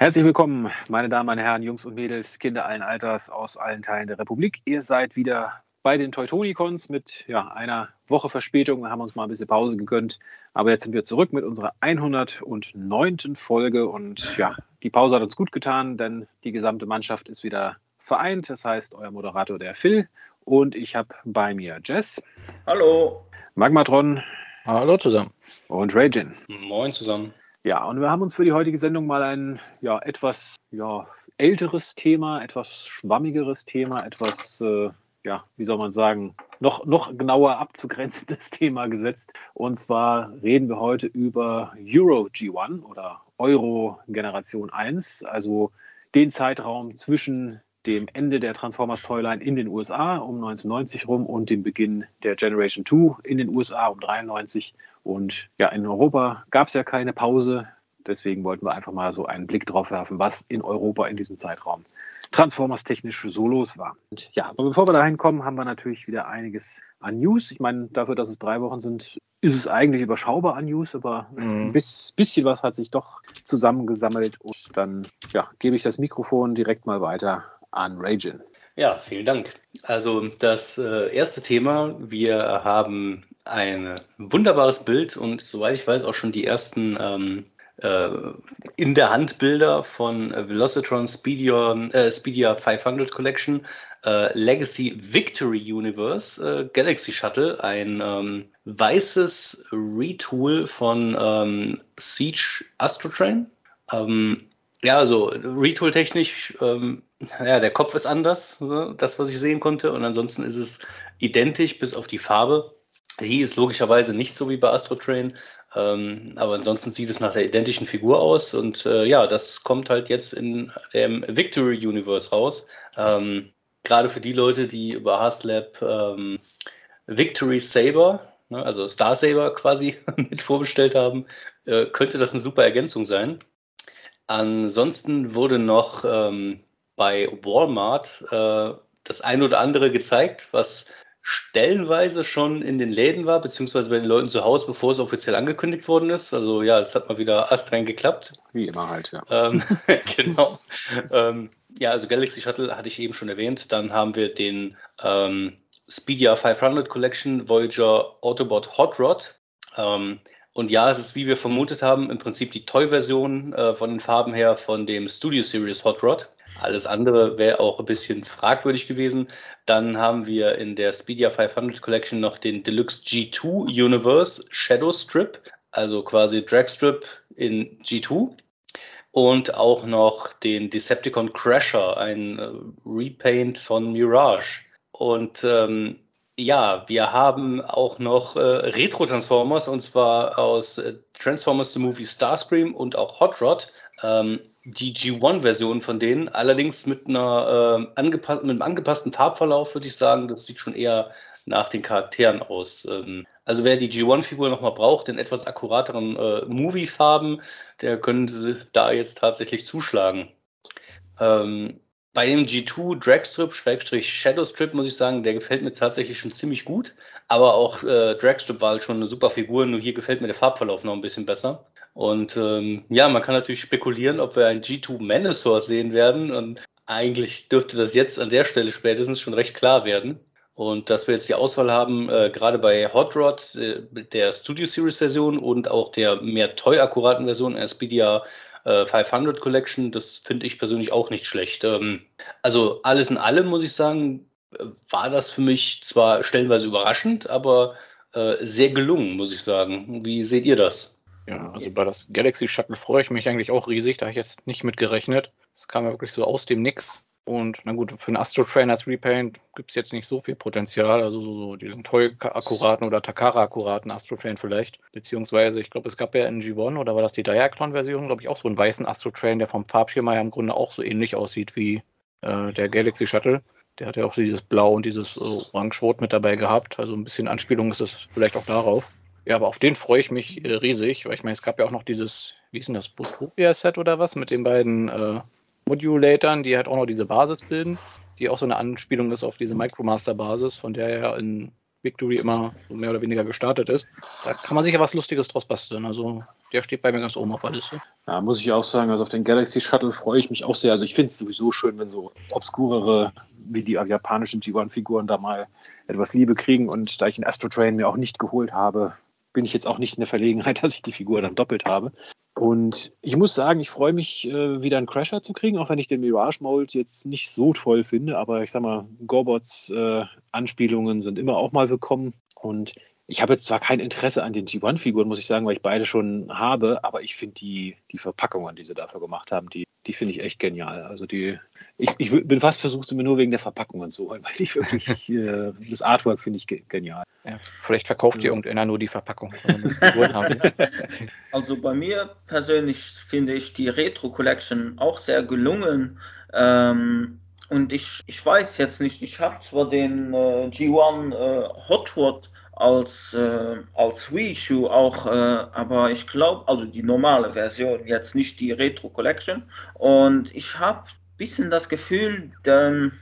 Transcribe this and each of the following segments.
Herzlich willkommen, meine Damen, meine Herren, Jungs und Mädels, Kinder allen Alters aus allen Teilen der Republik. Ihr seid wieder bei den Teutonicons mit ja, einer Woche Verspätung. Wir haben uns mal ein bisschen Pause gegönnt. Aber jetzt sind wir zurück mit unserer 109. Folge. Und ja, die Pause hat uns gut getan, denn die gesamte Mannschaft ist wieder vereint. Das heißt, euer Moderator, der Phil. Und ich habe bei mir Jess. Hallo. Magmatron. Hallo zusammen. Und Ragin. Moin zusammen. Ja, und wir haben uns für die heutige Sendung mal ein ja, etwas ja, älteres Thema, etwas schwammigeres Thema, etwas äh, ja, wie soll man sagen, noch, noch genauer abzugrenzendes Thema gesetzt. Und zwar reden wir heute über Euro G1 oder Euro Generation 1, also den Zeitraum zwischen dem Ende der Transformers Toyline in den USA um 1990 rum und dem Beginn der Generation 2 in den USA um 93. Und ja, in Europa gab es ja keine Pause. Deswegen wollten wir einfach mal so einen Blick drauf werfen, was in Europa in diesem Zeitraum Transformers technisch so los war. Und ja, aber bevor wir dahin kommen, haben wir natürlich wieder einiges an News. Ich meine, dafür, dass es drei Wochen sind, ist es eigentlich überschaubar an News, aber mhm. ein bisschen was hat sich doch zusammengesammelt. Und dann ja, gebe ich das Mikrofon direkt mal weiter an Ragin. Ja, vielen Dank. Also das äh, erste Thema, wir haben ein wunderbares Bild und soweit ich weiß auch schon die ersten ähm, äh, in der Hand Bilder von Velocitron Speedion, äh, Speedia 500 Collection, äh, Legacy Victory Universe, äh, Galaxy Shuttle, ein ähm, weißes Retool von ähm, Siege Astrotrain. Ähm, ja, also Retool-technisch, ähm, ja, der Kopf ist anders, ne, das, was ich sehen konnte, und ansonsten ist es identisch bis auf die Farbe. Hier ist logischerweise nicht so wie bei Astrotrain, ähm, aber ansonsten sieht es nach der identischen Figur aus und äh, ja, das kommt halt jetzt in dem Victory Universe raus. Ähm, Gerade für die Leute, die über Haslab ähm, Victory Saber, ne, also Star Saber quasi mit vorbestellt haben, äh, könnte das eine super Ergänzung sein. Ansonsten wurde noch ähm, bei Walmart äh, das ein oder andere gezeigt, was stellenweise schon in den Läden war, beziehungsweise bei den Leuten zu Hause, bevor es offiziell angekündigt worden ist. Also ja, es hat mal wieder astrein geklappt. Wie immer halt, ja. Ähm, genau. ähm, ja, also Galaxy Shuttle hatte ich eben schon erwähnt. Dann haben wir den ähm, Speedia 500 Collection Voyager Autobot Hot Rod. Und ja, es ist, wie wir vermutet haben, im Prinzip die Toy-Version äh, von den Farben her von dem Studio Series Hot Rod. Alles andere wäre auch ein bisschen fragwürdig gewesen. Dann haben wir in der Speedia 500 Collection noch den Deluxe G2 Universe Shadow Strip, also quasi Dragstrip in G2. Und auch noch den Decepticon Crasher, ein äh, Repaint von Mirage. Und ähm, ja, wir haben auch noch äh, Retro-Transformers und zwar aus äh, Transformers The Movie Starscream und auch Hot Rod. Ähm, die G1-Version von denen, allerdings mit, einer, äh, mit einem angepassten Farbverlauf, würde ich sagen. Das sieht schon eher nach den Charakteren aus. Ähm, also wer die G1-Figur nochmal braucht, in etwas akkurateren äh, Movie-Farben, der könnte da jetzt tatsächlich zuschlagen. Ähm, bei dem G2 Dragstrip, Schrägstrich Shadowstrip, muss ich sagen, der gefällt mir tatsächlich schon ziemlich gut. Aber auch äh, Dragstrip war halt schon eine super Figur, nur hier gefällt mir der Farbverlauf noch ein bisschen besser. Und ähm, ja, man kann natürlich spekulieren, ob wir ein G2 Manosaur sehen werden. Und eigentlich dürfte das jetzt an der Stelle spätestens schon recht klar werden. Und dass wir jetzt die Auswahl haben, äh, gerade bei Hot Rod, äh, der Studio Series Version und auch der mehr toy-akkuraten Version, Speedia 500 äh, Collection, das finde ich persönlich auch nicht schlecht. Ähm, also alles in allem muss ich sagen, war das für mich zwar stellenweise überraschend, aber äh, sehr gelungen, muss ich sagen. Wie seht ihr das? Ja, also bei das Galaxy Shuttle freue ich mich eigentlich auch riesig, da habe ich jetzt nicht mit gerechnet. Es kam ja wirklich so aus dem Nix. Und na gut, für einen Astro Train als Repaint gibt es jetzt nicht so viel Potenzial. Also so, so diesen Toy-akkuraten oder Takara-akkuraten Astro Train vielleicht. Beziehungsweise, ich glaube, es gab ja in G1 oder war das die Diaclon-Version, glaube ich, auch so einen weißen Astro Train, der vom Farbschema ja im Grunde auch so ähnlich aussieht wie äh, der Galaxy Shuttle. Der hat ja auch dieses Blau und dieses äh, Orange-Rot mit dabei gehabt. Also ein bisschen Anspielung ist es vielleicht auch darauf. Ja, aber auf den freue ich mich äh, riesig, weil ich meine, es gab ja auch noch dieses, wie ist denn das, Butopia-Set oder was, mit den beiden äh, Modulatoren, die halt auch noch diese Basis bilden, die auch so eine Anspielung ist auf diese Micromaster-Basis, von der ja in Victory immer so mehr oder weniger gestartet ist. Da kann man sich ja was Lustiges draus basteln. Also der steht bei mir ganz oben auf der Liste. Ja, muss ich auch sagen, also auf den Galaxy Shuttle freue ich mich auch sehr. Also ich finde es sowieso schön, wenn so obskurere, wie die japanischen G1-Figuren da mal etwas Liebe kriegen. Und da ich den Astro Train mir auch nicht geholt habe, bin ich jetzt auch nicht in der Verlegenheit, dass ich die Figur dann doppelt habe. Und ich muss sagen, ich freue mich, äh, wieder einen Crasher zu kriegen, auch wenn ich den Mirage Mold jetzt nicht so toll finde. Aber ich sag mal, Gorbots äh, Anspielungen sind immer auch mal willkommen. Und ich habe jetzt zwar kein Interesse an den G1-Figuren, muss ich sagen, weil ich beide schon habe, aber ich finde die, die Verpackungen, die sie dafür gemacht haben, die, die finde ich echt genial. Also die, ich, ich bin fast versucht, sie mir nur wegen der Verpackungen zu holen, weil ich wirklich, äh, das Artwork finde ich genial. Ja, vielleicht verkauft ja. ihr irgendeiner nur die Verpackung. also bei mir persönlich finde ich die Retro Collection auch sehr gelungen. Ähm, und ich, ich weiß jetzt nicht, ich habe zwar den äh, G1 äh, Hot Rod als, äh, als Reissue auch, äh, aber ich glaube, also die normale Version, jetzt nicht die Retro Collection. Und ich habe bisschen das Gefühl, denn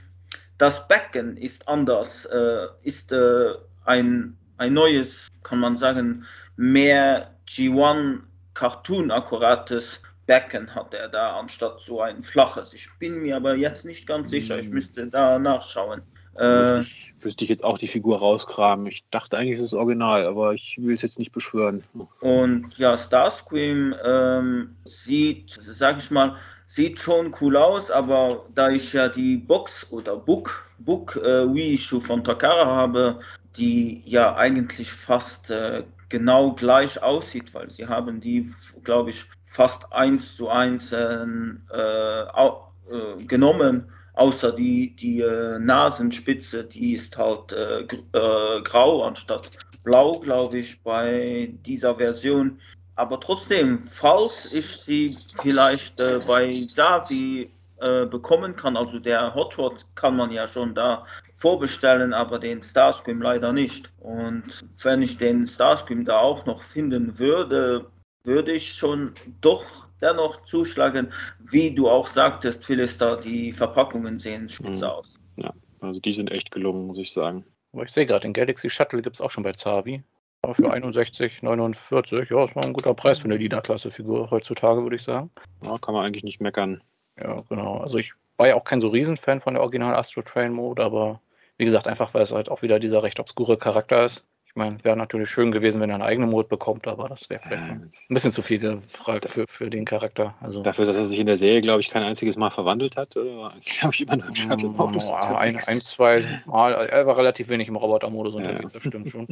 das Becken ist anders, äh, ist äh, ein, ein neues, kann man sagen, mehr G1 Cartoon-akkurates Becken hat er da, anstatt so ein flaches. Ich bin mir aber jetzt nicht ganz sicher, ich mm. müsste da nachschauen. Äh, ich, wüsste ich jetzt auch die Figur rauskramen. Ich dachte eigentlich, es ist original, aber ich will es jetzt nicht beschwören. Und ja, Starscream ähm, sieht, sag ich mal, sieht schon cool aus, aber da ich ja die Box oder Book, Book äh, Reissue von Takara habe, die ja eigentlich fast äh, genau gleich aussieht, weil sie haben die, glaube ich, fast eins zu eins äh, äh, genommen außer die, die äh, Nasenspitze, die ist halt äh, äh, grau anstatt blau, glaube ich, bei dieser Version. Aber trotzdem, falls ich sie vielleicht äh, bei Davi äh, bekommen kann, also der Hot Rod kann man ja schon da vorbestellen, aber den Starscream leider nicht. Und wenn ich den Starscream da auch noch finden würde, würde ich schon doch dennoch zuschlagen. Wie du auch sagtest, Philister, die Verpackungen sehen spitze mhm. aus. Ja, also die sind echt gelungen, muss ich sagen. Aber ich sehe gerade, den Galaxy Shuttle gibt es auch schon bei Zavi. Aber für 61, 49, ja, das war ein guter Preis für eine Leader-Klasse-Figur heutzutage, würde ich sagen. Ja, kann man eigentlich nicht meckern. Ja, genau. Also ich war ja auch kein so Riesenfan von der Original Astro Train Mode, aber wie gesagt, einfach weil es halt auch wieder dieser recht obskure Charakter ist meine, wäre natürlich schön gewesen, wenn er einen eigenen Mode bekommt, aber das wäre vielleicht ein bisschen zu viel gefragt für, für den Charakter. Also, Dafür, dass er sich in der Serie, glaube ich, kein einziges Mal verwandelt hat, glaube ich, immer nur im Shuttle-Modus. Ein, ein, zwei Mal. Er war relativ wenig im Roboter-Modus unterwegs, ja. das stimmt schon.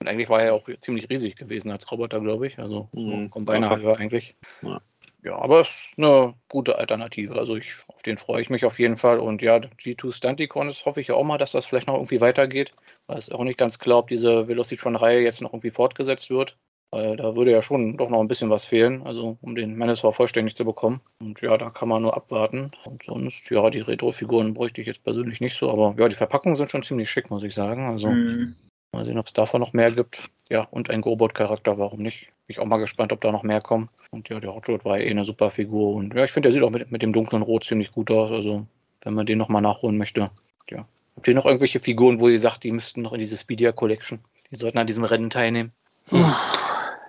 Und eigentlich war er auch ziemlich riesig gewesen als Roboter, glaube ich. Also, mhm. Combiner war eigentlich. Ja ja, aber es ist eine gute Alternative. Also ich, auf den freue ich mich auf jeden Fall. Und ja, G2 Stunticon ist hoffe ich ja auch mal, dass das vielleicht noch irgendwie weitergeht. Weil es auch nicht ganz klar, ob diese Velocitron-Reihe jetzt noch irgendwie fortgesetzt wird. Weil da würde ja schon doch noch ein bisschen was fehlen, also um den Manowar vollständig zu bekommen. Und ja, da kann man nur abwarten. Und sonst, ja, die Retro-Figuren bräuchte ich jetzt persönlich nicht so, aber ja, die Verpackungen sind schon ziemlich schick, muss ich sagen. Also mhm. Mal sehen, ob es davon noch mehr gibt. Ja, und ein Gobot-Charakter, warum nicht? Bin ich auch mal gespannt, ob da noch mehr kommen. Und ja, der Hot war eh eine super Figur. Und ja, ich finde, der sieht auch mit, mit dem dunklen Rot ziemlich gut aus. Also, wenn man den nochmal nachholen möchte. Ja. Habt ihr noch irgendwelche Figuren, wo ihr sagt, die müssten noch in diese Speedia Collection? Die sollten an diesem Rennen teilnehmen? Hm.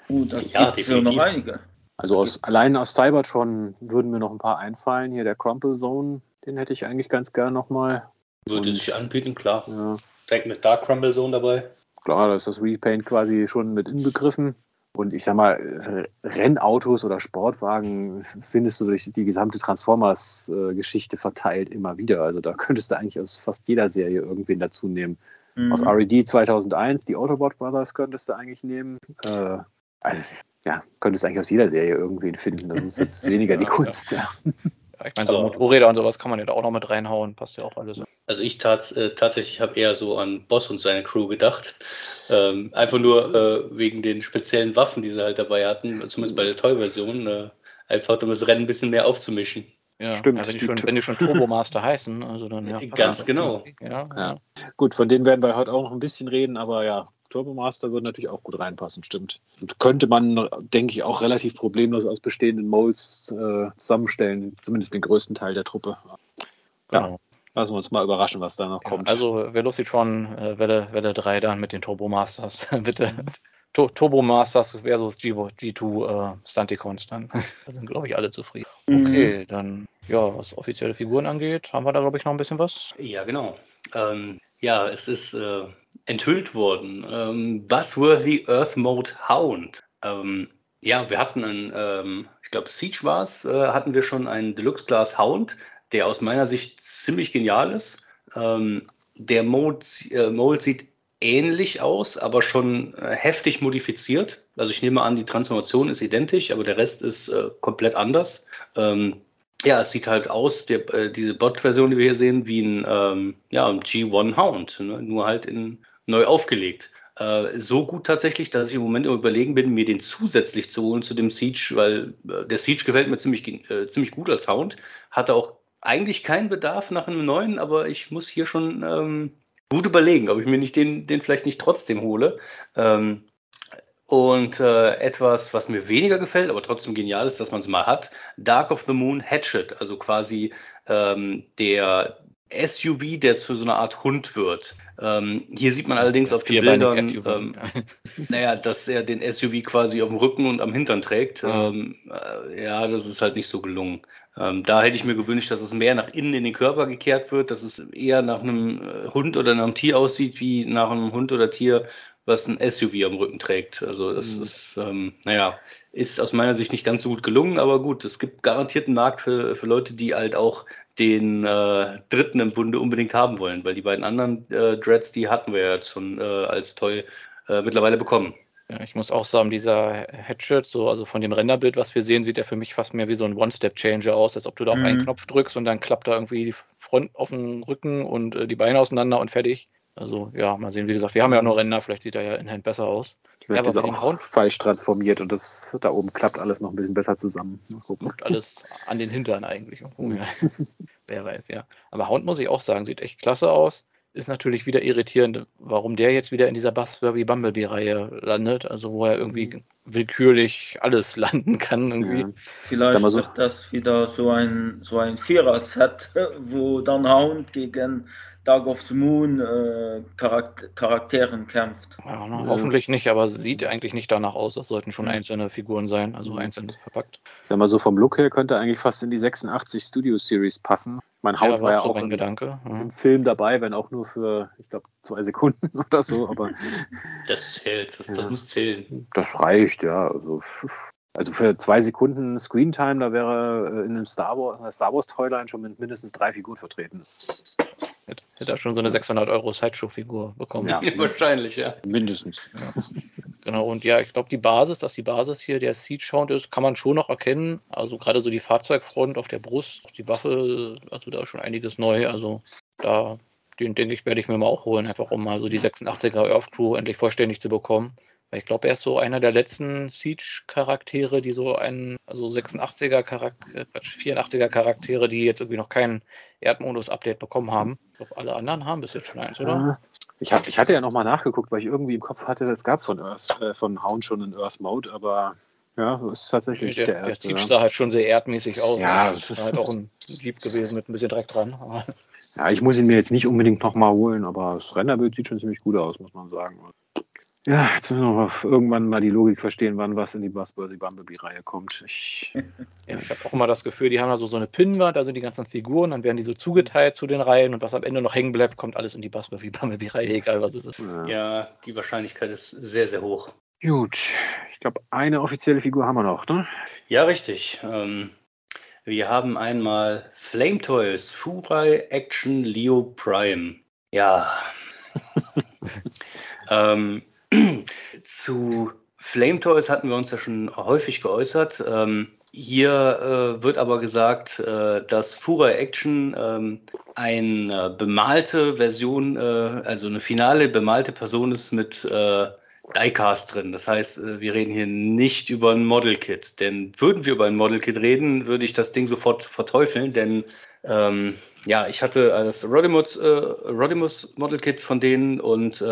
Uh, das ja, definitiv. noch einige. Also aus, allein aus Cybertron würden mir noch ein paar einfallen. Hier der Crumple Zone, den hätte ich eigentlich ganz gern nochmal. Würde sich anbieten, klar. Ja. Direkt mit Dark Crumble Zone dabei. Klar, da ist das Repaint quasi schon mit inbegriffen. Und ich sag mal, Rennautos oder Sportwagen findest du durch die gesamte Transformers-Geschichte verteilt immer wieder. Also da könntest du eigentlich aus fast jeder Serie irgendwen dazu nehmen. Mhm. Aus RED 2001, die Autobot Brothers könntest du eigentlich nehmen. Äh, also, ja, könntest du eigentlich aus jeder Serie irgendwen finden. Das ist jetzt weniger die Kunst, ja. Ich meine, so Motorräder und sowas kann man ja da auch noch mit reinhauen, passt ja auch alles. Also ich tat, äh, tatsächlich habe eher so an Boss und seine Crew gedacht. Ähm, einfach nur äh, wegen den speziellen Waffen, die sie halt dabei hatten, zumindest bei der Toy-Version, äh, einfach um das Rennen ein bisschen mehr aufzumischen. Ja, stimmt. Ja, wenn, die schon, wenn die schon Turbomaster heißen, also dann ja. Ganz genau. Ja, ja. Gut, von denen werden wir heute auch noch ein bisschen reden, aber ja, Turbomaster würde natürlich auch gut reinpassen, stimmt. Und könnte man, denke ich, auch relativ problemlos aus bestehenden Molds äh, zusammenstellen, zumindest den größten Teil der Truppe. Ja. Genau. Lassen wir uns mal überraschen, was da noch Ja, kommt. also Velocitron äh, Welle, Welle 3 dann mit den Turbo Masters. Bitte. Tu- Turbo Masters versus G G2 äh, Stunticons dann. Da sind, glaube ich, alle zufrieden. Mhm. Okay, dann, ja, was offizielle Figuren angeht, haben wir da, glaube ich, noch ein bisschen was. Ja, genau. Ähm, ja, es ist äh, enthüllt worden. Ähm, Buzzworthy Earth Mode Hound. Ähm, ja, wir hatten einen, ähm, ich glaube, Siege war es, äh, hatten wir schon einen Deluxe Class Hound, der aus meiner Sicht ziemlich genial ist. Ähm, der Mode, äh, Mold sieht ähnlich aus, aber schon äh, heftig modifiziert. Also ich nehme an, die Transformation ist identisch, aber der Rest ist äh, komplett anders. Ähm, ja, es sieht halt aus, der, äh, diese Bot-Version, die wir hier sehen, wie ein, ähm, ja, ein G1 Hound, ne? nur halt in, neu aufgelegt. Äh, so gut tatsächlich, dass ich im Moment überlegen bin, mir den zusätzlich zu holen zu dem Siege, weil äh, der Siege gefällt mir ziemlich, äh, ziemlich gut als Hound. Hatte auch eigentlich keinen Bedarf nach einem neuen, aber ich muss hier schon ähm, gut überlegen, ob ich mir nicht den, den vielleicht nicht trotzdem hole. Ähm, und äh, etwas, was mir weniger gefällt, aber trotzdem genial ist, dass man es mal hat, Dark of the Moon Hatchet, also quasi ähm, der SUV, der zu so einer Art Hund wird. Ähm, hier sieht man allerdings auf den Bildern, ähm, naja, dass er den SUV quasi auf dem Rücken und am Hintern trägt. Ja. Ähm, äh, ja, das ist halt nicht so gelungen. Ähm, da hätte ich mir gewünscht, dass es mehr nach innen in den Körper gekehrt wird, dass es eher nach einem äh, Hund oder einem Tier aussieht, wie nach einem Hund oder Tier, was ein SUV am Rücken trägt. Also das Mhm. ist, ähm, naja, ist aus meiner Sicht nicht ganz so gut gelungen, aber gut, es gibt garantiert einen Markt für, für Leute, die halt auch den äh, dritten im Bunde unbedingt haben wollen, weil die beiden anderen äh, Dreads, die hatten wir ja jetzt schon äh, als toll äh, mittlerweile bekommen. Ja, ich muss auch sagen, dieser Hatchet, so, also von dem Renderbild, was wir sehen, sieht er für mich fast mehr wie so ein One-Step-Changer aus, als ob du da auf einen Mhm. Knopf drückst und dann klappt da irgendwie die Front auf den Rücken und äh, die Beine auseinander und fertig. Also ja, mal sehen, wie gesagt, wir haben ja auch nur Render, vielleicht sieht er ja in Hand besser aus. Vielleicht aber ist auch Hound- falsch transformiert und das da oben klappt alles noch ein bisschen besser zusammen. Mal gucken. Alles an den Hintern eigentlich. Oh, ja. Wer weiß, ja. Aber Hound muss ich auch sagen, sieht echt klasse aus. Ist natürlich wieder irritierend, warum der jetzt wieder in dieser Buzzworthy Bumblebee-Reihe landet, also wo er irgendwie willkürlich alles landen kann irgendwie. Ja. Vielleicht so. wird das wieder so ein, so ein Vierer-Set, wo dann Hound gegen Dark of the Moon äh, Charakter Charakteren kämpft. Ja, na, Ja. Hoffentlich nicht, aber sieht eigentlich nicht danach aus. Das sollten schon Mhm. einzelne Figuren sein, also Mhm. einzeln verpackt. Ich sag mal so, vom Look her könnte er eigentlich fast in die 86 Studio Series passen. Mein Haut Ja, war ja so auch im, Gedanke. im Ja. Film dabei, wenn auch nur für, ich glaube, zwei Sekunden oder so, aber Das zählt, das, das Ja. muss zählen. das reicht, ja. Also, also für zwei Sekunden Screentime, da wäre äh, in einem Star Wars, in einer Star Wars Toyline schon mit mindestens drei Figuren vertreten. Hätte, hätte er schon so eine 600 Euro Sideshow-Figur bekommen. Ja. Wahrscheinlich, ja. Mindestens. Genau, und ja, ich glaube, die Basis, dass die Basis hier der Siege Hound ist, kann man schon noch erkennen. Also gerade so die Fahrzeugfront auf der Brust, die Waffe, also da ist schon einiges neu. Also da, den denke ich, werde ich mir mal auch holen, einfach um mal so die 86er Earth Crew endlich vollständig zu bekommen. Weil ich glaube, er ist so einer der letzten Siege-Charaktere, die so einen, also 86er Charakter, Quatsch, 84er Charaktere, die jetzt irgendwie noch keinen Erdmodus-Update bekommen haben. Ich glaube, alle anderen haben bis jetzt schon eins, oder? Ich, hab, ich hatte ja nochmal nachgeguckt, weil ich irgendwie im Kopf hatte, es gab von, Earth, äh, von Hound schon einen Earth Mode, aber ja, das ist tatsächlich der, der, der erste. Siege ja. sah halt schon sehr erdmäßig aus. Ja, das ist halt auch ein Jeep gewesen mit ein bisschen Dreck dran. Ja, ich muss ihn mir jetzt nicht unbedingt nochmal holen, aber das Renderbild sieht schon ziemlich gut aus, muss man sagen. Ja, jetzt müssen wir noch irgendwann mal die Logik verstehen, wann was in die Buzzworthy Bumblebee-Reihe kommt. Ich, ja, ich habe auch immer das Gefühl, die haben da so, so eine Pinnwand, da sind die ganzen Figuren, dann werden die so zugeteilt zu den Reihen und was am Ende noch hängen bleibt, kommt alles in die Buzzworthy Bumblebee-Reihe, egal was es ist. ja. Ja, die Wahrscheinlichkeit ist sehr, sehr hoch. Gut, ich glaube, eine offizielle Figur haben wir noch, ne? Ja, richtig. Ähm, wir haben einmal Flame Toys, Furai Action Leo Prime. Ja. ähm, zu Flame Toys hatten wir uns ja schon häufig geäußert. Ähm, hier äh, wird aber gesagt, äh, dass Furai Action ähm, eine bemalte Version, äh, also eine finale bemalte Person ist mit äh, Diecast drin. Das heißt, äh, wir reden hier nicht über ein Model Kit. Denn würden wir über ein Model Kit reden, würde ich das Ding sofort verteufeln. Denn ähm, ja, ich hatte das Rodimus, äh, Rodimus Model Kit von denen und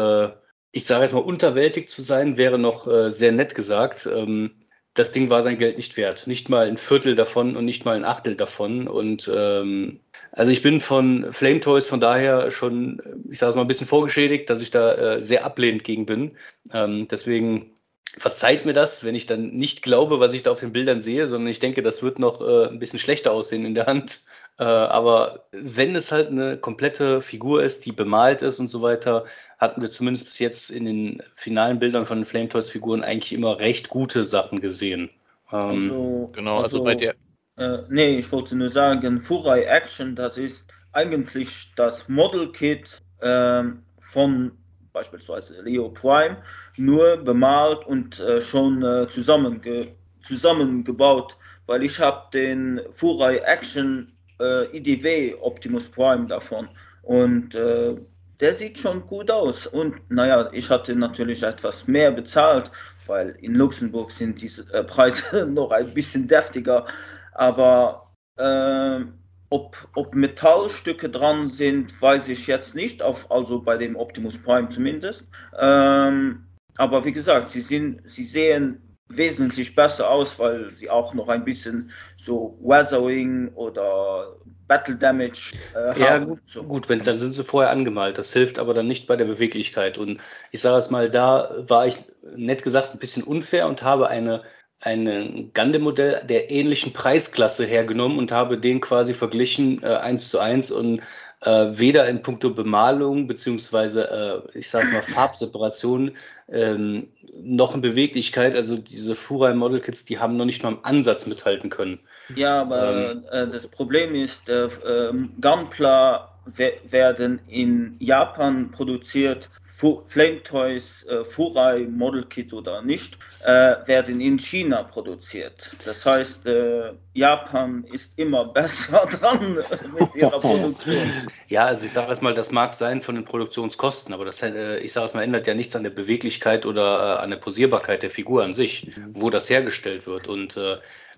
ich sage jetzt mal, unterwältigt zu sein, wäre noch äh, sehr nett gesagt. Ähm, das Ding war sein Geld nicht wert. Nicht mal ein Viertel davon und nicht mal ein Achtel davon. Und ähm, Also ich bin von Flame Toys von daher schon, ich sage es mal, ein bisschen vorgeschädigt, dass ich da äh, sehr ablehnend gegen bin. Ähm, deswegen verzeiht mir das, wenn ich dann nicht glaube, was ich da auf den Bildern sehe, sondern ich denke, das wird noch äh, ein bisschen schlechter aussehen in der Hand. Äh, aber wenn es halt eine komplette Figur ist, die bemalt ist und so weiter, hatten wir zumindest bis jetzt in den finalen Bildern von den Flame Toys Figuren eigentlich immer recht gute Sachen gesehen. Ähm, also, genau, also, also bei der. Äh, nee, ich wollte nur sagen, Furai Action, das ist eigentlich das Model Kit äh, von beispielsweise Leo Prime, nur bemalt und äh, schon äh, zusammenge zusammengebaut, weil ich habe den Furai Action äh, IDW Optimus Prime davon und äh, der sieht schon gut aus. Und naja, ich hatte natürlich etwas mehr bezahlt, weil in Luxemburg sind diese äh, Preise noch ein bisschen deftiger. Aber äh, ob, ob Metallstücke dran sind, weiß ich jetzt nicht, auf, also bei dem Optimus Prime zumindest. Ähm, aber wie gesagt, sie, sind, sie sehen wesentlich besser aus, weil sie auch noch ein bisschen so Weathering oder Battle Damage äh, ja, haben. Gut, so. gut wenn dann sind sie vorher angemalt. Das hilft aber dann nicht bei der Beweglichkeit. Und ich sage es mal, da war ich nett gesagt ein bisschen unfair und habe eine ein Gundam-Modell der ähnlichen Preisklasse hergenommen und habe den quasi verglichen äh, eins zu eins und äh, weder in puncto Bemalung beziehungsweise äh, ich sage mal Farbseparation ähm, noch in Beweglichkeit. Also diese Furai Model Kits, die haben noch nicht mal im Ansatz mithalten können. Ja, aber ähm, äh, das Problem ist, äh, ähm, Gunpla werden in Japan produziert Flame Toys, äh, Furai Model Kit oder nicht, äh, werden in China produziert. Das heißt, äh, Japan ist immer besser dran mit ihrer Produktion. Ja, also ich sage erstmal, das mag sein von den Produktionskosten, aber das, ich sage erstmal, ändert ja nichts an der Beweglichkeit oder an der Posierbarkeit der Figur an sich, wo das hergestellt wird. Und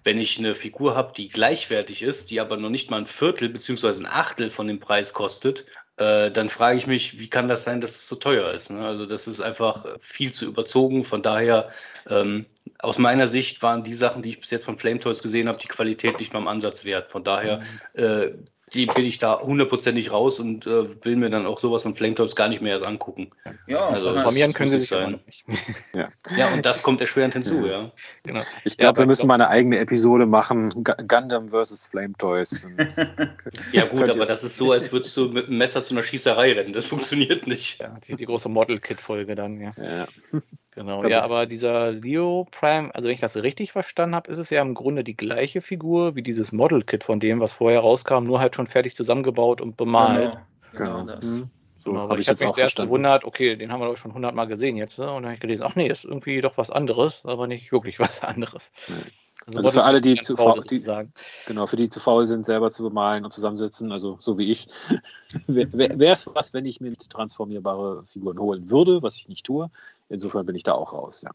wenn ich eine Figur habe, die gleichwertig ist, die aber noch nicht mal ein Viertel bzw. ein Achtel von dem Preis kostet, äh, dann frage ich mich, wie kann das sein, dass es so teuer ist? Ne? Also das ist einfach viel zu überzogen. Von daher, ähm, aus meiner Sicht waren die Sachen, die ich bis jetzt von Flame Toys gesehen habe, die Qualität nicht mal im Ansatz wert. Von daher mhm. äh, die bin ich da hundertprozentig raus und äh, will mir dann auch sowas von Flametops gar nicht mehr erst angucken. Ja, also informieren können sie sich sein. Ja. ja, und das kommt erschwerend hinzu, ja. ja. Genau. Ich glaube, ja, wir müssen mal eine eigene Episode machen, Gundam versus Flame Toys. ja gut, aber das ist so, als würdest du mit einem Messer zu einer Schießerei rennen. Das funktioniert nicht. Ja, die, die große Model-Kit-Folge dann, ja. ja. Genau, ja, aber dieser Leo Prime, also wenn ich das richtig verstanden habe, ist es ja im Grunde die gleiche Figur wie dieses Model-Kit von dem, was vorher rauskam, nur halt schon fertig zusammengebaut und bemalt. Genau. genau. Mhm. So genau, habe ich, ich mich erst gewundert, okay, den haben wir doch schon hundertmal gesehen jetzt. Ne? Und dann habe ich gelesen, ach nee, ist irgendwie doch was anderes, aber nicht wirklich was anderes. Nee. Also, also für alle, die zu faul, die, genau, für die zu faul sind, selber zu bemalen und zusammensetzen, also so wie ich, wäre es was, wenn ich mir transformierbare Figuren holen würde, was ich nicht tue. Insofern bin ich da auch raus, ja.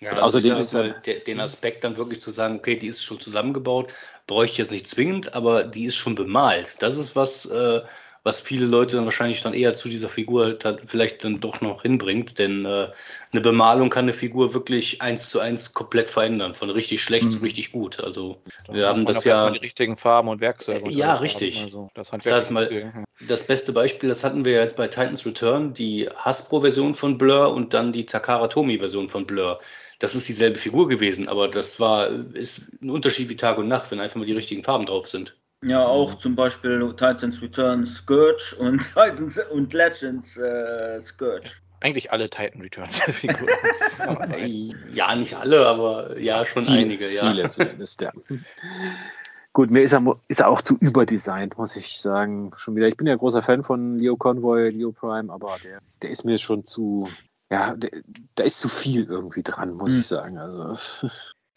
Ja, also außerdem ist halt den Aspekt dann wirklich zu sagen, okay, die ist schon zusammengebaut, bräuchte ich jetzt nicht zwingend, aber die ist schon bemalt. Das ist was, äh, was viele Leute dann wahrscheinlich dann eher zu dieser Figur halt vielleicht dann doch noch hinbringt. Denn äh, eine Bemalung kann eine Figur wirklich eins zu eins komplett verändern, von richtig schlecht mhm. zu richtig gut. Also Dann wir haben das ja. Die richtigen Farben und Werkzeuge. Und ja, richtig. Also, das, das, heißt mal, das beste Beispiel, das hatten wir jetzt bei Titans Return, die Hasbro-Version von Blur und dann die Takara Tomy-Version von Blur das ist dieselbe Figur gewesen, aber das war ist ein Unterschied wie Tag und Nacht, wenn einfach mal die richtigen Farben drauf sind. Ja, auch zum Beispiel Titans Return Scourge und Titans und Legends äh, Scourge. Eigentlich alle Titan Returns Figuren. ja, nicht alle, aber ja, schon Viel, einige. Ja. Viele zumindest, ja. Gut, mir ist er, ist er auch zu überdesignt, muss ich sagen. Schon wieder. Ich bin ja großer Fan von Leo Convoy, Leo Prime, aber der, der ist mir schon zu, ja, da ist zu viel irgendwie dran, muss hm. ich sagen. Also,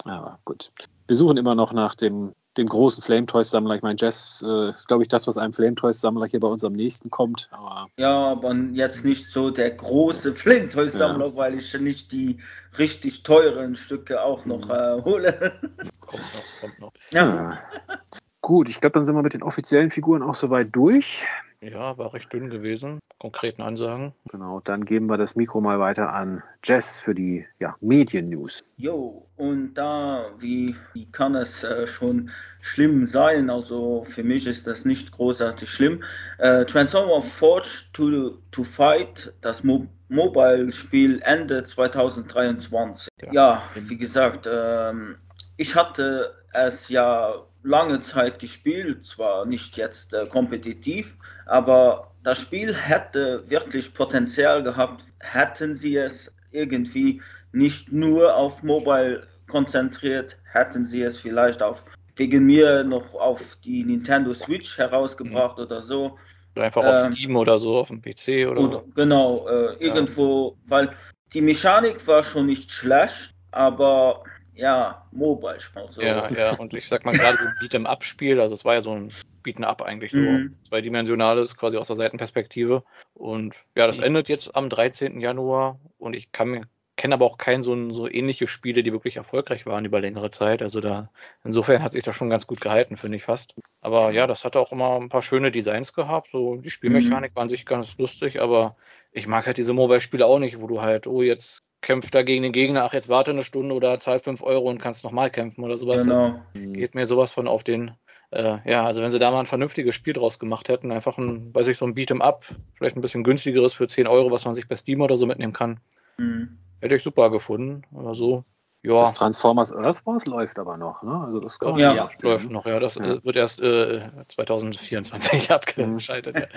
aber gut. Wir suchen immer noch nach dem dem großen Flame Toys Sammler. Ich meine, Jazz äh, ist, glaube ich, das, was einem Flame Toys Sammler hier bei uns am nächsten kommt. Aber ja, aber jetzt nicht so der große Flame Toys Sammler, ja. weil ich nicht die richtig teuren Stücke auch noch mhm. äh, hole. kommt noch, kommt noch. Ja. ja. Gut, ich glaube, dann sind wir mit den offiziellen Figuren auch soweit durch. Ja, war recht dünn gewesen. Konkreten Ansagen. Genau, dann geben wir das Mikro mal weiter an Jess für die ja, Medien-News. Jo, und da, wie, wie kann es äh, schon schlimm sein? Also für mich ist das nicht großartig schlimm. Äh, Transformer Forged to, to Fight, das Mo Mobile-Spiel Ende 2023. Ja, ja wie gesagt, ähm, ich hatte es ja lange Zeit gespielt, zwar nicht jetzt äh, kompetitiv, aber das Spiel hätte wirklich Potenzial gehabt, hätten sie es irgendwie nicht nur auf Mobile konzentriert, hätten sie es vielleicht auf wegen mir noch auf die Nintendo Switch herausgebracht mhm. oder so. Oder einfach auf ähm, Steam oder so, auf dem PC oder, oder Genau, äh, irgendwo, ja. weil die Mechanik war schon nicht schlecht, aber ja, Mobile Spiel. So. Ja, ja, und ich sag mal gerade so ein Beat'em-up-Spiel, also es war ja so ein Beat'em-up eigentlich so, mhm. zweidimensionales, quasi aus der Seitenperspektive. Und ja, das mhm. endet jetzt am 13. Januar und ich kann mir kenne aber auch keinen so, so ähnliche Spiele, die wirklich erfolgreich waren über längere Zeit. Also da, insofern hat sich das schon ganz gut gehalten, finde ich fast. Aber ja, das hatte auch immer ein paar schöne Designs gehabt. So die Spielmechanik mhm. war an sich ganz lustig, aber ich mag halt diese Mobile-Spiele auch nicht, wo du halt, oh, jetzt kämpft da gegen den Gegner, ach, jetzt warte eine Stunde oder zahl 5 Euro und kannst nochmal kämpfen oder sowas. Genau. Das geht mir sowas von auf den, äh, ja, also wenn sie da mal ein vernünftiges Spiel draus gemacht hätten, einfach ein, weiß ich, so ein Beat'em Up, vielleicht ein bisschen günstigeres für 10 Euro, was man sich bei Steam oder so mitnehmen kann. Mhm. Hätte ich super gefunden, aber so. Ja. Das Transformers Earthwars läuft aber noch, ne? Also das kann ja, ja läuft noch, ja. Das ja. Äh, wird erst äh, 2024 abgeschaltet.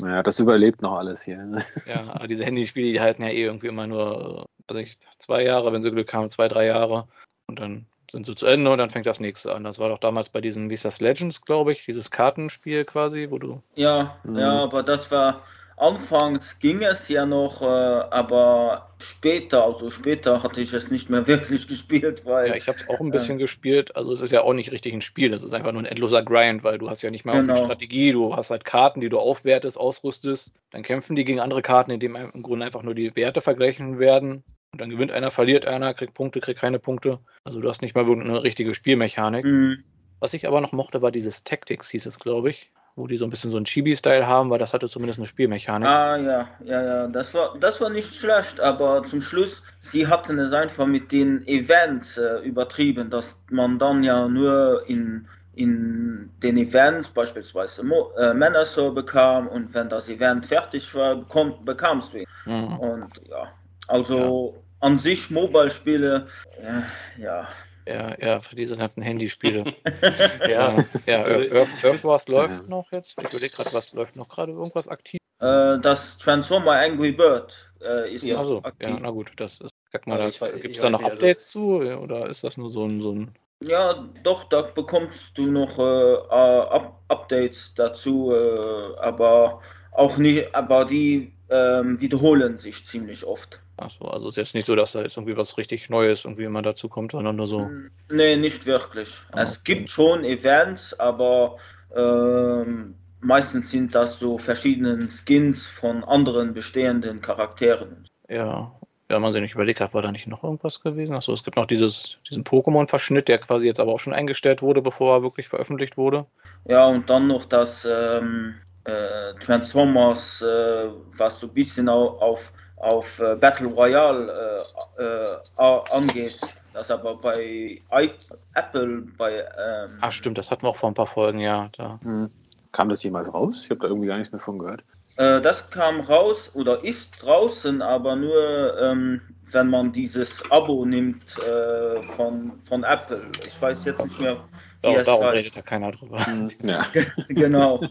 Ja. ja, das überlebt noch alles hier. Ne? Ja, diese Handyspiele, die halten ja eh irgendwie immer nur also ich, zwei Jahre, wenn sie Glück haben, zwei, drei Jahre. Und dann sind sie zu Ende und dann fängt das nächste an. Das war doch damals bei diesem, wie ist das, Legends, glaube ich, dieses Kartenspiel quasi, wo du. Ja, mhm. ja, aber das war. Anfangs ging es ja noch, äh, aber später, also später hatte ich es nicht mehr wirklich gespielt, weil. Ja, ich habe es auch ein bisschen äh, gespielt. Also es ist ja auch nicht richtig ein Spiel, es ist einfach nur ein endloser Grind, weil du hast ja nicht mal genau. eine Strategie, du hast halt Karten, die du aufwertest, ausrüstest. Dann kämpfen die gegen andere Karten, indem im Grunde einfach nur die Werte vergleichen werden. Und dann gewinnt einer, verliert einer, kriegt Punkte, kriegt keine Punkte. Also du hast nicht mal wirklich eine richtige Spielmechanik. Mhm. Was ich aber noch mochte, war dieses Tactics, hieß es, glaube ich. Wo die so ein bisschen so einen Chibi-Style haben, weil das hatte zumindest eine Spielmechanik. Ah, ja, ja, ja. Das war, das war nicht schlecht, aber zum Schluss, sie hatten es einfach mit den Events äh, übertrieben, dass man dann ja nur in, in den Events beispielsweise Mo äh, Männer so bekam und wenn das Event fertig war, bekomm, bekamst du ihn. Mhm. Und ja, also ja. an sich Mobile-Spiele, äh, ja. Ja, ja, für diese ganzen Handyspiele. ja, ja, Earthwars läuft noch jetzt. Ich überlege gerade, was läuft noch gerade irgendwas aktiv? Äh, das Transformer Angry Bird äh, ist ja, noch so, aktiv. Ja, na gut, das ist, sag mal, gibt es da noch nicht, also Updates also... zu oder ist das nur so ein, so ein ja, doch, da bekommst du noch äh, Up Updates dazu, äh, aber auch nicht, aber die ähm, wiederholen sich ziemlich oft. Achso, also ist jetzt nicht so, dass da jetzt irgendwie was richtig Neues irgendwie immer dazu kommt, sondern nur so. Nee, nicht wirklich. Ah, es gibt schon Events, aber ähm, meistens sind das so verschiedene Skins von anderen bestehenden Charakteren. Ja, ja, man sich nicht überlegt hat, war da nicht noch irgendwas gewesen? Achso, es gibt noch dieses, diesen Pokémon-Verschnitt, der quasi jetzt aber auch schon eingestellt wurde, bevor er wirklich veröffentlicht wurde. Ja, und dann noch das ähm, äh, Transformers, äh, was so ein bisschen auf, auf äh, Battle Royale äh, äh, angeht. Das aber bei I Apple, bei. Ähm, Ach, stimmt, das hatten wir auch vor ein paar Folgen, ja. Da. Hm. Kam das jemals raus? Ich habe da irgendwie gar nichts mehr von gehört. Äh, das kam raus oder ist draußen, aber nur, ähm, wenn man dieses Abo nimmt äh, von, von Apple. Ich weiß jetzt nicht mehr. Wie oh, darum heißt. redet da keiner drüber. Hm, ja. genau.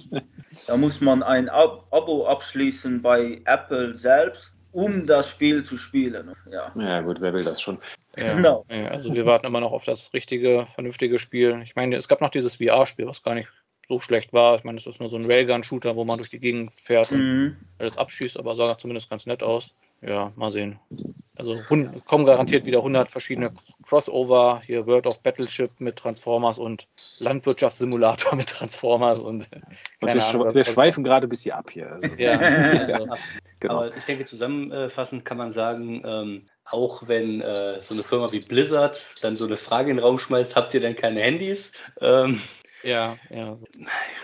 Da muss man ein Ab Abo abschließen bei Apple selbst um das Spiel zu spielen. Ja, ja gut, wer will das schon? Ja, genau. also wir warten immer noch auf das richtige, vernünftige Spiel. Ich meine, es gab noch dieses VR-Spiel, was gar nicht so schlecht war. Ich meine, es ist nur so ein Railgun-Shooter, wo man durch die Gegend fährt und mhm. alles abschießt, aber sah zumindest ganz nett aus. Ja, mal sehen. Also es kommen garantiert wieder 100 verschiedene Crossover. Hier World of Battleship mit Transformers und Landwirtschaftssimulator mit Transformers. Und, und wir, Ahnung, wir schweifen gerade ein bisschen ab hier. Also. Ja, also, genau. Aber ich denke, zusammenfassend kann man sagen, ähm, auch wenn äh, so eine Firma wie Blizzard dann so eine Frage in den Raum schmeißt, habt ihr denn keine Handys? Ähm, Ja, ja.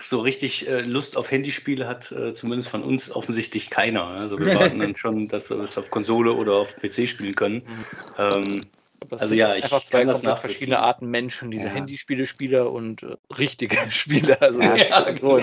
So, richtig äh, Lust auf Handyspiele hat äh, zumindest von uns offensichtlich keiner. Also wir warten dann schon, dass wir das auf Konsole oder auf PC spielen können. Mhm. Ähm, das also ja, ich einfach zwei komplett verschiedene Arten Menschen, diese ja. Handyspiele-Spieler und äh, richtige Spieler. Also ja, so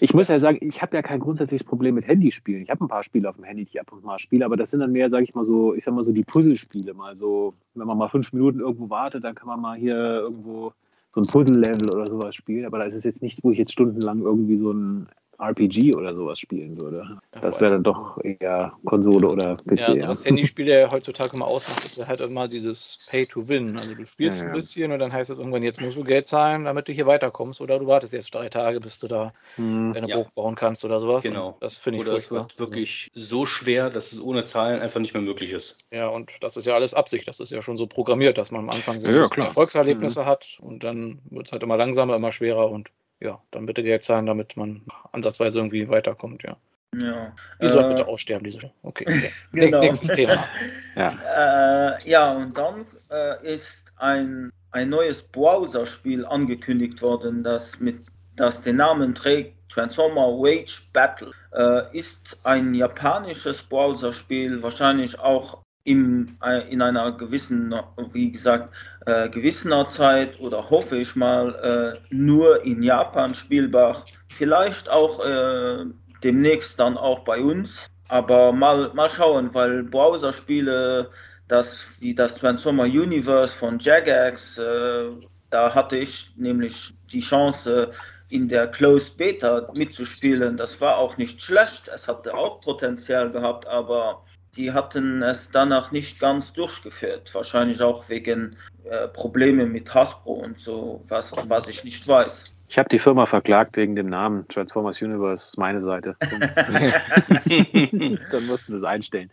ich muss ja sagen, ich habe ja kein grundsätzliches Problem mit Handyspielen. Ich habe ein paar Spiele auf dem Handy, die ich ab und mal spiele, aber das sind dann mehr, sage ich mal so, ich sag mal so die Puzzlespiele. Mal so, wenn man mal fünf Minuten irgendwo wartet, dann kann man mal hier irgendwo so ein Puzzle-Level oder sowas spielen. Aber da ist es jetzt nichts, wo ich jetzt stundenlang irgendwie so ein RPG oder sowas spielen würde. Das wäre dann doch eher Konsole oder PC. Ja, also was Handyspiele ja heutzutage immer ausmacht, ist halt immer dieses Pay to Win. Also du spielst ja, ein bisschen und dann heißt es irgendwann, jetzt musst du Geld zahlen, damit du hier weiterkommst. Oder du wartest jetzt drei Tage, bis du da hm. deine ja. Burg bauen kannst oder sowas. Genau. Und das finde ich Oder es wird wirklich so schwer, dass es ohne Zahlen einfach nicht mehr möglich ist. Ja, und das ist ja alles Absicht. Das ist ja schon so programmiert, dass man am Anfang so ja, Erfolgserlebnisse mhm. hat und dann wird es halt immer langsamer, immer schwerer und ja, dann bitte Geld zahlen, damit man ansatzweise irgendwie weiterkommt, ja. Ja. Die soll äh, bitte aussterben, diese. Okay. okay. genau. Nächstes Thema. ja. Äh, ja, und dann äh, ist ein, ein neues Browser-Spiel angekündigt worden, das mit das den Namen trägt Transformer Wage Battle. Äh, ist ein japanisches Browser-Spiel, wahrscheinlich auch im, äh, in einer gewissen, wie gesagt, äh, gewisser Zeit oder hoffe ich mal äh, nur in Japan spielbar. Vielleicht auch äh, demnächst dann auch bei uns. Aber mal, mal schauen, weil Browser-Spiele, das, wie das Transformer Universe von Jagex, äh, da hatte ich nämlich die Chance, in der Closed Beta mitzuspielen. Das war auch nicht schlecht. Es hatte auch Potenzial gehabt, aber die hatten es danach nicht ganz durchgeführt. Wahrscheinlich auch wegen äh, Probleme mit Hasbro und so, was, was ich nicht weiß. Ich habe die Firma verklagt wegen dem Namen Transformers Universe, ist meine Seite. Dann mussten sie es einstellen.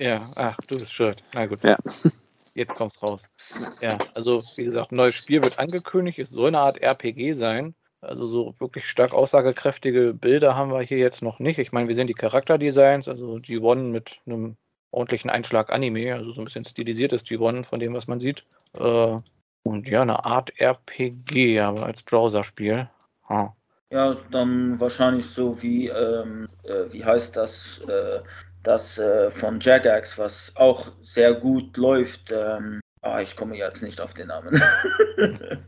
Ja, ach, du bist schuld. Na gut. Ja. Jetzt kommt's raus. Ja, also wie gesagt, ein neues Spiel wird angekündigt. Es soll eine Art RPG sein. Also so wirklich stark aussagekräftige Bilder haben wir hier jetzt noch nicht. Ich meine, wir sehen die Charakterdesigns, also G1 mit einem ordentlichen Einschlag Anime, also so ein bisschen stilisiertes G1 von dem, was man sieht. Äh, und ja, eine Art RPG, aber als Browserspiel. Huh. Ja, dann wahrscheinlich so wie, ähm, äh, wie heißt das, äh, das äh, von Jagax, was auch sehr gut läuft. Ähm, ah, ich komme jetzt nicht auf den Namen.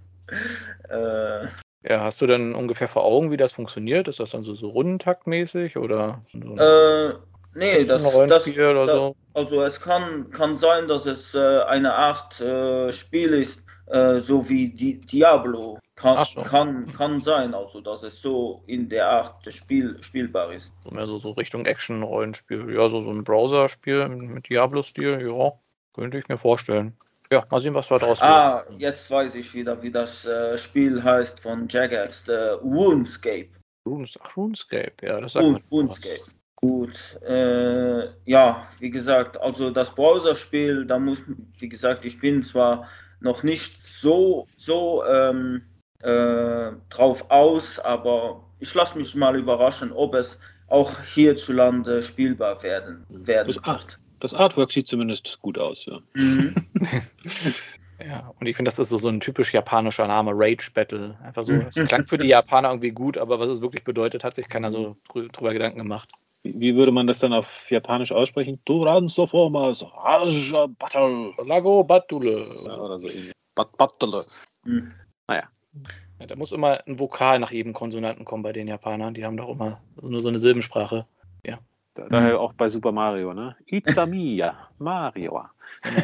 ja, hast du denn ungefähr vor Augen, wie das funktioniert? Ist das dann so, so rundentaktmäßig oder so äh, nee, das, das, oder so? Also es kann, kann sein, dass es äh, eine Art äh, Spiel ist, äh, so wie Di Diablo. Kann, so. kann, kann sein, also dass es so in der Art Spiel spielbar ist. So mehr so, so Richtung Action-Rollenspiel. Ja, so, so ein Browser-Spiel mit Diablo-Stil, ja, könnte ich mir vorstellen. Ja, mal sehen, was wir daraus Ah, wird. jetzt weiß ich wieder, wie das äh, Spiel heißt von Jagax, der RuneScape. Runes, ach, RuneScape, ja, das sagt Rune, RuneScape. Gut, äh, ja, wie gesagt, also das Browser-Spiel, da muss, wie gesagt, ich bin zwar noch nicht so, so ähm, äh, drauf aus, aber ich lasse mich mal überraschen, ob es auch hierzulande spielbar werden, werden das wird. Das Artwork sieht zumindest gut aus, ja. Mhm. ja, und ich finde, das ist so, so ein typisch japanischer Name, Rage Battle. Einfach so, es klang für die Japaner irgendwie gut, aber was es wirklich bedeutet, hat sich keiner so drüber Gedanken gemacht. Wie würde man das dann auf Japanisch aussprechen? Transformers, Raja Battle. Lago Battle. Ja, oder so ähnlich. Bat Battle. Naja. Ja, da muss immer ein Vokal nach jedem Konsonanten kommen bei den Japanern. Die haben doch immer nur so eine Silbensprache. Ja. Daher auch bei Super Mario, ne? Itamiya, Mario. Genau.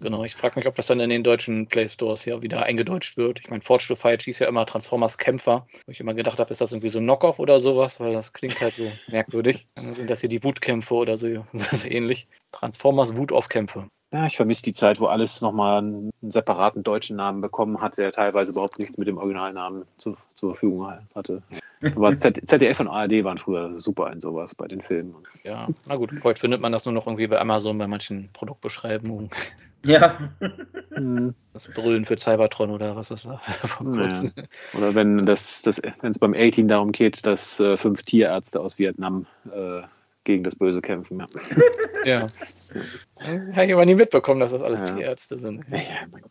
genau, ich frage mich, ob das dann in den deutschen Play Stores hier wieder eingedeutscht wird. Ich meine, Forge to Fight hieß ja immer Transformers Kämpfer. Wo ich immer gedacht habe, ist das irgendwie so ein Knockoff oder sowas, weil das klingt halt so merkwürdig. Dann sind das hier die Wutkämpfe oder so, so ähnlich. Transformers Wutaufkämpfe. Ja, ich vermisse die Zeit, wo alles nochmal einen separaten deutschen Namen bekommen hat, der teilweise überhaupt nichts mit dem Originalnamen zu, zur Verfügung hatte. Aber ZDF und ARD waren früher super in sowas bei den Filmen. Ja, na gut, heute findet man das nur noch irgendwie bei Amazon bei manchen Produktbeschreibungen. Ja. Hm. Das Brüllen für Cybertron oder was ist da? Ja. Oder wenn das, das wenn es beim A-Team darum geht, dass äh, fünf Tierärzte aus Vietnam äh, gegen das Böse kämpfen. Ja. Habe ich aber nie mitbekommen, dass das alles Ja. Tierärzte sind. Ja, ja, mein Gott.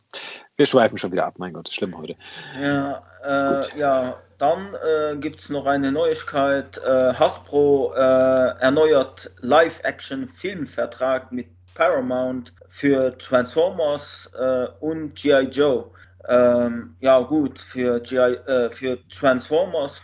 Wir schweifen schon wieder ab, mein Gott, ist schlimm heute. Ja, äh, ja dann äh, gibt es noch eine Neuigkeit. Äh, Hasbro äh, erneuert Live-Action-Filmvertrag mit Paramount für Transformers äh, und G.I. Joe. Ähm, ja gut, für, GI, äh, für Transformers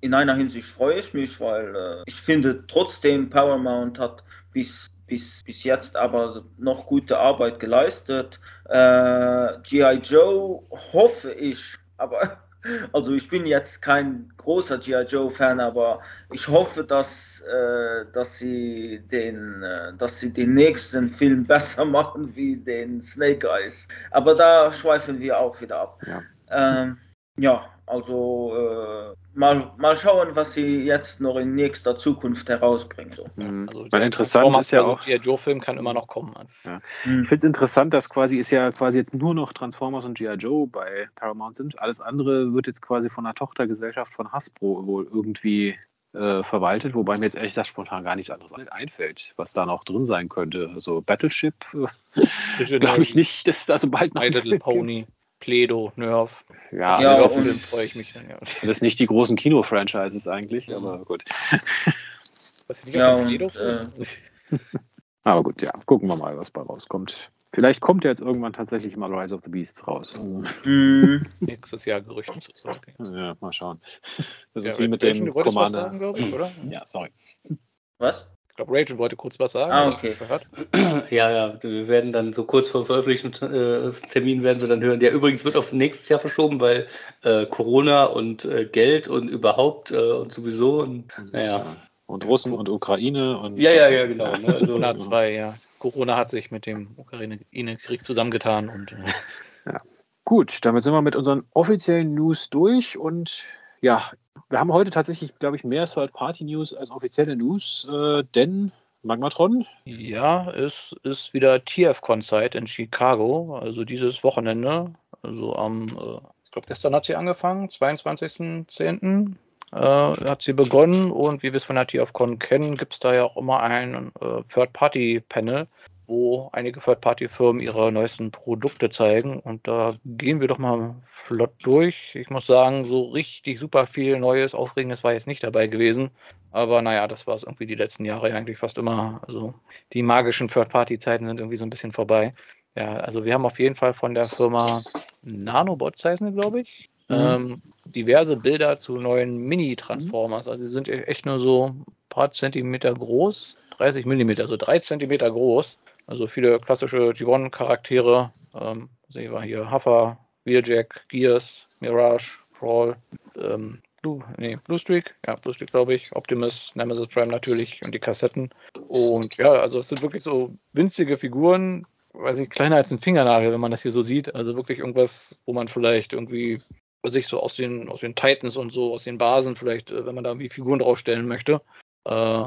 in einer Hinsicht freue ich mich, weil äh, ich finde trotzdem Paramount hat bis, bis, bis jetzt aber noch gute Arbeit geleistet. Äh, G.I. Joe hoffe ich, aber also ich bin jetzt kein großer G.I. Joe-Fan, aber ich hoffe, dass, äh, dass, sie den, äh, dass sie den nächsten Film besser machen wie den Snake Eyes. Aber da schweifen wir auch wieder ab. Ja. Ähm, ja, also äh, mal, mal schauen, was sie jetzt noch in nächster Zukunft herausbringen. So. Mhm. Also Weil der interessant Transformers ist ja auch, G.I. Joe-Film kann immer noch kommen. Also, Ja. Hm. ich finde es interessant, dass quasi ist ja quasi jetzt nur noch Transformers und G.I. Joe bei Paramount sind. Alles andere wird jetzt quasi von einer Tochtergesellschaft von Hasbro wohl irgendwie äh, verwaltet, wobei mir jetzt ehrlich gesagt spontan gar nichts anderes einfällt, was da noch drin sein könnte. Also Battleship, äh, glaube ich nicht, dass da so bald noch My ein Little Film gibt. Pledo, Nerf. Ja, Ja, und- Film freue ich mich dann, ja. das nicht die großen Kino-Franchises eigentlich, aber gut. Was ich Ja, auf den und, Pledo-Film? Aber gut, ja, gucken wir mal, was bei rauskommt. Vielleicht kommt ja jetzt irgendwann tatsächlich mal Rise of the Beasts raus. Hm. Nächstes Jahr Gerüchten zu. Okay. ja, mal schauen. Das Ja, ist wie mit dem Commander. sagen, ich, oder? Ja, sorry. Was? Ich glaube, Rachel wollte kurz was sagen. Ah, okay. Ja, ja, wir werden dann so kurz vor veröffentlichten äh, Termin werden wir dann hören. Der übrigens wird auf nächstes Jahr verschoben, weil äh, Corona und äh, Geld und überhaupt äh, und sowieso und naja. und Russen und Ukraine und Ja, ja, ja, genau. Ne? Also, Corona 2, ja. Corona hat sich mit dem Ukraine-Krieg zusammengetan und äh, Gut, damit sind wir mit unseren offiziellen News durch und ja, wir haben heute tatsächlich, glaube ich, mehr Third-Party-News als offizielle News, äh, denn Magmatron, ja, es ist wieder TFCon-Zeit in Chicago, also dieses Wochenende. Also am, äh, ich glaube, gestern hat sie angefangen, 22.10. Äh, hat sie begonnen und wie wir es von der TFCon kennen, gibt es da ja auch immer ein äh, Third-Party-Panel, wo einige Third-Party-Firmen ihre neuesten Produkte zeigen. Und da gehen wir doch mal flott durch. Ich muss sagen, so richtig super viel Neues, Aufregendes war jetzt nicht dabei gewesen. Aber naja, das war es irgendwie die letzten Jahre eigentlich fast immer. Also die magischen Third-Party-Zeiten sind irgendwie so ein bisschen vorbei. Ja, also wir haben auf jeden Fall von der Firma Nanobots heißen glaube ich. Mhm. Ähm, diverse Bilder zu neuen Mini-Transformers. Also die sind echt nur so ein paar Zentimeter groß, 30 Millimeter, also drei Zentimeter groß. Also viele klassische G1-Charaktere. Ähm, sehen wir hier Huffer, Wheeljack, Gears, Mirage, Crawl, ähm, Blue, nee, Blue Streak, ja, Blue Streak glaube ich, Optimus, Nemesis Prime natürlich und die Kassetten. Und ja, also es sind wirklich so winzige Figuren, weiß ich, kleiner als ein Fingernagel, wenn man das hier so sieht. Also wirklich irgendwas, wo man vielleicht irgendwie sich so aus den, aus den Titans und so, aus den Basen vielleicht, äh, wenn man da irgendwie Figuren draufstellen möchte. Äh,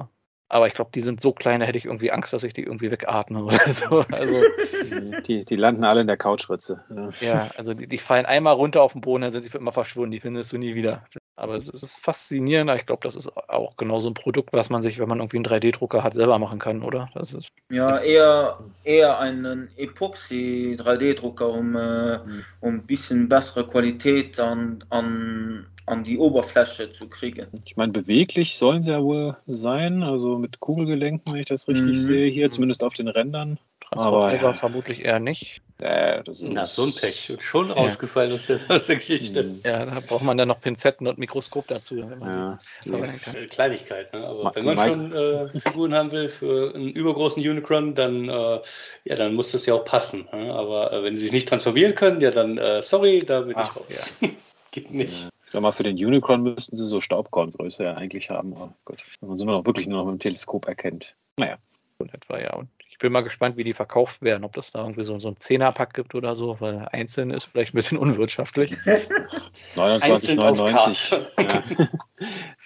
aber ich glaube, die sind so klein, da hätte ich irgendwie Angst, dass ich die irgendwie wegatme oder so. Also, die, die landen alle in der Couchritze. Ja. ja, also die, die fallen einmal runter auf den Boden, dann sind sie für immer verschwunden, die findest du nie wieder. Aber es ist faszinierend, ich glaube, das ist auch genau so ein Produkt, was man sich, wenn man irgendwie einen 3D-Drucker hat, selber machen kann, oder? Das ist, Ja, eher, eher einen Epoxy 3D-Drucker, um, äh, Mhm. um ein bisschen bessere Qualität an, an, an die Oberfläche zu kriegen. Ich meine, beweglich sollen sie ja wohl sein, also mit Kugelgelenken, wenn ich das richtig Mhm. sehe, hier, zumindest auf den Rändern. Aber ja. vermutlich eher nicht. Äh, das ist, na, so ein Pech. Schon Ja. rausgefallen aus der, aus der Geschichte. Mhm. Ja, da braucht man dann noch Pinzetten und Mikroskop dazu. Wenn man Ja. Äh, Kleinigkeit, ne? aber Ma- wenn man Mike- schon äh, Figuren haben will für einen übergroßen Unicron, dann, äh, ja, dann muss das ja auch passen. Ne? Aber äh, wenn sie sich nicht transformieren können, ja dann, äh, sorry, da bin Ach, ich raus. Geht nicht. Ja. Ich sag mal, für den Unicron müssten sie so Staubkorngröße ja eigentlich haben. Oh Gott, wenn man sie nur noch wirklich nur noch mit dem Teleskop erkennt. Naja. So in etwa, ja. Und bin mal gespannt, wie die verkauft werden, ob das da irgendwie so, so ein Zehnerpack gibt oder so, weil einzeln ist vielleicht ein bisschen unwirtschaftlich. 29,99. Ja.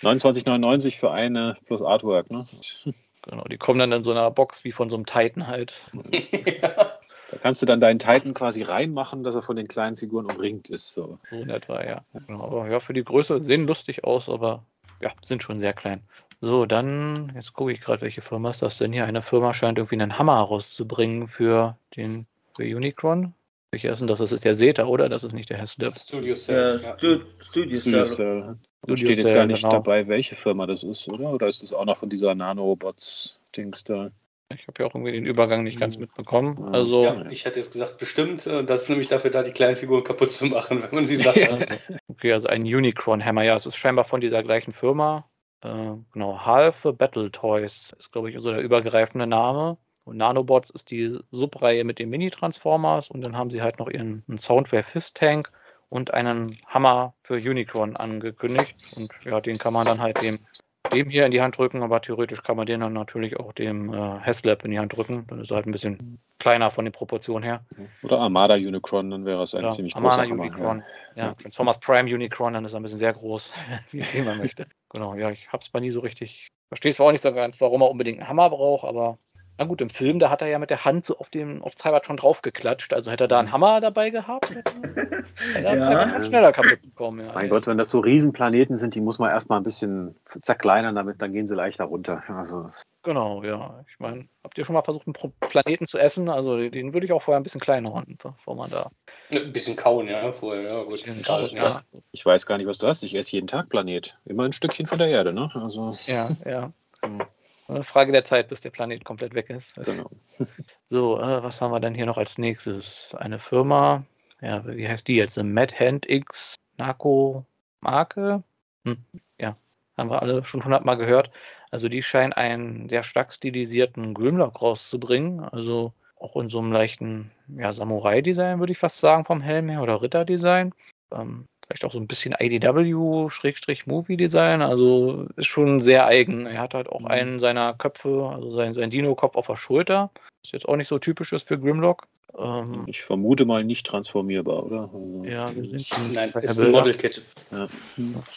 29,99 für eine plus Artwork, ne? Genau, die kommen dann in so einer Box wie von so einem Titan halt. Da kannst du dann deinen Titan quasi reinmachen, dass er von den kleinen Figuren umringt ist. So. So in etwa, ja. Genau, aber ja, für die Größe sehen lustig aus, aber ja, sind schon sehr klein. So, dann, jetzt gucke ich gerade, welche Firma ist das denn hier? Eine Firma scheint irgendwie einen Hammer rauszubringen für den für Unicron. Welcher ist denn das? Das ist ja Zeta, oder? Das ist nicht der Haslip. Studio Ja, Cell. Ja. Stu Studio Studio Cell. Cell. Da Studio steht jetzt gar nicht genau. dabei, welche Firma das ist, oder? Oder ist das auch noch von dieser Nanobots-Dings da? Ich habe ja auch irgendwie den Übergang nicht ganz Mhm. mitbekommen. Ja. Also, Ja, ich hätte jetzt gesagt, bestimmt. äh, Das ist nämlich dafür da, die kleinen Figuren kaputt zu machen, wenn man sie sagt. Okay, also ein Unicron-Hammer. Ja, es ist scheinbar von dieser gleichen Firma. Äh, genau, Half Battle Toys ist, glaube ich, so der übergreifende Name. Und Nanobots ist die Subreihe mit den Mini-Transformers. Und dann haben sie halt noch ihren einen Soundwave Fist Tank und einen Hammer für Unicron angekündigt. Und ja, den kann man dann halt dem, dem hier in die Hand drücken. Aber theoretisch kann man den dann natürlich auch dem äh, Haslab in die Hand drücken. Dann ist er halt ein bisschen kleiner von den Proportionen her. Oder Armada Unicron, dann wäre es ein Oder ziemlich Amana großer. Unicron. Ja. Transformers Prime Unicron, dann ist er ein bisschen sehr groß, wie man möchte. Genau, ja, ich hab's mal nie so richtig. Verstehe zwar auch nicht so ganz, warum er unbedingt einen Hammer braucht, aber na gut, im Film, da hat er ja mit der Hand so auf dem auf Cybertron draufgeklatscht. Also hätte er da einen Hammer dabei gehabt, hätte er Ja. Cybertron schneller kaputt bekommen. Ja. Mein Gott, wenn das so Riesenplaneten sind, die muss man erstmal ein bisschen zerkleinern, damit dann gehen sie leichter runter. Also, Genau, ja. Ich meine, habt ihr schon mal versucht, einen Planeten zu essen? Also den würde ich auch vorher ein bisschen kleiner hauen, bevor man da Ein bisschen kauen, ja, vorher. Ja, gut. kaut, ja. ich weiß gar nicht, was du hast. Ich esse jeden Tag Planet. Immer ein Stückchen von der Erde, ne? Also, Ja, ja. hm, Eine Frage der Zeit, bis der Planet komplett weg ist. genau. So, äh, was haben wir denn hier noch als nächstes? Eine Firma, ja, wie heißt die jetzt? Mad Hand X Narco Marke? Hm, ja, haben wir alle schon hundertmal gehört. Also die scheinen einen sehr stark stilisierten Grimlock rauszubringen. Also auch in so einem leichten ja, Samurai-Design, würde ich fast sagen, vom Helm her oder Ritter-Design. Ähm, vielleicht auch so ein bisschen IDW-Movie-Design. Also ist schon sehr eigen. Er hat halt auch Mhm. einen seiner Köpfe, also sein, sein Dino-Kopf auf der Schulter. Ist jetzt auch nicht so typisch ist für Grimlock. Ähm, Ich vermute mal nicht transformierbar, oder? Also, ja, wir sind Nein, ist ein. Model-Kit. ja.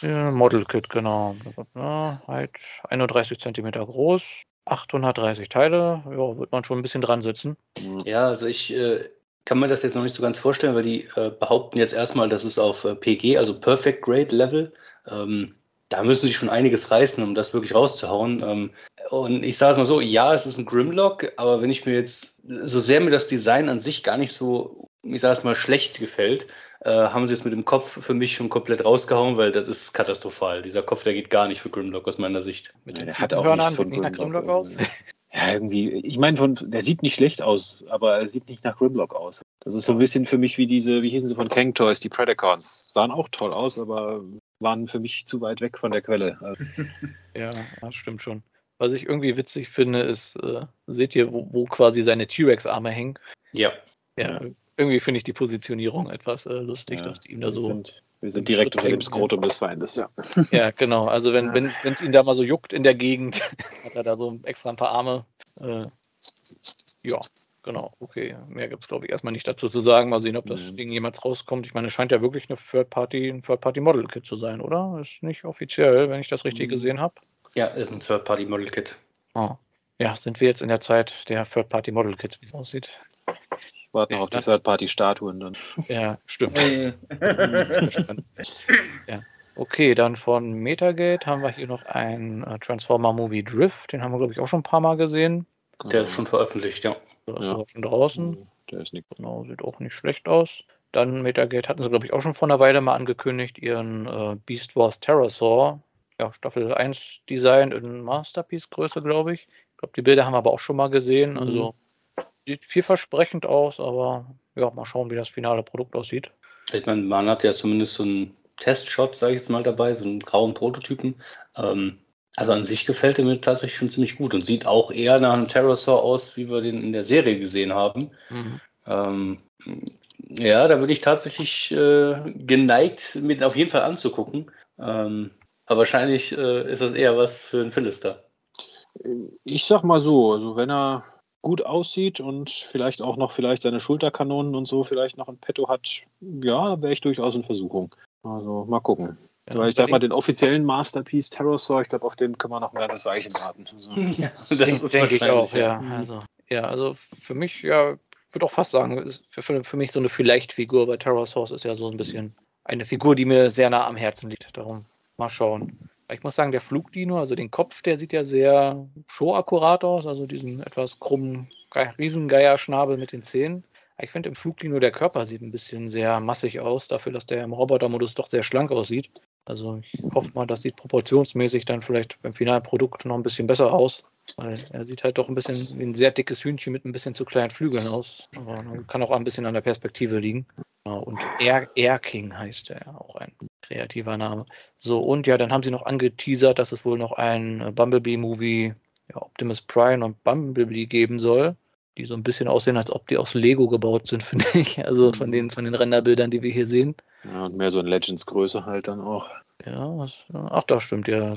Ja, Model Kit, genau. Ja, halt 31 cm groß, 830 Teile. Ja, wird man schon ein bisschen dran sitzen. Ja, also ich äh, kann mir das jetzt noch nicht so ganz vorstellen, weil die äh, behaupten jetzt erstmal, das ist auf äh, PG, also Perfect Grade Level. Ähm, da müssen sie schon einiges reißen, um das wirklich rauszuhauen. Ähm, und ich sage mal so, ja, es ist ein Grimlock, aber wenn ich mir jetzt, so sehr mir das Design an sich gar nicht so, ich sage es mal, schlecht gefällt, äh, haben sie es mit dem Kopf für mich schon komplett rausgehauen, weil das ist katastrophal. Dieser Kopf, der geht gar nicht für Grimlock aus meiner Sicht. Mit Ja, den der hat auch Ziegenhörnern nichts von sieht nicht nach Grimlock Grimlock aus. Ja, irgendwie, ich meine, von, der sieht nicht schlecht aus, aber er sieht nicht nach Grimlock aus. Das ist so ein bisschen für mich wie diese, wie hießen sie von Kang Toys, die Predacons. Sahen auch toll aus, aber waren für mich zu weit weg von der Quelle. Ja, das stimmt schon. Was ich irgendwie witzig finde, ist, äh, seht ihr, wo, wo quasi seine T-Rex-Arme hängen? Ja. Ja, irgendwie finde ich die Positionierung etwas äh, lustig, ja, dass die ihm da so. sind, wir sind direkt unter dem Skrotum des Feindes, ja. Ja, genau. Also wenn Ja. wenn wenn, es ihn da mal so juckt in der Gegend, hat er da so extra ein paar Arme. Äh, ja, genau. Okay. Mehr gibt es, glaube ich, erstmal nicht dazu zu sagen. Mal sehen, ob das Mhm. Ding jemals rauskommt. Ich meine, es scheint ja wirklich eine Third-Party, ein Third-Party-Model-Kit zu sein, oder? Ist nicht offiziell, wenn ich das richtig Mhm. gesehen habe. Ja, ist ein Third-Party-Model-Kit. Oh. Ja, sind wir jetzt in der Zeit der Third-Party-Model-Kits, wie es aussieht. Ich warte noch auf die Third-Party-Statuen dann. Ja, stimmt. Äh, ja. Okay, dann von Metagate haben wir hier noch ein äh, Transformer Movie Drift. Den haben wir, glaube ich, auch schon ein paar Mal gesehen. Der ist schon veröffentlicht, ja. Der ist Ja. auch schon draußen. Der ist nicht. Genau, sieht auch nicht schlecht aus. Dann Metagate hatten sie, glaube ich, auch schon vor einer Weile mal angekündigt, ihren äh, Beast Wars Terrorsaur. Ja, Staffel 1 Design in Masterpiece-Größe, glaube ich. Ich glaube, die Bilder haben wir aber auch schon mal gesehen. Mhm. Sieht vielversprechend aus, aber ja, mal schauen, wie das finale Produkt aussieht. Ich meine, man hat ja zumindest so einen Testshot, sage ich jetzt mal, dabei, so einen grauen Prototypen. Ähm, also an sich gefällt er mir tatsächlich schon ziemlich gut und sieht auch eher nach einem Terrorsaur aus, wie wir den in der Serie gesehen haben. Mhm. Ähm, ja, da bin ich tatsächlich äh, geneigt, mir den auf jeden Fall anzugucken. Ähm, aber wahrscheinlich äh, ist das eher was für einen Philister. Ich sag mal so, also wenn er gut aussieht und vielleicht auch noch vielleicht seine Schulterkanonen und so vielleicht noch in petto hat, ja, wäre ich durchaus in Versuchung. Also mal gucken. Ja, Weil ich sag mal, den offiziellen Masterpiece Terrorsaur, ich glaube, auf den können wir noch ein ganzes Weilchen warten. Also, Ja, Das denke ich auch, ja. Mhm. Also, ja, also für mich, ja, ich würde auch fast sagen, ist für, für, für mich so eine Vielleicht-Figur, weil Terror Source ist ja so ein bisschen eine Figur, die mir sehr nah am Herzen liegt. Darum mal schauen. Ich muss sagen, der Flugdino, also den Kopf, der sieht ja sehr showakkurat aus, also diesen etwas krummen Riesengeierschnabel mit den Zähnen. Ich finde im Flugdino der Körper sieht ein bisschen sehr massig aus, dafür, dass der im Robotermodus doch sehr schlank aussieht. Also ich hoffe mal, das sieht proportionsmäßig dann vielleicht beim finalen Produkt noch ein bisschen besser aus. Weil er sieht halt doch ein bisschen wie ein sehr dickes Hühnchen mit ein bisschen zu kleinen Flügeln aus. Aber kann auch ein bisschen an der Perspektive liegen. Und Air, Air King heißt er, auch ein kreativer Name. So, und ja, dann haben sie noch angeteasert, dass es wohl noch ein Bumblebee-Movie, ja, Optimus Prime und Bumblebee geben soll, die so ein bisschen aussehen, als ob die aus Lego gebaut sind, finde ich. Also von den, von den Renderbildern, die wir hier sehen. Ja, und mehr so in Legends-Größe halt dann auch. Ja, was, ach, da stimmt ja.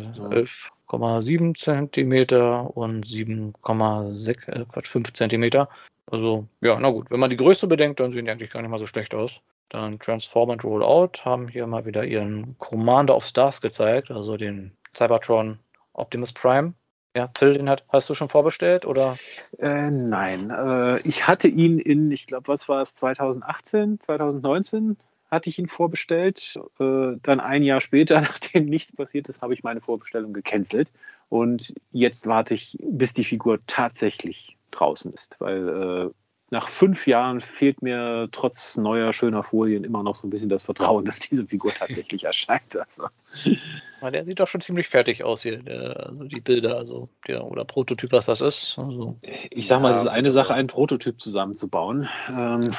11,7 Zentimeter und 7,6, äh, Quatsch, 5 Zentimeter. Also, ja, na gut, wenn man die Größe bedenkt, dann sehen die eigentlich gar nicht mal so schlecht aus. Dann Transform and Rollout haben hier mal wieder ihren Commander of Stars gezeigt, also den Cybertron Optimus Prime. Ja, Phil, den hat, hast du schon vorbestellt oder? Äh, nein, äh, ich hatte ihn in, ich glaube, was war es, 2018, 2019 hatte ich ihn vorbestellt. Äh, dann ein Jahr später, nachdem nichts passiert ist, habe ich meine Vorbestellung gecancelt. Und jetzt warte ich, bis die Figur tatsächlich draußen ist, weil äh, nach fünf Jahren fehlt mir trotz neuer schöner Folien immer noch so ein bisschen das Vertrauen, dass diese Figur tatsächlich erscheint. Also. Ja, der sieht doch schon ziemlich fertig aus hier, der, also die Bilder, also der oder Prototyp, was das ist. Also, ich sag mal, es ist eine Sache, einen Prototyp zusammenzubauen. Ähm,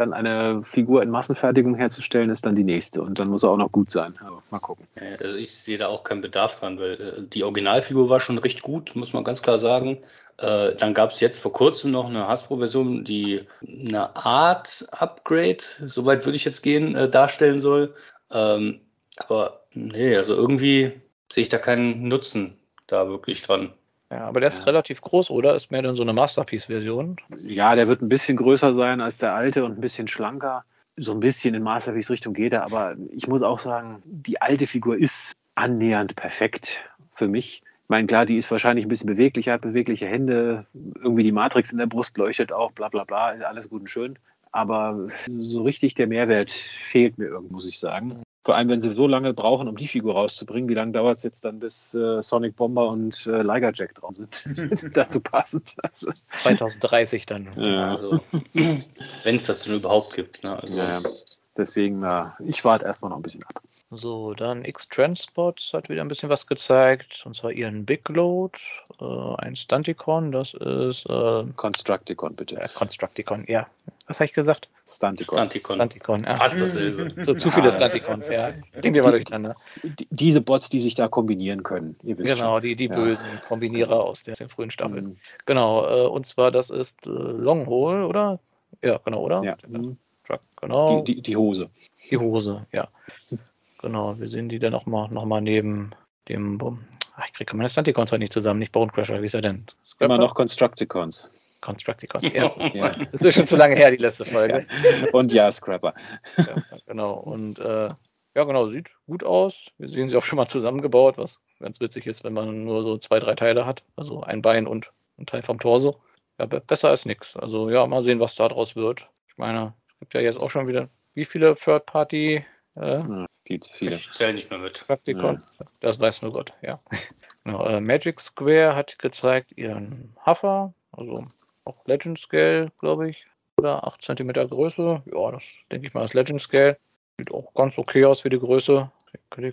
dann eine Figur in Massenfertigung herzustellen, ist dann die nächste. Und dann muss er auch noch gut sein. Aber mal gucken. Also ich sehe da auch keinen Bedarf dran, weil äh, die Originalfigur war schon recht gut, muss man ganz klar sagen. Äh, dann gab es jetzt vor kurzem noch eine Hasbro-Version, die eine Art Upgrade, soweit würde ich jetzt gehen, äh, darstellen soll. Ähm, aber nee, also irgendwie sehe ich da keinen Nutzen da wirklich dran. Ja, aber der ist ja. relativ groß, oder? Ist mehr dann so eine Masterpiece-Version? Ja, der wird ein bisschen größer sein als der alte und ein bisschen schlanker. So ein bisschen in Masterpiece-Richtung geht er, aber ich muss auch sagen, die alte Figur ist annähernd perfekt für mich. Ich meine, klar, die ist wahrscheinlich ein bisschen beweglicher, hat bewegliche Hände, irgendwie die Matrix in der Brust leuchtet auch, bla bla bla, ist alles gut und schön. Aber so richtig der Mehrwert fehlt mir irgendwo, muss ich sagen. Vor allem, wenn sie so lange brauchen, um die Figur rauszubringen, wie lange dauert es jetzt dann, bis äh, Sonic Bomber und äh, Liger Jack drauf sind? Dazu passend. Also. 2030 dann. Ja. Also, wenn es das denn überhaupt gibt. Ne? Also. Ja, deswegen, na, ich warte erstmal noch ein bisschen ab. So, dann X-Transports hat wieder ein bisschen was gezeigt, und zwar ihren Big Load, äh, ein Stunticon, das ist. Äh, Constructicon, bitte. Äh, Constructicon, ja. Was habe ich gesagt? Stunticon. Stunticon. Stunticon ja. Fast dasselbe. So, zu viele Stunticons, ja. Bringt ihr mal durcheinander. Die, diese Bots, die sich da kombinieren können. genau, schon. die, die ja. bösen Kombinierer aus den, den frühen Staffeln. Mhm. Genau, äh, und zwar, das ist äh, Longhole, oder? Ja, genau, oder? Ja. Mhm. Genau. Die, die, die Hose. Die Hose, ja. Genau, wir sehen die dann nochmal noch mal neben dem. Ach, ich kriege meine Stunticons halt nicht zusammen, nicht Bone Crusher, wie ist er denn? Scrapper? Immer noch Constructicons. Constructicons, ja. ja. Das ist schon zu lange her, die letzte Folge. Ja. Und ja, Scrapper. Ja, genau, und äh, ja, genau, sieht gut aus. Wir sehen sie auch schon mal zusammengebaut, was ganz witzig ist, wenn man nur so zwei, drei Teile hat. Also ein Bein und ein Teil vom Torso. Ja, besser als nichts. Also ja, mal sehen, was da draus wird. Ich meine, es gibt ja jetzt auch schon wieder, wie viele Third-Party äh, viel zu viele. Ich zähle nicht mehr mit. Praktikons, ja. das weiß nur Gott, ja. Genau, äh, Magic Square hat gezeigt ihren Huffer, also auch Legend Scale, glaube ich, oder 8 cm Größe. Ja, das denke ich mal als Legend Scale. Sieht auch ganz okay aus für die Größe.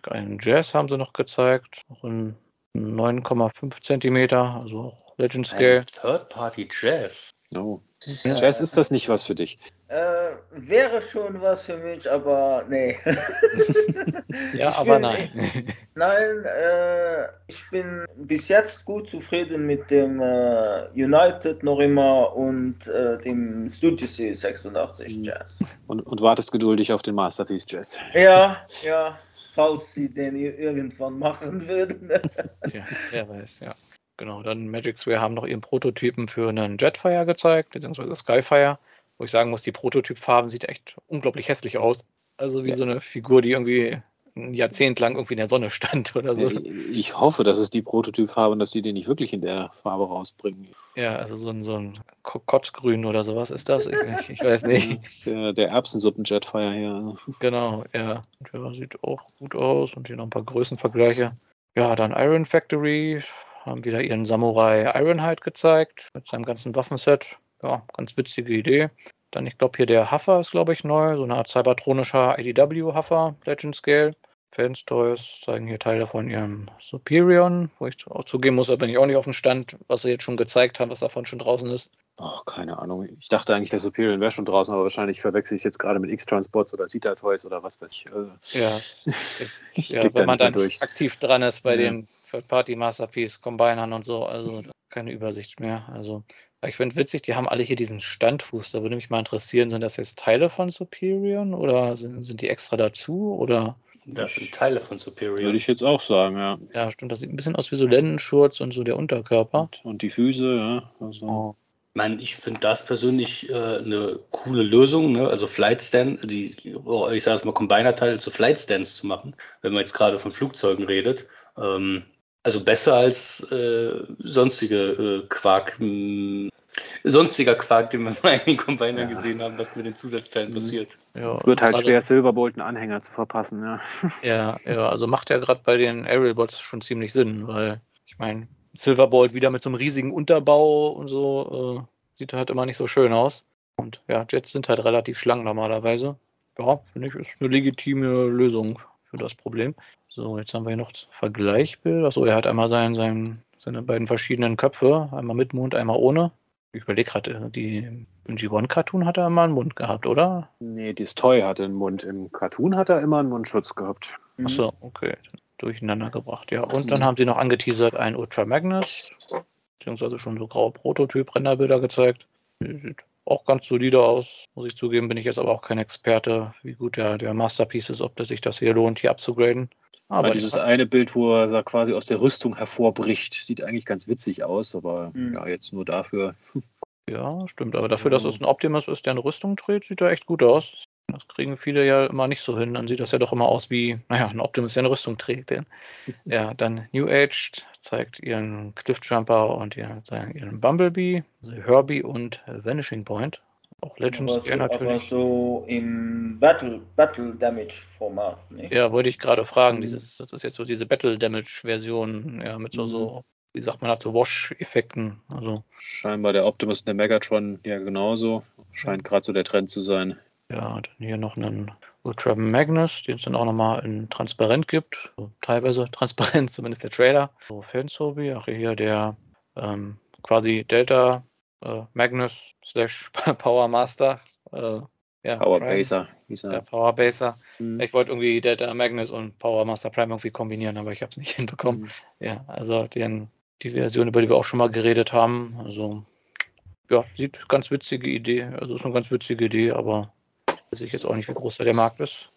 Einen Jazz haben sie noch gezeigt, auch in 9,5 cm, also auch Legend Scale. Third-Party Jazz. No. Ja. Jazz ist das nicht was für dich? Äh, wäre schon was für mich, aber nee. ja, ich aber bin, nein. nein, äh, ich bin bis jetzt gut zufrieden mit dem äh, United noch immer und äh, dem Studio C86 mhm. Jazz. Und, und wartest geduldig auf den Masterpiece Jazz. Ja, ja, falls sie den irgendwann machen würden. ja, wer weiß, ja. Genau, dann Magic Sphere haben noch ihren Prototypen für einen Jetfire gezeigt, beziehungsweise Skyfire wo ich sagen muss, die Prototypfarben sieht echt unglaublich hässlich aus. Also wie ja. so eine Figur, die irgendwie ein Jahrzehnt lang irgendwie in der Sonne stand oder so. Ich hoffe, dass es die Prototypfarbe und dass sie den nicht wirklich in der Farbe rausbringen. Ja, also so ein, so ein Kokottgrün oder sowas ist das. Ich, ich weiß nicht. Der, der Erbsensuppen-Jetfire hier. Genau, ja. Der sieht auch gut aus und hier noch ein paar Größenvergleiche. Ja, dann Iron Factory haben wieder ihren Samurai Ironhide gezeigt mit seinem ganzen Waffenset. Ja, ganz witzige Idee. Dann, ich glaube, hier der Huffer ist, glaube ich, neu. So eine Art cybertronischer IDW-Huffer, Legend Scale. Fans Toys zeigen hier Teile von ihrem Superion, wo ich auch zugeben muss, da bin ich auch nicht auf dem Stand, was sie jetzt schon gezeigt haben, was davon schon draußen ist. Oh, keine Ahnung. Ich dachte eigentlich, der Superior wäre schon draußen, aber wahrscheinlich verwechsel ich es jetzt gerade mit X-Transports oder Sita Toys oder was weiß ich. Also, Ja, ich ja wenn man dann durch. aktiv dran ist bei Ja. den Third-Party Masterpiece Combinern und so, also keine Übersicht mehr. Also ich finde witzig, die haben alle hier diesen Standfuß. Da würde mich mal interessieren, sind das jetzt Teile von Superion oder sind, sind die extra dazu? Oder Das sind Teile von Superior. Würde ich jetzt auch sagen, ja. ja, stimmt, das sieht ein bisschen aus wie so Lendenschurz und so der Unterkörper. Und, die Füße, ja. Also, Oh. Ich meine, ich finde das persönlich äh, eine coole Lösung, ne? also Flight Stand, die, oh, ich sage es mal, Combiner-Teile zu Flight Stands zu machen, wenn man jetzt gerade von Flugzeugen redet. Ähm, also besser als äh, sonstige äh, Quark, mh, sonstiger Quark, den wir bei einigen Combinern Ja. gesehen haben, was mit den Zusatzteilen Mhm. passiert. Ja, es wird halt schwer, Silverbolt einen Anhänger zu verpassen, ja. Ja, ja, also macht ja gerade bei den Aerial-Bots schon ziemlich Sinn, weil ich meine, Silverbolt wieder mit so einem riesigen Unterbau und so äh, sieht halt immer nicht so schön aus. Und ja, Jets sind halt relativ schlank normalerweise. Ja, finde ich, ist eine legitime Lösung für das Problem. So, jetzt haben wir hier noch das Vergleichbild. Achso, er hat einmal sein, sein, seine beiden verschiedenen Köpfe, einmal mit Mund, einmal ohne. Ich überlege gerade, die im G1-Cartoon hat er immer einen Mund gehabt, oder? Nee, das Toy hatte einen Mund. Im Cartoon hat er immer einen Mundschutz gehabt. Achso, okay. Durcheinander gebracht, ja. Und dann Mhm. haben sie noch angeteasert ein Ultra Magnus, beziehungsweise schon so graue Prototyp-Renderbilder gezeigt. Sieht auch ganz solide aus, muss ich zugeben, bin ich jetzt aber auch kein Experte, wie gut der, der Masterpiece ist, ob das sich das hier lohnt, hier abzugraden. Aber Aber dieses eine Bild, wo er da quasi aus der Rüstung hervorbricht, sieht eigentlich ganz witzig aus, aber Mhm. ja, jetzt nur dafür. ja, stimmt. Aber dafür, dass Ja. es ein Optimus ist, der eine Rüstung trägt, sieht er echt gut aus. Das kriegen viele ja immer nicht so hin. Dann sieht das ja doch immer aus wie, naja, ein Optimus, der eine Rüstung trägt. Denn. Ja, dann New Age zeigt ihren Cliffjumper und ihren, ihren Bumblebee, also Herbie und Vanishing Point. Auch Legends aber, so, ja, aber natürlich. so im Battle, Battle Damage Format. Ne? Ja, wollte ich gerade fragen. Mhm. Dieses, das ist jetzt so diese Battle Damage Version, ja, mit so, Mhm. so wie sagt man, dazu Wash-Effekten. Also, Scheinbar der Optimus und der Megatron ja genauso. Scheint gerade so der Trend zu sein. ja, dann hier noch einen Ultra Magnus, den es dann auch nochmal in transparent gibt. So, teilweise transparent, zumindest der Trailer. So, Fansobi, ach hier der ähm, quasi Delta äh, Magnus slash Power Master. Äh, ja, Power Prime. Baser er. Ja, Power Baser. Mhm. Ich wollte irgendwie Delta Magnus und Power Master Prime irgendwie kombinieren, aber ich habe es nicht hinbekommen. Mhm. Ja, also den, die Version, über die wir auch schon mal geredet haben. Also, ja, sieht ganz witzige Idee. Also ist eine ganz witzige Idee, aber weiß ich jetzt auch nicht, wie groß da der Markt ist.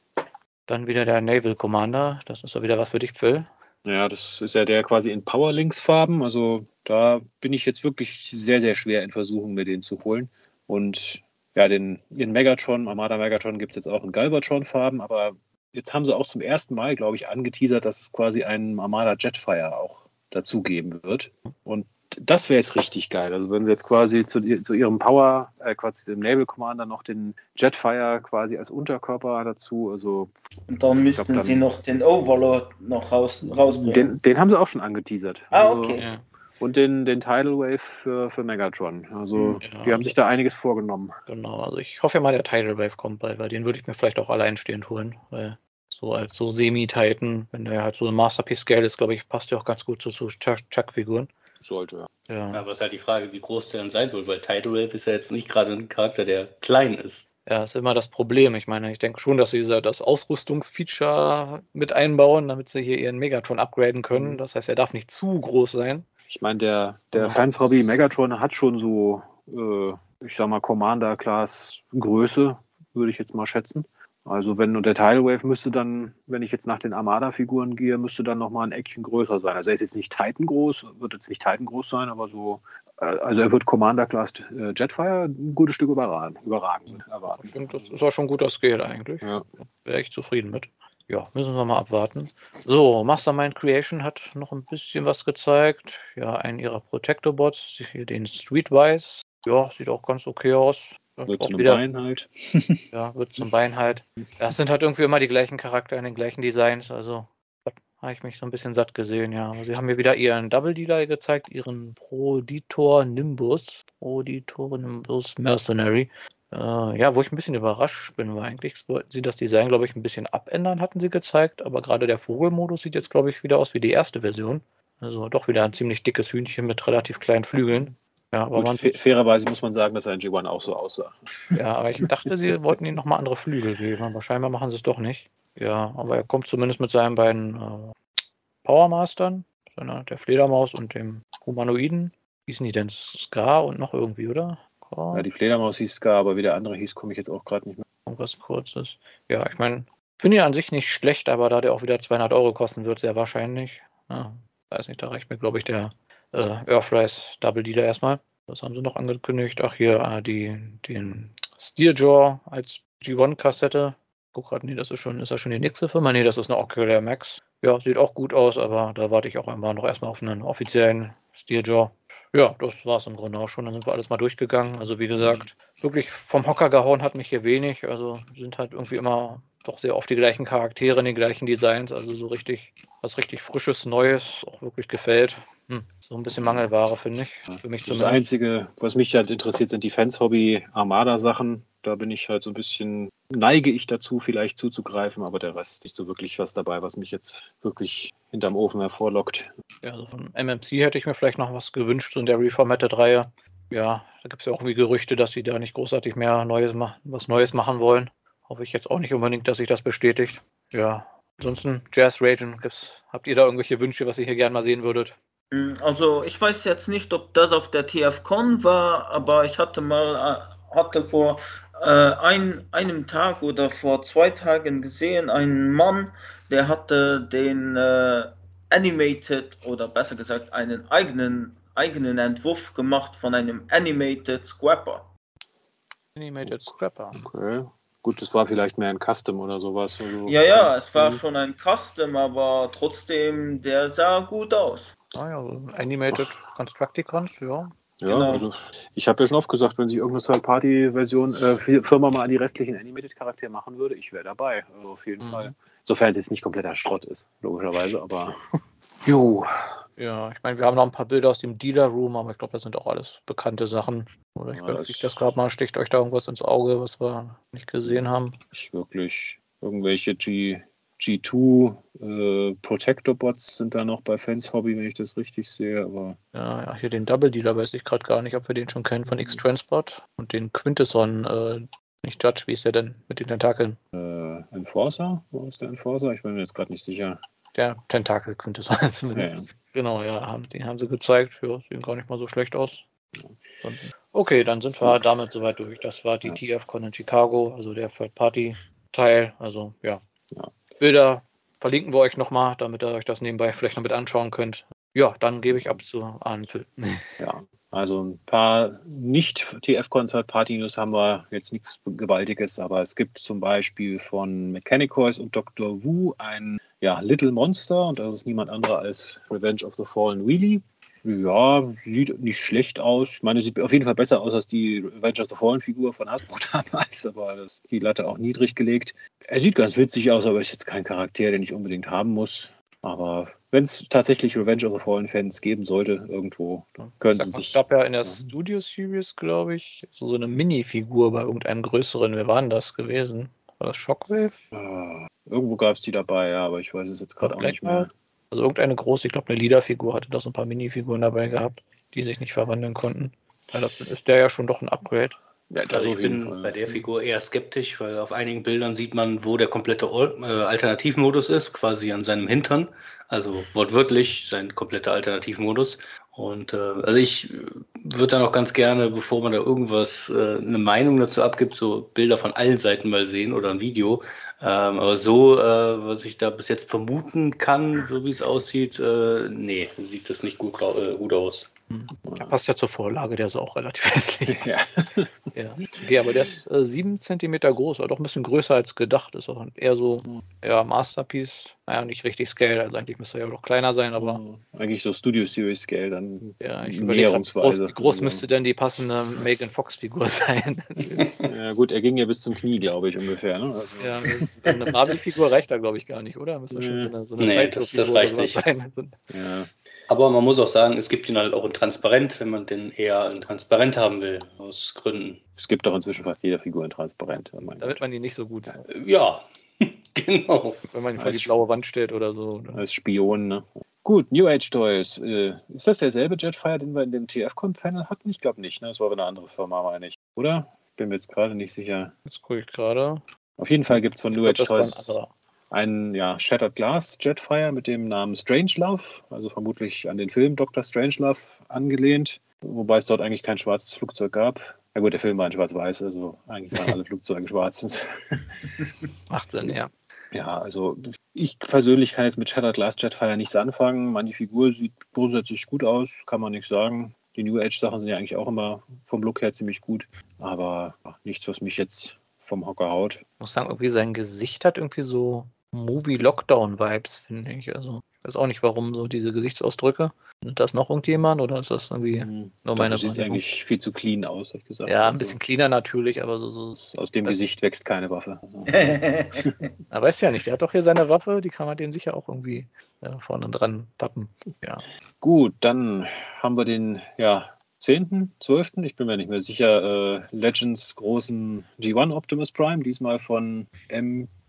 Dann wieder der Naval Commander. Das ist ja wieder was für dich, Phil. Ja, das ist ja der quasi in Powerlinks-Farben. Also da bin ich jetzt wirklich sehr, sehr schwer in Versuchung, mir den zu holen. Und ja, den ihren Megatron, Armada Megatron gibt es jetzt auch in Galvatron-Farben, aber jetzt haben sie auch zum ersten Mal, glaube ich, angeteasert, dass es quasi einen Armada Jetfire auch dazugeben wird. Und das wäre jetzt richtig geil. Also wenn sie jetzt quasi zu, zu ihrem Power, äh, quasi dem Naval Commander noch den Jetfire quasi als Unterkörper dazu, also Und dann müssten dann- sie noch den Overlord noch raus, rausbringen. den, den haben sie auch schon angeteasert. Ah, Also- okay. Ja, Und den, den Tidal Wave für, für Megatron. Also Ja, die haben sich da einiges vorgenommen. genau. Also ich hoffe ja mal, der Tidal Wave kommt bald, weil den würde ich mir vielleicht auch alleinstehend holen. Weil so als so Semi-Titan, wenn der halt so ein Masterpiece-Scale ist, glaube ich, passt ja auch ganz gut zu, zu Chuck- Chuck-Figuren. Sollte. Ja. Aber es ist halt die Frage, wie groß der dann sein wird, weil Tidal Wave ist ja jetzt nicht gerade ein Charakter, der klein ist. Ja, ist immer das Problem. Ich meine, ich denke schon, dass sie das Ausrüstungsfeature mit einbauen, damit sie hier ihren Megatron upgraden können. Mhm. Das heißt, er darf nicht zu groß sein. Ich meine, der, der Ja. Fans Hobby Megatron hat schon so, äh, ich sag mal, Commander-Class Größe, würde ich jetzt mal schätzen. Also wenn der Tidal Wave müsste dann, wenn ich jetzt nach den Armada-Figuren gehe, müsste dann nochmal ein Eckchen größer sein. Also er ist jetzt nicht Titan groß, wird jetzt nicht Titan groß sein, aber so, äh, also er wird Commander-Class äh, Jetfire ein gutes Stück überragen, überragen erwarten. Ich finde, das ist auch schon ein guter Scale eigentlich. Ja. Wäre ich zufrieden mit. Ja, müssen wir mal abwarten. So, Mastermind Creation hat noch ein bisschen was gezeigt. Ja, einen ihrer Protector-Bots, den Streetwise. Ja, sieht auch ganz okay aus. Wird auch zu einem wieder, Bein halt. ja, wird zum Bein halt. Das sind halt irgendwie immer die gleichen Charakter in den gleichen Designs. Also, habe ich mich so ein bisschen satt gesehen, ja. Sie haben mir wieder ihren Double Dealer gezeigt, ihren Proditor Nimbus. Proditor Nimbus Mercenary. Äh, ja, wo ich ein bisschen überrascht bin, war eigentlich, wollten sie das Design, glaube ich, ein bisschen abändern, hatten sie gezeigt. Aber gerade der Vogelmodus sieht jetzt, glaube ich, wieder aus wie die erste Version. Also doch wieder ein ziemlich dickes Hühnchen mit relativ kleinen Flügeln. Ja, aber Gut, fairerweise muss man sagen, dass ein G1 auch so aussah. Ja, aber ich dachte, sie wollten ihm nochmal andere Flügel geben, aber scheinbar machen sie es doch nicht. Ja, aber er kommt zumindest mit seinen beiden äh, Powermastern, seiner, der Fledermaus und dem Humanoiden. Hießen die denn Scar und noch irgendwie, oder? Oh. Ja, die Fledermaus hieß Scar, aber wie der andere hieß, komme ich jetzt auch gerade nicht mehr. Irgendwas kurzes. Ja, ich meine, finde ihn an sich nicht schlecht, aber da der auch wieder 200 Euro kosten wird, sehr wahrscheinlich. Ja, weiß nicht, da reicht mir, glaube ich, der äh, Earthrise Double Dealer erstmal. Was haben sie noch angekündigt? Ach, hier äh, die, den Steeljaw als G1-Kassette. Guck gerade, nee, das ist schon, ist das schon die nächste Firma? Nee, das ist eine Ocular Max. Ja, sieht auch gut aus, aber da warte ich auch einmal noch erstmal auf einen offiziellen Steeljaw. Ja, das war es im Grunde auch schon. Dann sind wir alles mal durchgegangen. Also wie gesagt, wirklich vom Hocker gehauen hat mich hier wenig. Also sind halt irgendwie immer doch sehr oft die gleichen Charaktere, die gleichen Designs. Also so richtig, was richtig Frisches, Neues, auch wirklich gefällt. Hm, so ein bisschen Mangelware, finde ich. Für mich das Einzige, was mich halt interessiert, sind die Fans-Hobby-Armada-Sachen. Da bin ich halt so ein bisschen, neige ich dazu, vielleicht zuzugreifen, aber der Rest nicht so wirklich was dabei, was mich jetzt wirklich hinterm Ofen hervorlockt. Ja, also von MMC hätte ich mir vielleicht noch was gewünscht, in der Reformatted-Reihe. Ja, da gibt es ja auch irgendwie Gerüchte, dass sie da nicht großartig mehr Neues was Neues machen wollen. Hoffe ich jetzt auch nicht unbedingt, dass sich das bestätigt. Ja, ansonsten Jazz Ragen, habt ihr da irgendwelche Wünsche, was ihr hier gerne mal sehen würdet? Hm, also ich weiß jetzt nicht, ob das auf der TFCon war, aber ich hatte mal äh, hatte vor äh, ein, einem Tag oder vor zwei Tagen gesehen einen Mann, der hatte den äh, Animated oder besser gesagt einen eigenen eigenen Entwurf gemacht von einem Animated Scrapper. Animated Scrapper. Okay. Gut, das war vielleicht mehr ein Custom oder sowas. Also, ja, ja, es war schon ein Custom, aber trotzdem, der sah gut aus. Ah ja, so Animated Constructicons, ja. Ja, genau. also ich habe ja schon oft gesagt, wenn sich irgendeine Third-Party-Version äh, Firma mal an die restlichen Animated-Charaktere machen würde, ich wäre dabei. Also auf jeden mhm. Fall. Sofern das nicht kompletter Schrott ist, logischerweise, aber. jo. Ja, ich meine, wir haben noch ein paar Bilder aus dem Dealer Room, aber ich glaube, das sind auch alles bekannte Sachen. Oder ich ja, weiß nicht, das gerade mal, sticht euch da irgendwas ins Auge, was wir nicht gesehen haben? Nicht wirklich. Irgendwelche G, G2 äh, Protector Bots sind da noch bei Fans Hobby, wenn ich das richtig sehe. Aber ja, ja hier den Double Dealer weiß ich gerade gar nicht, ob wir den schon kennen von X-Transport. Und den Quintesson, äh, nicht Judge, wie ist der denn mit den Tentakeln? Äh, Enforcer? Wo ist der Enforcer? Ich bin mir jetzt gerade nicht sicher. Der Tentakel Quintesson zumindest. Ja. Genau, ja, haben, den haben sie gezeigt. Ja, sehen gar nicht mal so schlecht aus. Okay, dann sind wir damit soweit durch. Das war die. TFCon in Chicago, also der Third-Party-Teil. Also ja. Bilder verlinken wir euch nochmal, damit ihr euch das nebenbei vielleicht noch mit anschauen könnt. Ja, dann gebe ich ab zu Arne. Ja, also ein paar nicht TF-Konzert-Party-News haben wir jetzt nichts Gewaltiges, aber es gibt zum Beispiel von Mechanicoys und Dr. Wu ein ja, Little Monster und das ist niemand anderer als Revenge of the Fallen Wheelie. Ja, sieht nicht schlecht aus. Ich meine, sieht auf jeden Fall besser aus als die Revenge of the Fallen Figur von Hasbro damals, aber das, die Latte auch niedrig gelegt. Er sieht ganz witzig aus, aber ist jetzt kein Charakter, den ich unbedingt haben muss. Aber wenn es tatsächlich Revenge of the Fallen Fans geben sollte, irgendwo, dann können sie sich. Es gab ja in der Studio Series, glaube ich, so, so eine Mini-Figur bei irgendeinem größeren. Wer war denn das gewesen? War das Shockwave? Irgendwo gab es die dabei, ja, aber ich weiß es jetzt gerade auch nicht mehr. Also irgendeine große, ich glaube eine Leader-Figur hatte da so ein paar Minifiguren dabei gehabt, die sich nicht verwandeln konnten. Das ist der ja schon doch ein Upgrade. Ja, also ich bin Fall. bei der Figur eher skeptisch, weil auf einigen Bildern sieht man, wo der komplette äh, Alternativmodus ist, quasi an seinem Hintern. Also wortwörtlich sein kompletter Alternativmodus. Und äh, also ich würde dann auch ganz gerne, bevor man da irgendwas, äh, eine Meinung dazu abgibt, so Bilder von allen Seiten mal sehen oder ein Video. Ähm, aber so, äh, was ich da bis jetzt vermuten kann, so wie es aussieht, äh, nee, sieht das nicht gut, äh, gut aus. Der passt ja zur Vorlage, der ist auch relativ hässlich. Ja. ja. Okay, aber der ist äh, 7 cm groß, aber doch ein bisschen größer als gedacht. Ist auch eher so ja, Masterpiece. Naja, nicht richtig Scale, also eigentlich müsste er ja doch kleiner sein, aber. Eigentlich so Studio Series Scale, dann ja, ich näherungsweise. Groß, wie groß müsste denn die passende Megan Fox-Figur sein? ja, gut, er ging ja bis zum Knie, glaube ich, ungefähr. Ne? Also. Ja, Eine Barbie-Figur reicht da, glaube ich, gar nicht, oder? Müsste schon so eine, so eine nee, das, das reicht nicht. Sein. Ja. Aber man muss auch sagen, es gibt ihn halt auch in Transparent, wenn man den eher in Transparent haben will, aus Gründen. Es gibt doch inzwischen fast jede Figur in Transparent. Damit man die nicht so gut. Ja, genau. Wenn man ihn vor die blaue Wand stellt oder so. Oder? Als Spion, ne? Gut, New Age Toys. Äh, ist das derselbe Jetfire, den wir in dem TFCon-Panel hatten? Ich glaube nicht, ne? Das war aber eine andere Firma, meine ich. Oder? Bin mir jetzt gerade nicht sicher. Jetzt gucke ich gerade. Auf jeden Fall gibt es von New Age Toys einen ja, Shattered Glass Jetfire mit dem Namen Strangelove, also vermutlich an den Film Dr. Strangelove angelehnt, wobei es dort eigentlich kein schwarzes Flugzeug gab. Ja gut, der Film war in schwarz-weiß, also eigentlich waren alle Flugzeuge schwarz. Macht Sinn, ja. Ja, also ich persönlich kann jetzt mit Shattered Glass Jetfire nichts anfangen. Meine Figur sieht grundsätzlich gut aus, kann man nicht sagen. Die New Age Sachen sind ja eigentlich auch immer vom Look her ziemlich gut, aber nichts, was mich jetzt vom Hocker haut. Ich muss sagen, irgendwie sein Gesicht hat irgendwie so Movie-Lockdown-Vibes, finde ich. Also, ich weiß auch nicht, warum so diese Gesichtsausdrücke. Sind das noch irgendjemand oder ist das irgendwie hm, nur meine Das sieht eigentlich viel zu clean aus, habe ich gesagt. Ja, ein also, bisschen cleaner natürlich, aber so. so aus dem Gesicht wächst keine Waffe. Also. aber weiß ja nicht, der hat doch hier seine Waffe, die kann man dem sicher auch irgendwie ja, vorne dran pappen. Ja. Gut, dann haben wir den, ja, 10., 12., ich bin mir nicht mehr sicher, äh, Legends großen G1 Optimus Prime, diesmal von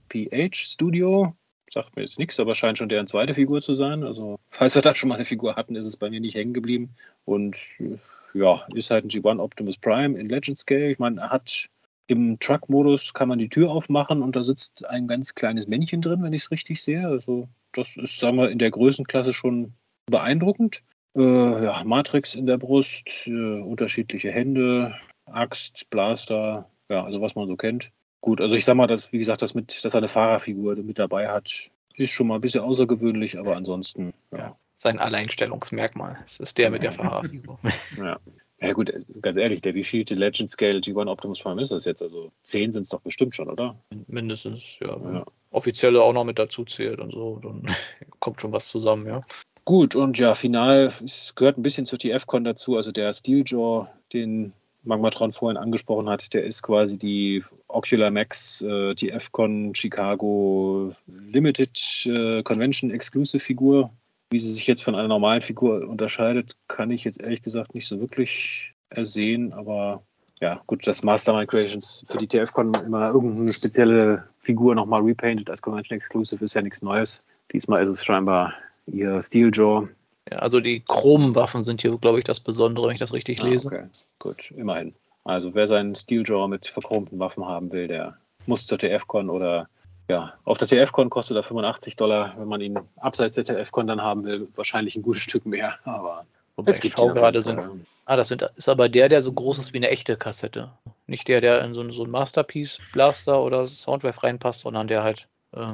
MPH Studio. Sagt mir jetzt nichts, aber scheint schon deren zweite Figur zu sein. Also, falls wir da schon mal eine Figur hatten, ist es bei mir nicht hängen geblieben. Und ja, ist halt ein G1 Optimus Prime in Legend Scale. Ich meine, er hat im Truck-Modus kann man die Tür aufmachen und da sitzt ein ganz kleines Männchen drin, wenn ich es richtig sehe. Also, das ist, sagen wir, in der Größenklasse schon beeindruckend. Äh, ja, Matrix in der Brust, äh, unterschiedliche Hände, Axt, Blaster, ja, also was man so kennt. Gut, also ich sag mal, dass, wie gesagt, das mit, dass er eine Fahrerfigur mit dabei hat, ist schon mal ein bisschen außergewöhnlich, aber ansonsten, ja. Sein Alleinstellungsmerkmal. Es ist der mit der Fahrerfigur. ja. Ja gut, ganz ehrlich, der wievielte Legend Scale G1 Optimus Prime ist das jetzt? Also 10 sind es doch bestimmt schon, oder? Mindestens, ja. ja. Offizielle auch noch mit dazu zählt und so, dann kommt schon was zusammen, ja. Gut, und ja, final, es gehört ein bisschen zur TFCon dazu. Also der Steeljaw, den Magmatron vorhin angesprochen hat, der ist quasi die Ocular Max äh, TFCon Chicago Limited äh, Convention Exclusive Figur. Wie sie sich jetzt von einer normalen Figur unterscheidet, kann ich jetzt ehrlich gesagt nicht so wirklich ersehen. Aber ja, gut, dass Mastermind Creations für die TFCon immer irgendeine spezielle Figur nochmal repainted als Convention Exclusive ist ja nichts Neues. Diesmal ist es scheinbar ihr Steeljaw. Ja, also die Chrom-Waffen sind hier, glaube ich, das Besondere, wenn ich das richtig ah, lese. Okay, gut, immerhin. Also wer seinen Steeljaw mit verchromten Waffen haben will, der muss zur TFCon oder ja, auf der TFCon kostet er 85 Dollar. Wenn man ihn abseits der TFCon dann haben will, wahrscheinlich ein gutes Stück mehr. Aber Wobei es gibt gerade sind. Ah, das sind, ist aber der, der so groß ist wie eine echte Kassette. Nicht der, der in so, so ein Masterpiece Blaster oder Soundwave reinpasst, sondern der halt äh,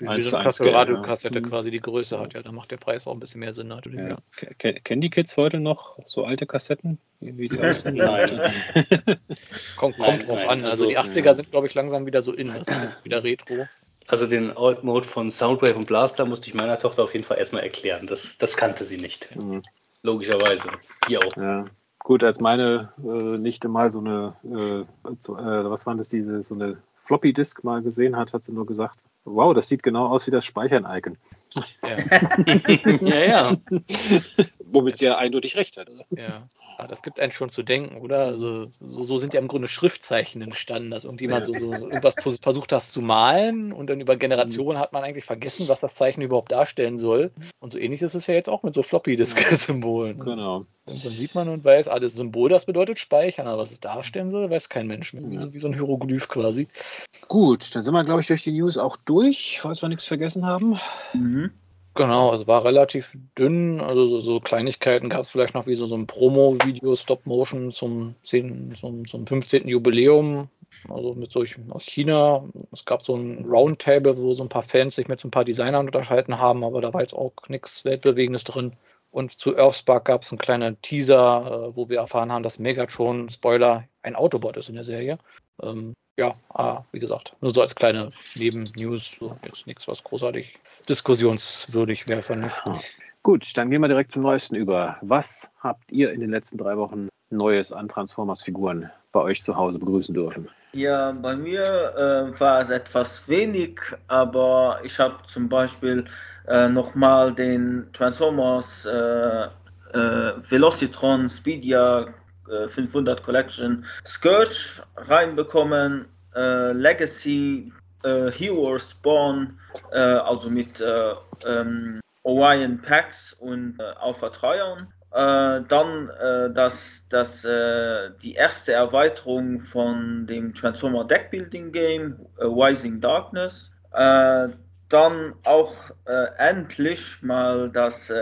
ja, wie so eine Radiokassette ja. quasi die Größe hat, ja, da macht der Preis auch ein bisschen mehr Sinn natürlich. Ja. Ja. Kennen die Kids heute noch so alte Kassetten? Wie die aussehen? nein. kommt, kommt nein, drauf nein. an. Also, also die 80er sind, glaube ich, langsam wieder so in, wieder Retro. Also den Alt Mode von Soundwave und Blaster musste ich meiner Tochter auf jeden Fall erstmal erklären. Das, das kannte sie nicht. Mhm. Logischerweise. Hier auch. Ja. Gut, als meine äh, Nichte mal so eine, äh, so, äh, was waren das, diese, so eine Floppy Disk mal gesehen hat, hat sie nur gesagt, Wow, das sieht genau aus wie das Speichern-Icon. Ja. ja, ja. Womit sie ja eindeutig recht hat. Ja. Ah, das gibt einen schon zu denken, oder? Also, so, so sind ja im Grunde Schriftzeichen entstanden, dass irgendjemand so, so irgendwas versucht hat zu malen und dann über Generationen hat man eigentlich vergessen, was das Zeichen überhaupt darstellen soll. Und so ähnlich ist es ja jetzt auch mit so Floppy-Disk-Symbolen. Genau. Und dann sieht man und weiß, alles ah, Symbol, das bedeutet speichern, aber was es darstellen soll, weiß kein Mensch mehr. Wie so, wie so ein Hieroglyph quasi. Gut, dann sind wir, glaube ich, durch die News auch durch, falls wir nichts vergessen haben. Mhm. Genau, es war relativ dünn. Also so, so Kleinigkeiten gab es vielleicht noch wie so, so ein Promo-Video, Stop-Motion zum, 10, zum, zum 15. Jubiläum. Also mit solchen aus China. Es gab so ein Roundtable, wo so ein paar Fans sich mit so ein paar Designern unterhalten haben, aber da war jetzt auch nichts Weltbewegendes drin. Und zu Earthspark gab es einen kleinen Teaser, äh, wo wir erfahren haben, dass Megatron, Spoiler, ein Autobot ist in der Serie. Ähm, ja, ah, wie gesagt, nur so als kleine Neben-News, so jetzt nichts, was großartig diskussionswürdig wäre. Von Gut, dann gehen wir direkt zum Neuesten über. Was habt ihr in den letzten drei Wochen Neues an Transformers-Figuren bei euch zu Hause begrüßen dürfen? Ja, bei mir äh, war es etwas wenig, aber ich habe zum Beispiel äh, nochmal den Transformers äh, äh, Velocitron Speedia 500 Collection Scourge reinbekommen, Legacy Hero Spawn, also mit ähm, Orion Packs und Alpha Trion äh, dann äh, das, das, äh, die erste Erweiterung von dem Transformer Deckbuilding Game, äh, Rising Darkness. Äh, dann auch äh, endlich mal das,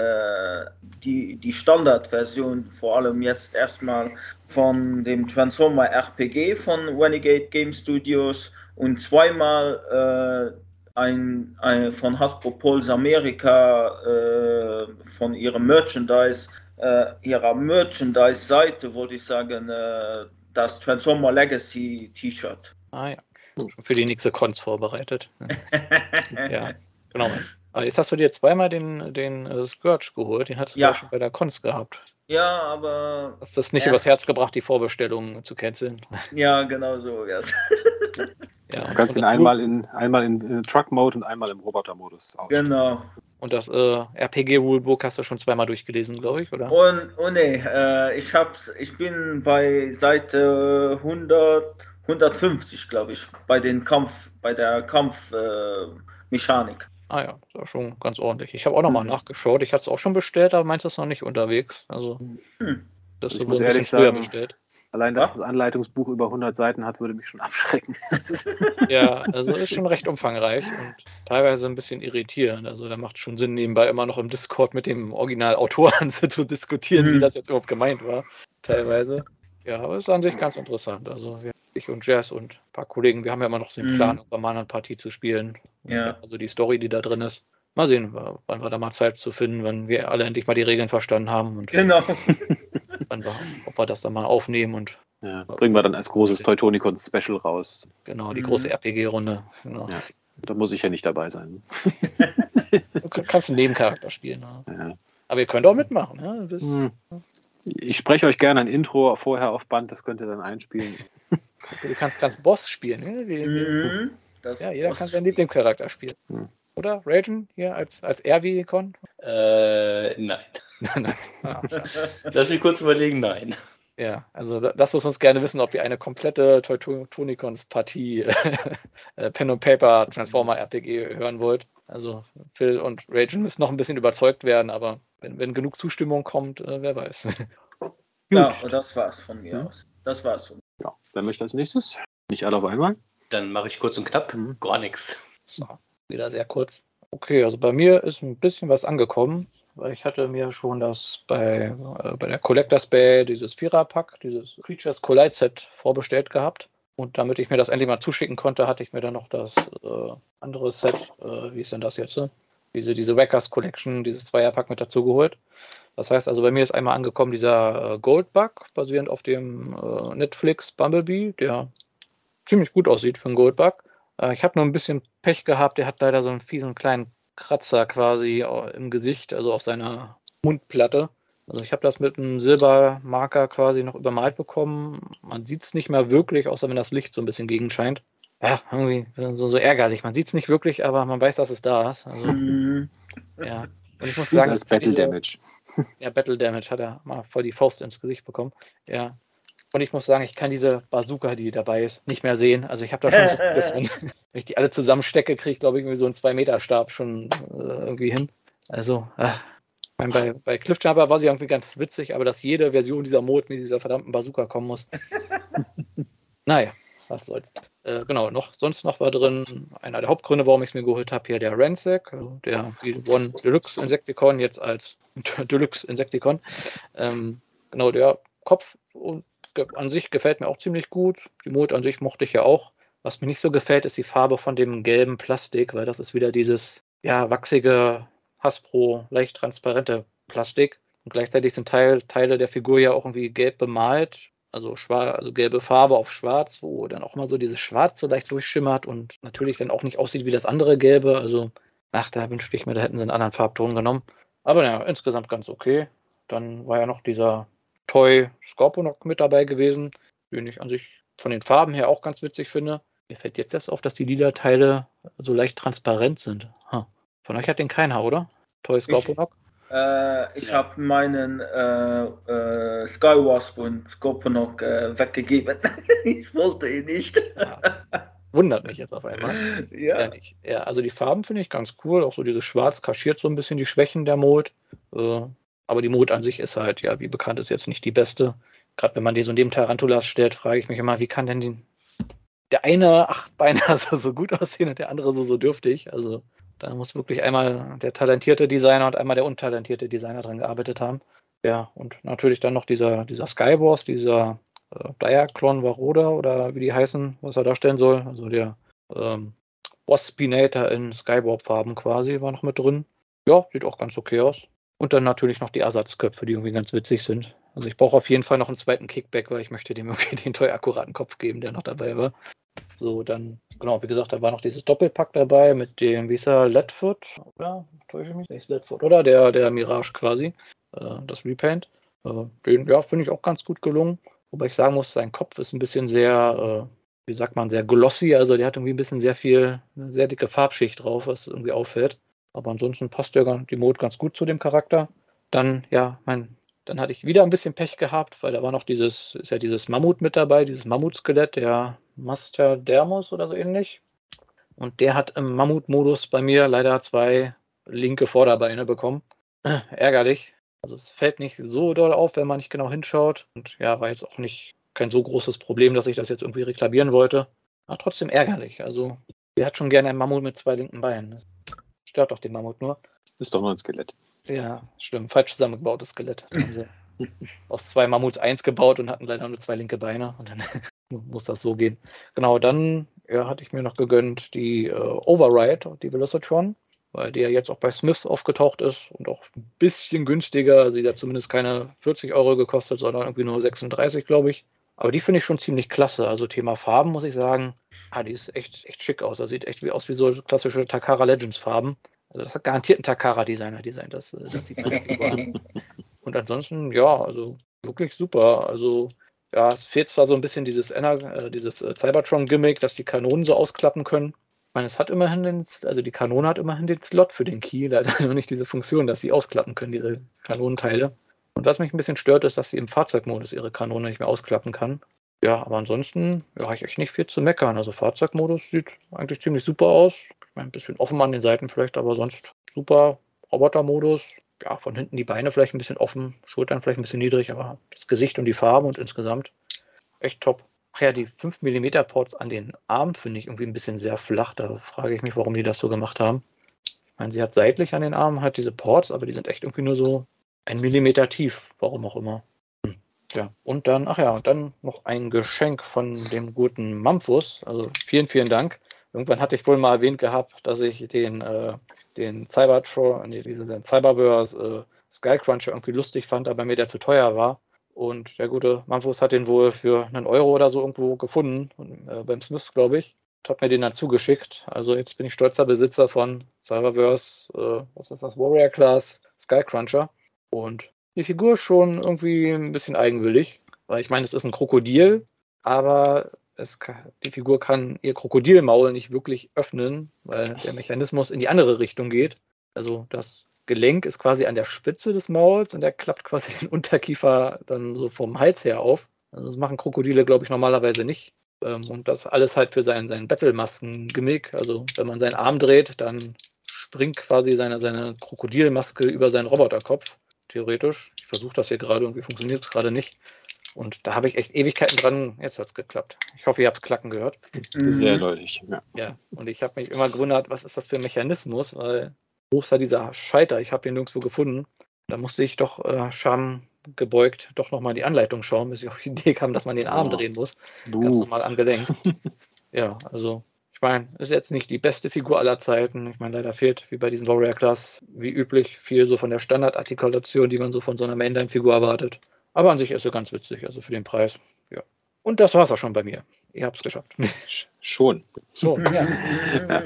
die, die Standardversion, vor allem jetzt erstmal von dem Transformer RPG von Renegade Game Studios und zweimal ein, ein, von Hasbro Pulse Amerika von ihrem Merchandise äh, ihrer Merchandise-Seite, würde ich sagen, äh, das Transformer Legacy T-Shirt. Ah ja, für die nächste Cons vorbereitet. ja, genau. Aber jetzt hast du dir zweimal den, den uh, Scourge geholt, den hattest du ja. schon bei der Cons gehabt. Ja, aber. Hast das nicht ja. übers Herz gebracht, die Vorbestellungen zu canceln? Ja, genau so. Yes. ja, du kannst ihn einmal in, einmal in, in Truck-Mode und einmal im Roboter-Modus ausspielen. Genau. Und das äh, RPG-Rulebook hast du schon zweimal durchgelesen, glaube ich, oder? Und, oh nee, äh, ich, hab's, ich bin bei Seite 100, 150, glaube ich, bei den Kampf, bei der Kampfmechanik. Äh, ah ja, das war schon ganz ordentlich. Ich habe auch nochmal mhm. nachgeschaut. Ich hatte es auch schon bestellt, aber meinst du es noch nicht unterwegs? Also, hm. das ist ein bisschen früher sagen, bestellt. Allein, dass das Anleitungsbuch über 100 Seiten hat, würde mich schon abschrecken. ja, also ist schon recht umfangreich und teilweise ein bisschen irritierend. Also da macht schon Sinn, nebenbei immer noch im Discord mit dem Originalautor zu diskutieren, mhm. wie das jetzt überhaupt gemeint war. Teilweise. Ja, aber es ist an sich ganz interessant. Also ich und Jazz und ein paar Kollegen, wir haben ja immer noch den mhm. Plan, mhm. mal eine Partie zu spielen. Ja. Also die Story, die da drin ist. Mal sehen, wann wir da mal Zeit zu finden, wenn wir alle endlich mal die Regeln verstanden haben. Und genau. wir, ob wir das dann mal aufnehmen und. Ja, bringen wir dann als großes Teutonicon Special raus. Genau, die mhm. große RPG-Runde. Genau. Ja, da muss ich ja nicht dabei sein. du kannst einen Nebencharakter spielen. Ja. Aber ihr könnt auch mitmachen. Ja? Bis, hm. Ich spreche euch gerne ein Intro vorher auf Band, das könnt ihr dann einspielen. du kannst, kannst Boss spielen. Ne? Wie, mhm. ja, jeder Boss kann seinen Lieblingscharakter spielen. Hm. Oder, Ragen, hier als, als RW-Con? Äh, nein. nein. Ah, Lass mich kurz überlegen, nein. Ja, also lasst uns gerne wissen, ob ihr eine komplette Teutonicons-Partie äh, Pen und Paper Transformer RPG hören wollt. Also Phil und Ragen müssen noch ein bisschen überzeugt werden, aber wenn, wenn genug Zustimmung kommt, äh, wer weiß. ja, das war's von mir mhm. aus. Das war's von mir. Ja, wer möchte als nächstes? Nicht alle auf einmal? Dann mache ich kurz und knapp. Mhm. Gar nichts. So, wieder sehr kurz. Okay, also bei mir ist ein bisschen was angekommen weil ich hatte mir schon das bei, äh, bei der Collectors Bay, dieses Vierer-Pack, dieses Creatures Collide Set vorbestellt gehabt. Und damit ich mir das endlich mal zuschicken konnte, hatte ich mir dann noch das äh, andere Set, äh, wie ist denn das jetzt? Ne? Diese, diese Wreckers Collection, dieses Zweierpack mit dazu geholt. Das heißt also, bei mir ist einmal angekommen dieser äh, Goldbug, basierend auf dem äh, Netflix Bumblebee, der ziemlich gut aussieht für einen Goldbug. Äh, ich habe nur ein bisschen Pech gehabt, der hat leider so einen fiesen kleinen Kratzer quasi im Gesicht, also auf seiner Mundplatte. Also ich habe das mit einem Silbermarker quasi noch übermalt bekommen. Man sieht es nicht mehr wirklich, außer wenn das Licht so ein bisschen gegenscheint. Ja, irgendwie so, so ärgerlich. Man sieht es nicht wirklich, aber man weiß, dass es da ist. Also, mhm. ja. Und ich muss sagen, das Battle Damage. Ja, Battle Damage hat er mal voll die Faust ins Gesicht bekommen. Ja. Und ich muss sagen, ich kann diese Bazooka, die dabei ist, nicht mehr sehen. Also ich habe da schon so viele von. Wenn ich die alle zusammenstecke, kriege ich, glaube ich, irgendwie so einen 2-Meter-Stab schon äh, irgendwie hin. Also, äh, bei, bei Cliffjumper war sie irgendwie ganz witzig, aber dass jede Version dieser Mode mit dieser verdammten Bazooka kommen muss. naja, was soll's. Äh, genau, noch, sonst noch war drin einer der Hauptgründe, warum ich es mir geholt habe, hier der Ransec, also der One Deluxe Insecticon, jetzt als Deluxe Insecticon. Ähm, genau, der Kopf und an sich gefällt mir auch ziemlich gut. Die Mode an sich mochte ich ja auch. Was mir nicht so gefällt, ist die Farbe von dem gelben Plastik, weil das ist wieder dieses ja, wachsige Hasbro, leicht transparente Plastik. Und gleichzeitig sind Teil, Teile der Figur ja auch irgendwie gelb bemalt. Also, schwarz, also gelbe Farbe auf schwarz, wo dann auch immer so dieses Schwarz so leicht durchschimmert und natürlich dann auch nicht aussieht wie das andere Gelbe. Also, ach, da wünschte ich mir, da hätten sie einen anderen Farbton genommen. Aber ja, insgesamt ganz okay. Dann war ja noch dieser Toy Scorponok mit dabei gewesen, den ich an sich von den Farben her auch ganz witzig finde. Mir fällt jetzt erst auf, dass die lila Teile so leicht transparent sind. Huh. Von euch hat den keiner, oder? Toy Scorponok? Äh, ich ja. habe meinen äh, äh, Skywasp und Scorponok äh, weggegeben. ich wollte ihn nicht. Ja. Wundert mich jetzt auf einmal. Ja. ja also die Farben finde ich ganz cool. Auch so dieses Schwarz kaschiert so ein bisschen die Schwächen der Mold. Aber die Mold an sich ist halt, ja, wie bekannt ist jetzt nicht die beste. Gerade wenn man die so neben Tarantulas stellt, frage ich mich immer, wie kann denn die, der eine acht Beine so, so gut aussehen und der andere so, so dürftig? Also da muss wirklich einmal der talentierte Designer und einmal der untalentierte Designer dran gearbeitet haben. Ja, und natürlich dann noch dieser, dieser Skywars, dieser äh, Diaclon Varoda oder wie die heißen, was er darstellen soll. Also der ähm, Waspinator in Skywarp-Farben quasi war noch mit drin. Ja, sieht auch ganz okay aus. Und dann natürlich noch die Ersatzköpfe, die irgendwie ganz witzig sind. Also ich brauche auf jeden Fall noch einen zweiten Kickback, weil ich möchte dem irgendwie den teuer akkuraten Kopf geben, der noch dabei war. So, dann, genau, wie gesagt, da war noch dieses Doppelpack dabei mit dem, wie ist er, Ledfoot, oder? Täusche ich mich? Der ist Ledfoot, oder? Der, der Mirage quasi, äh, das Repaint. Äh, den, ja, finde ich auch ganz gut gelungen. Wobei ich sagen muss, sein Kopf ist ein bisschen sehr, äh, wie sagt man, sehr glossy. Also der hat irgendwie ein bisschen sehr viel, eine sehr dicke Farbschicht drauf, was irgendwie auffällt. Aber ansonsten passt der, die Mode ganz gut zu dem Charakter. Dann, ja, mein, dann hatte ich wieder ein bisschen Pech gehabt, weil da war noch dieses, ist ja dieses Mammut mit dabei, dieses Mammutskelett, der Master Dermus oder so ähnlich. Und der hat im Mammut-Modus bei mir leider zwei linke Vorderbeine bekommen. Ärgerlich. Also es fällt nicht so doll auf, wenn man nicht genau hinschaut. Und ja, war jetzt auch nicht kein so großes Problem, dass ich das jetzt irgendwie reklamieren wollte. Aber trotzdem ärgerlich. Also, wer hat schon gerne einen Mammut mit zwei linken Beinen? Stört doch den Mammut nur. Ist doch nur ein Skelett. Ja, stimmt. Falsch zusammengebautes Skelett. haben sie aus zwei Mammuts eins gebaut und hatten leider nur zwei linke Beine. Und dann muss das so gehen. Genau, dann ja, hatte ich mir noch gegönnt die äh, Override, die Velocitron weil die ja jetzt auch bei Smiths aufgetaucht ist und auch ein bisschen günstiger. Also die hat zumindest keine 40 Euro gekostet, sondern irgendwie nur 36, glaube ich. Aber die finde ich schon ziemlich klasse. Also Thema Farben muss ich sagen, ah, die ist echt, echt schick aus. Das sieht echt wie aus wie so klassische Takara Legends Farben. Also das hat garantiert ein Takara Designer designt. Das, äh, das sieht man an. Und ansonsten, ja, also wirklich super. Also ja, es fehlt zwar so ein bisschen dieses, äh, dieses äh, Cybertron-Gimmick, dass die Kanonen so ausklappen können meine, es hat immerhin den, also die Kanone hat immerhin den Slot für den Key, leider noch nicht diese Funktion, dass sie ausklappen können, diese Kanonenteile. Und was mich ein bisschen stört, ist, dass sie im Fahrzeugmodus ihre Kanone nicht mehr ausklappen kann. Ja, aber ansonsten ja, habe ich echt nicht viel zu meckern. Also Fahrzeugmodus sieht eigentlich ziemlich super aus. Ich meine, ein bisschen offen an den Seiten vielleicht, aber sonst super. Robotermodus, ja, von hinten die Beine vielleicht ein bisschen offen, Schultern vielleicht ein bisschen niedrig, aber das Gesicht und die Farben und insgesamt echt top. Ach ja, die 5 mm Ports an den Armen finde ich irgendwie ein bisschen sehr flach. Da frage ich mich, warum die das so gemacht haben. Ich meine, sie hat seitlich an den Armen halt diese Ports, aber die sind echt irgendwie nur so ein Millimeter tief. Warum auch immer. Hm. Ja, und dann, ach ja, und dann noch ein Geschenk von dem guten Mamphus. Also vielen, vielen Dank. Irgendwann hatte ich wohl mal erwähnt gehabt, dass ich den, äh, den Cybertron, nee, diesen Cyberverse äh, Skycruncher irgendwie lustig fand, aber mir der zu teuer war. Und der gute Manfus hat den wohl für einen Euro oder so irgendwo gefunden, äh, beim Smith, glaube ich. Und hat mir den dann zugeschickt. Also jetzt bin ich stolzer Besitzer von Cyberverse, äh, was ist das, Warrior Class Skycruncher. Und die Figur ist schon irgendwie ein bisschen eigenwillig, weil ich meine, es ist ein Krokodil, aber kann, die Figur kann ihr Krokodilmaul nicht wirklich öffnen, weil der Mechanismus in die andere Richtung geht. Also das Gelenk ist quasi an der Spitze des Mauls und der klappt quasi den Unterkiefer dann so vom Hals her auf. Also das machen Krokodile, glaube ich, normalerweise nicht. Ähm, und das alles halt für seinen, seinen Battle-Masken-Gimmick. Also wenn man seinen Arm dreht, dann springt quasi seine, seine Krokodilmaske über seinen Roboterkopf. Theoretisch. Ich versuche das hier gerade, irgendwie funktioniert es gerade nicht. Und da habe ich echt Ewigkeiten dran. Jetzt hat es geklappt. Ich hoffe, ihr habt es klacken gehört. Sehr deutlich. Ja. ja. Und ich habe mich immer gewundert, was ist das für ein Mechanismus? Weil wo ist da dieser Scheiter? Ich habe ihn nirgendwo gefunden. Da musste ich doch äh, schamgebeugt doch nochmal die Anleitung schauen, bis ich auf die Idee kam, dass man den Arm oh. drehen muss. Buh. Ganz normal angelenkt. ja, also meine, ist jetzt nicht die beste Figur aller Zeiten. Ich meine, leider fehlt, wie bei diesem Warrior Class, wie üblich, viel so von der Standardartikulation, die man so von so einer Mainline-Figur erwartet. Aber an sich ist sie ganz witzig, also für den Preis. Ja. Und das war es auch schon bei mir. Ihr habt es geschafft. Schon. Schon, ja.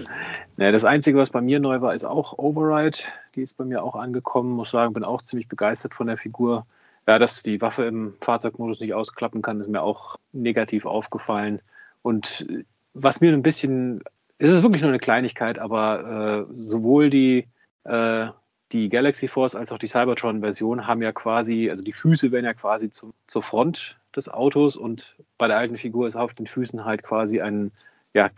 ja. Das Einzige, was bei mir neu war, ist auch Override. Die ist bei mir auch angekommen. Muss sagen, bin auch ziemlich begeistert von der Figur. Ja, dass die Waffe im Fahrzeugmodus nicht ausklappen kann, ist mir auch negativ aufgefallen. Und äh, was mir ein bisschen, es ist wirklich nur eine Kleinigkeit, aber äh, sowohl die, äh, die Galaxy Force als auch die Cybertron-Version haben ja quasi, also die Füße werden ja quasi zu, zur Front des Autos und bei der alten Figur ist auf den Füßen halt quasi ein ja,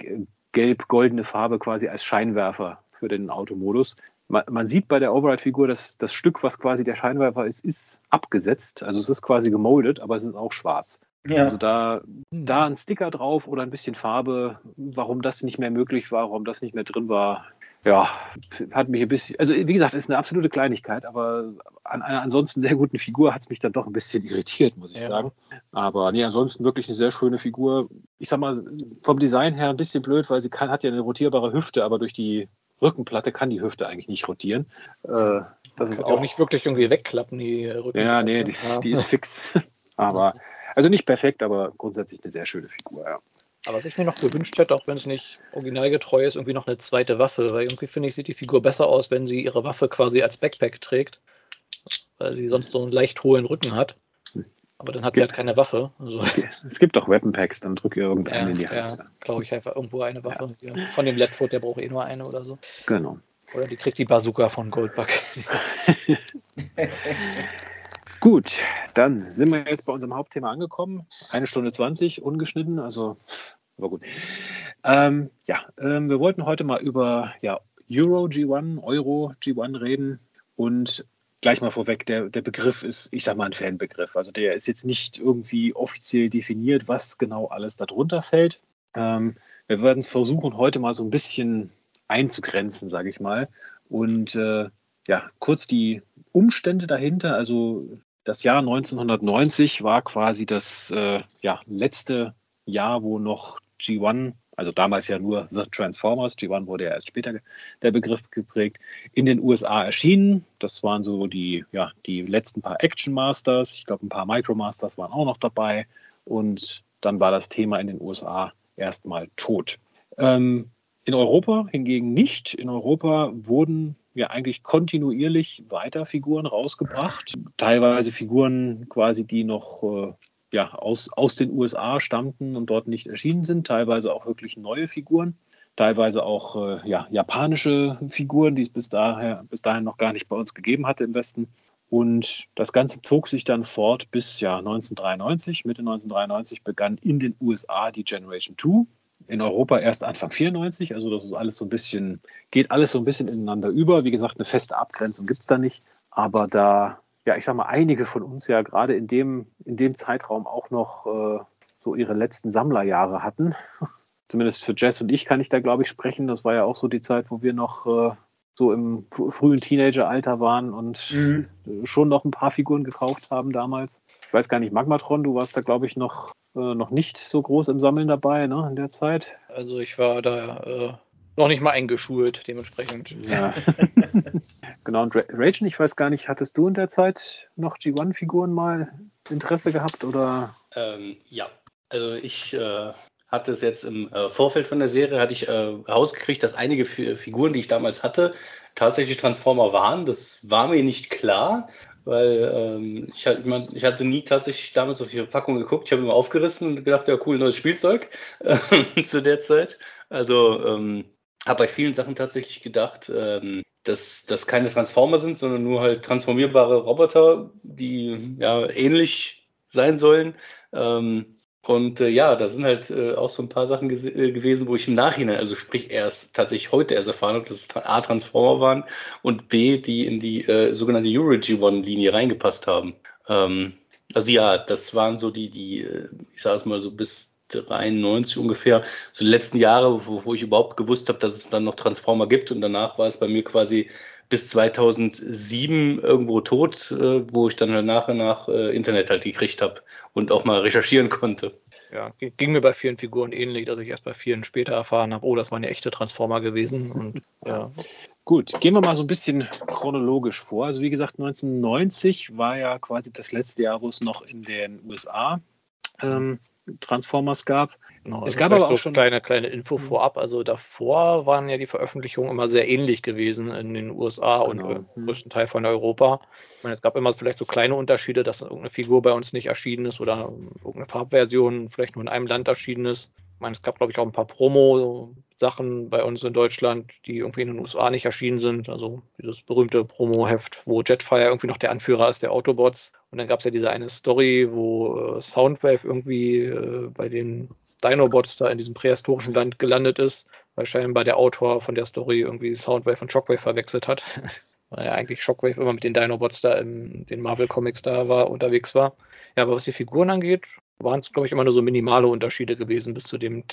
gelb-goldene Farbe quasi als Scheinwerfer für den Automodus. Man, man sieht bei der Override-Figur, dass das Stück, was quasi der Scheinwerfer ist, ist abgesetzt. Also es ist quasi gemoldet, aber es ist auch schwarz. Ja. Also da, da ein Sticker drauf oder ein bisschen Farbe, warum das nicht mehr möglich war, warum das nicht mehr drin war, ja, hat mich ein bisschen, also wie gesagt, ist eine absolute Kleinigkeit, aber an einer ansonsten sehr guten Figur hat es mich dann doch ein bisschen irritiert, muss ich ja. sagen. Aber nee, ansonsten wirklich eine sehr schöne Figur. Ich sag mal, vom Design her ein bisschen blöd, weil sie kann, hat ja eine rotierbare Hüfte, aber durch die Rückenplatte kann die Hüfte eigentlich nicht rotieren. Äh, das ist auch, auch, nicht wirklich irgendwie wegklappen, die Rückenplatte. Ja, nee, die, die ist fix. aber, also nicht perfekt, aber grundsätzlich eine sehr schöne Figur, ja. Aber was ich mir noch gewünscht hätte, auch wenn es nicht originalgetreu ist, irgendwie noch eine zweite Waffe, weil irgendwie finde ich, sieht die Figur besser aus, wenn sie ihre Waffe quasi als Backpack trägt, weil sie sonst so einen leicht hohlen Rücken hat. Aber dann hat sie halt keine Waffe. Also. Es gibt auch Weapon Packs, dann drücke ihr irgendeinen ja, in die Hand. Ja, glaube ich einfach irgendwo eine Waffe. Ja. Von dem Leadfoot, der braucht eh nur eine oder so. Genau. Oder die kriegt die Bazooka von Goldbug. Gut, dann sind wir jetzt bei unserem Hauptthema angekommen. Eine Stunde 20, ungeschnitten, also aber gut. Ähm, ja, ähm, wir wollten heute mal über ja, Euro G1, Euro G1 reden und gleich mal vorweg, der, der Begriff ist, ich sag mal, ein Fanbegriff. Also der ist jetzt nicht irgendwie offiziell definiert, was genau alles darunter fällt. Ähm, wir werden es versuchen, heute mal so ein bisschen einzugrenzen, sage ich mal. Und äh, ja, kurz die Umstände dahinter. Also das Jahr 1990 war quasi das äh, ja, letzte Jahr, wo noch G1, also damals ja nur The Transformers, G1 wurde ja erst später der Begriff geprägt, in den USA erschienen. Das waren so die, ja, die letzten paar Action Masters. Ich glaube, ein paar Micro Masters waren auch noch dabei. Und dann war das Thema in den USA erstmal tot. Ähm, in Europa hingegen nicht. In Europa wurden ja eigentlich kontinuierlich weiter Figuren rausgebracht. Teilweise Figuren quasi, die noch äh, ja, aus, aus den USA stammten und dort nicht erschienen sind. Teilweise auch wirklich neue Figuren. Teilweise auch äh, ja, japanische Figuren, die es bis, daher, bis dahin noch gar nicht bei uns gegeben hatte im Westen. Und das Ganze zog sich dann fort bis ja 1993. Mitte 1993 begann in den USA die Generation 2 in Europa erst Anfang 94. Also das ist alles so ein bisschen, geht alles so ein bisschen ineinander über. Wie gesagt, eine feste Abgrenzung gibt es da nicht. Aber da, ja, ich sag mal, einige von uns ja gerade in dem, in dem Zeitraum auch noch äh, so ihre letzten Sammlerjahre hatten. Zumindest für Jess und ich kann ich da, glaube ich, sprechen. Das war ja auch so die Zeit, wo wir noch äh, so im frühen Teenageralter waren und mhm. schon noch ein paar Figuren gekauft haben damals. Ich weiß gar nicht, Magmatron, du warst da, glaube ich, noch äh, noch nicht so groß im Sammeln dabei, ne, in der Zeit. Also ich war da äh, noch nicht mal eingeschult, dementsprechend. Ja. genau, und Rachel, ich weiß gar nicht, hattest du in der Zeit noch G1-Figuren mal Interesse gehabt oder? Ähm, ja, also ich äh, hatte es jetzt im äh, Vorfeld von der Serie, hatte ich äh, rausgekriegt, dass einige F Figuren, die ich damals hatte, tatsächlich Transformer waren. Das war mir nicht klar weil ähm, ich, ich, mein, ich, hatte nie tatsächlich damals auf die Verpackung geguckt. Ich habe immer aufgerissen und gedacht, ja, cool, neues Spielzeug zu der Zeit. Also ähm, habe bei vielen Sachen tatsächlich gedacht, ähm, dass das keine Transformer sind, sondern nur halt transformierbare Roboter, die ja ähnlich sein sollen. Ähm, und äh, ja, da sind halt äh, auch so ein paar Sachen äh, gewesen, wo ich im Nachhinein, also sprich erst tatsächlich heute erst erfahren habe, dass es A, Transformer waren und B, die in die äh, sogenannte Euro G1-Linie reingepasst haben. Ähm, also ja, das waren so die, die, äh, ich sage es mal so bis 93 ungefähr, so die letzten Jahre, wo, wo ich überhaupt gewusst habe, dass es dann noch Transformer gibt und danach war es bei mir quasi bis 2007 irgendwo tot, äh, wo ich dann nach und nach äh, Internet halt gekriegt habe und auch mal recherchieren konnte. Ja, ging mir bei vielen Figuren ähnlich, dass ich erst bei vielen später erfahren habe, oh, das war eine echte Transformer gewesen. Und, ja. Gut, gehen wir mal so ein bisschen chronologisch vor. Also wie gesagt, 1990 war ja quasi das letzte Jahr, wo es noch in den USA ähm, Transformers gab. Genau, Es also gab aber auch so schon- kleine, kleine Info Mhm. vorab. Also davor waren ja die Veröffentlichungen immer sehr ähnlich gewesen in den USA und Genau. Mhm. im größten Teil von Europa. Ich meine, es gab immer vielleicht so kleine Unterschiede, dass irgendeine Figur bei uns nicht erschienen ist oder irgendeine Farbversion vielleicht nur in einem Land erschienen ist. Ich meine, es gab, glaube ich, auch ein paar Promo-Sachen bei uns in Deutschland, die irgendwie in den USA nicht erschienen sind. Also dieses berühmte Promo-Heft, wo Jetfire irgendwie noch der Anführer ist der Autobots. Und dann gab es ja diese eine Story, wo äh, Soundwave irgendwie äh, bei den Dinobots da in diesem prähistorischen Land gelandet ist, weil scheinbar der Autor von der Story irgendwie Soundwave und Shockwave verwechselt hat. weil ja eigentlich Shockwave immer mit den Dinobots da in den Marvel Comics da war, unterwegs war. Ja, aber was die Figuren angeht, waren es, glaube ich, immer nur so minimale Unterschiede gewesen bis zu dem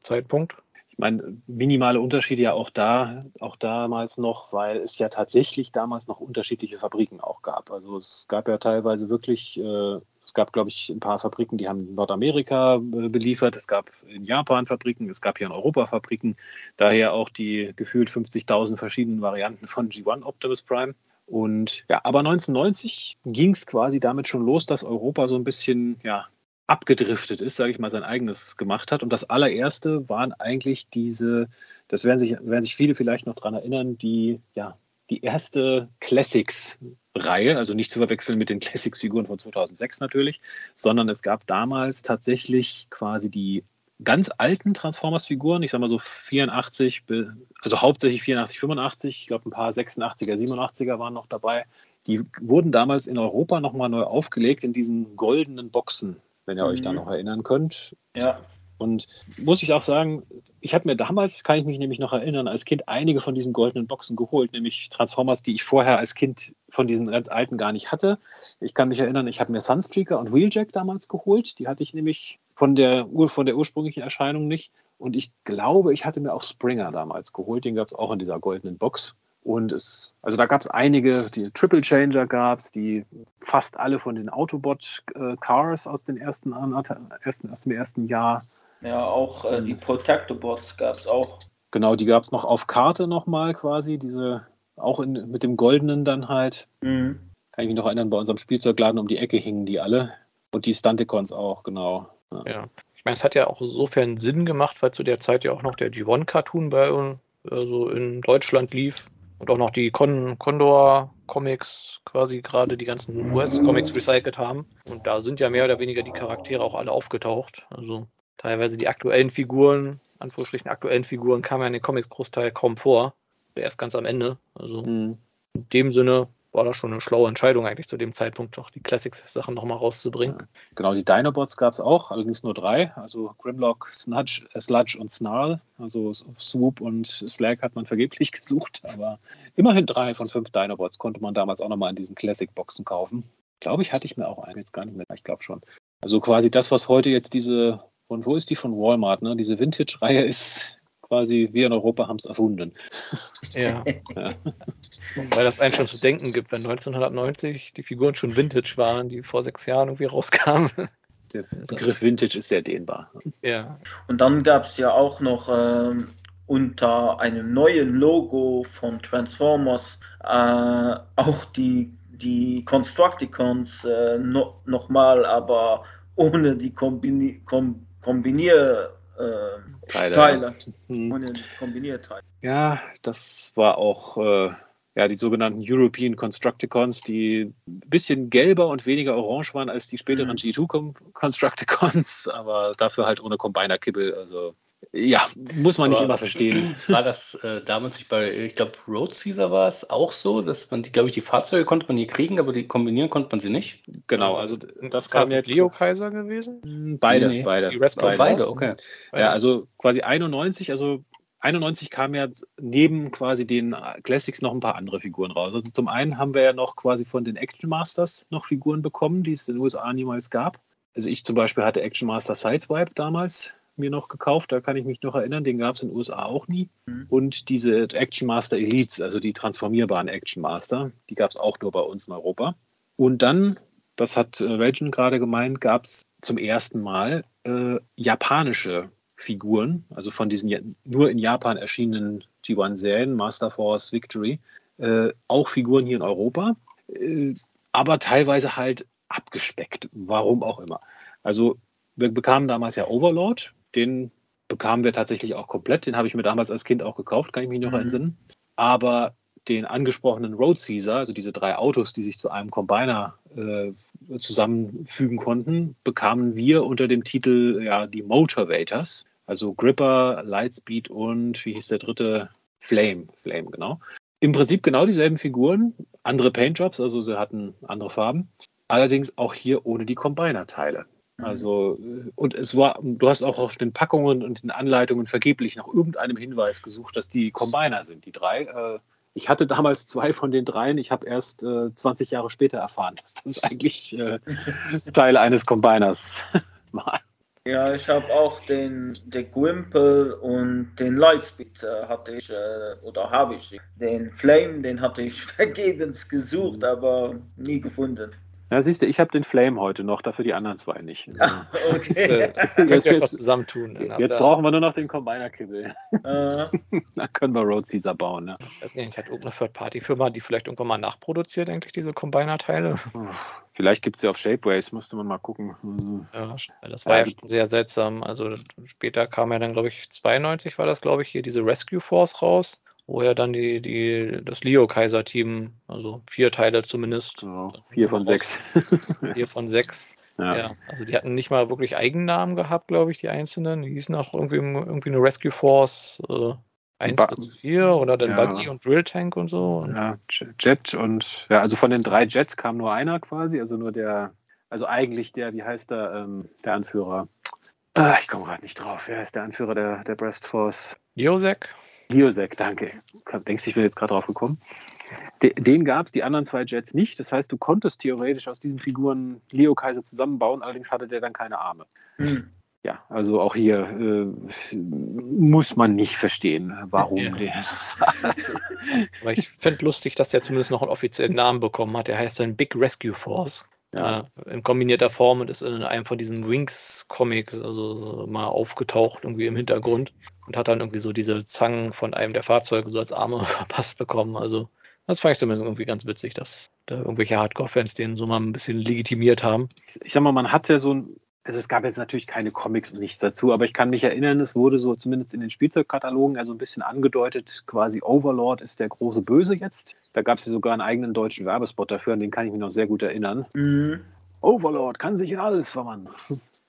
Zeitpunkt. Ich meine, minimale Unterschiede ja auch da, auch damals noch, weil es ja tatsächlich damals noch unterschiedliche Fabriken auch gab. Also es gab ja teilweise wirklich, äh, es gab, glaube ich, ein paar Fabriken, die haben Nordamerika äh, beliefert, es gab in Japan Fabriken, es gab hier in Europa Fabriken, daher auch die gefühlt 50.000 verschiedenen Varianten von G1 Optimus Prime. Und ja, aber 1990 ging es quasi damit schon los, dass Europa so ein bisschen, ja, abgedriftet ist, sage ich mal, sein eigenes gemacht hat. Und das allererste waren eigentlich diese, das werden sich, werden sich viele vielleicht noch daran erinnern, die, ja, die erste Classics-Reihe, also nicht zu verwechseln mit den Classics-Figuren von 2006 natürlich, sondern es gab damals tatsächlich quasi die ganz alten Transformers-Figuren, ich sage mal so 84, be- also hauptsächlich 84, 85, ich glaube ein paar 86er, 87er waren noch dabei. Die wurden damals in Europa nochmal neu aufgelegt in diesen goldenen Boxen, wenn ihr euch da Mhm. noch erinnern könnt. Ja, Und muss ich auch sagen, ich habe mir damals, kann ich mich nämlich noch erinnern, als Kind einige von diesen goldenen Boxen geholt, nämlich Transformers, die ich vorher als Kind von diesen ganz alten gar nicht hatte. Ich kann mich erinnern, ich habe mir Sunstreaker und Wheeljack damals geholt. Die hatte ich nämlich von der, von der ursprünglichen Erscheinung nicht. Und ich glaube, ich hatte mir auch Springer damals geholt. Den gab es auch in dieser goldenen Box. Und es, also da gab es einige, die Triple Changer gab es, die fast alle von den Autobot-Cars aus, ersten, ersten, aus dem ersten Jahr. Ja, auch äh, die Protector-Bots gab es auch. Genau, die gab es noch auf Karte nochmal quasi, diese auch in, mit dem Goldenen dann halt. Mhm. Kann ich mich noch erinnern, bei unserem Spielzeugladen um die Ecke hingen die alle. Und die Stunticons auch, genau. Ja. Ja. Ich meine, es hat ja auch insofern Sinn gemacht, weil zu der Zeit ja auch noch der G1-Cartoon bei uns also in Deutschland lief und auch noch die Con Condor-Comics quasi gerade die ganzen US-Comics recycelt haben. Und da sind ja mehr oder weniger die Charaktere auch alle aufgetaucht. Also teilweise die aktuellen Figuren, Anführungsstrichen aktuellen Figuren, kamen ja in den Comics Großteil kaum vor. Erst ganz am Ende. Also Mhm. in dem Sinne war das schon eine schlaue Entscheidung eigentlich zu dem Zeitpunkt, doch die Classics-Sachen nochmal rauszubringen. Genau, die Dinobots gab es auch, allerdings nur drei. Also Grimlock, Snudge, äh, Sludge und Snarl. Also Swoop und Slag hat man vergeblich gesucht, aber immerhin drei von fünf Dinobots konnte man damals auch nochmal in diesen Classic-Boxen kaufen. Glaube ich, hatte ich mir auch einen, jetzt gar nicht mehr, ich glaube schon. Also quasi das, was heute jetzt diese, von wo ist die von Walmart, ne? Diese Vintage-Reihe ist quasi, wir in Europa haben es erfunden. Ja. Ja. Weil das einen schon zu denken gibt, wenn 1990 die Figuren schon Vintage waren, die vor sechs Jahren irgendwie rauskamen. Der Begriff Vintage ist sehr dehnbar. ja. Und dann gab es ja auch noch ähm, unter einem neuen Logo von Transformers äh, auch die, die Constructicons äh, no, nochmal, aber ohne die Kombini Kom Kombinier äh, Teile. Teile. Hm. Kombinierteile. Ja, das war auch äh, ja, die sogenannten European Constructicons, die ein bisschen gelber und weniger orange waren als die späteren Mhm. G2 Com- Constructicons, aber dafür halt ohne Combiner-Kibbel. Also ja, muss man nicht Aber- immer verstehen. War das äh, damals nicht bei, ich glaube, Road Caesar war es auch so, dass man die, glaube ich, die Fahrzeuge konnte man hier kriegen, aber die kombinieren konnte man sie nicht? Genau, also Das kam jetzt. Leo Kaiser gewesen. Hm, Beide, Nee, beide. die Raspberry Oh, Beide. beide, okay. Ja, also quasi 91, also 91 kam ja neben quasi den Classics noch ein paar andere Figuren raus. Also zum einen haben wir ja noch quasi von den Action Masters noch Figuren bekommen, die es in den USA niemals gab. Also ich zum Beispiel hatte Action Master Sideswipe damals mir noch gekauft, da kann ich mich noch erinnern, den gab es in den USA auch nie. Mhm. Und diese Action Master Elites, also die transformierbaren Action Master, die gab es auch nur bei uns in Europa. Und dann, das hat äh, Regin gerade gemeint, gab es zum ersten Mal äh, japanische Figuren, also von diesen nur in Japan erschienenen G1-Serien, Master Force, Victory, äh, auch Figuren hier in Europa, äh, aber teilweise halt abgespeckt, warum auch immer. Also wir bekamen damals ja Overlord, den bekamen wir tatsächlich auch komplett. Den habe ich mir damals als Kind auch gekauft, kann ich mich noch Mhm. entsinnen. Aber den angesprochenen Road Caesar, also diese drei Autos, die sich zu einem Combiner äh, zusammenfügen konnten, bekamen wir unter dem Titel ja die Motivators, also Gripper, Lightspeed und wie hieß der dritte? Flame, Flame, genau. Im Prinzip genau dieselben Figuren, andere Paintjobs, also sie hatten andere Farben. Allerdings auch hier ohne die Combiner-Teile. Mhm. Also, äh, und es war, du hast auch auf den Packungen und den Anleitungen vergeblich nach irgendeinem Hinweis gesucht, dass die Combiner sind, die drei. Äh, Ich hatte damals zwei von den dreien. Ich habe erst äh, 20 Jahre später erfahren, dass das eigentlich äh, Teil eines Combiners war. Ja, ich habe auch den, den Gwimple und den Lightspeed äh, hatte ich, äh, oder habe ich. Den Flame, den hatte ich vergebens gesucht, aber nie gefunden. Ja, siehst du, ich habe den Flame heute noch, dafür die anderen zwei nicht. Ah, Das, okay. äh, könnt ihr euch doch Jetzt, zusammentun. Jetzt brauchen wir nur noch den Combiner-Kibbel. äh, Dann können wir Road Caesar bauen. Ne? Ich weiß nicht, hat irgendeine Third-Party-Firma, die vielleicht irgendwann mal nachproduziert, eigentlich diese Combiner-Teile? Vielleicht gibt es sie auf Shapeways, müsste man mal gucken. Ja, das war ja, Also- sehr seltsam. Also später kam ja dann, glaube ich, 92 war das, glaube ich, hier diese Rescue Force raus, wo ja dann die, die, das Leo-Kaiser-Team, also vier Teile zumindest, So, vier von sechs. vier von sechs, ja. ja. Also die hatten nicht mal wirklich Eigennamen gehabt, glaube ich, die einzelnen. Die hießen auch irgendwie, irgendwie eine Rescue Force äh, 1 Ba- bis 4 oder dann Ja. Buggy und Drill Tank und so. Und Ja, Jet und ja, also von den drei Jets kam nur einer quasi, also nur der, also eigentlich der, wie heißt der, ähm, der Anführer? Ah, ich komme gerade nicht drauf. Wer heißt der Anführer der, der Breast Force? Josek, Giosek, danke. Denkst du, ich bin jetzt gerade drauf gekommen? De, den gab es, die anderen zwei Jets nicht. Das heißt, du konntest theoretisch aus diesen Figuren Leo Kaiser zusammenbauen, allerdings hatte der dann keine Arme. hm. Ja, also auch hier äh, muss man nicht verstehen, warum Ja. der so aber ich finde lustig, dass der zumindest noch einen offiziellen Namen bekommen hat. Der heißt dann Big Rescue Force. Ja. in kombinierter Form und ist in einem von diesen Wings-Comics also so mal aufgetaucht, irgendwie im Hintergrund und hat dann irgendwie so diese Zangen von einem der Fahrzeuge so als Arme verpasst bekommen. Also, das fand ich zumindest irgendwie ganz witzig, dass da irgendwelche Hardcore-Fans den so mal ein bisschen legitimiert haben. ich, ich sag mal, man hat ja so ein, also es gab jetzt natürlich keine Comics und nichts dazu, aber ich kann mich erinnern, es wurde so zumindest in den Spielzeugkatalogen ja so ein bisschen angedeutet, quasi Overlord ist der große Böse jetzt. Da gab es ja sogar einen eigenen deutschen Werbespot dafür, an den kann ich mich noch sehr gut erinnern. Hm. Overlord kann sich in alles verwandeln.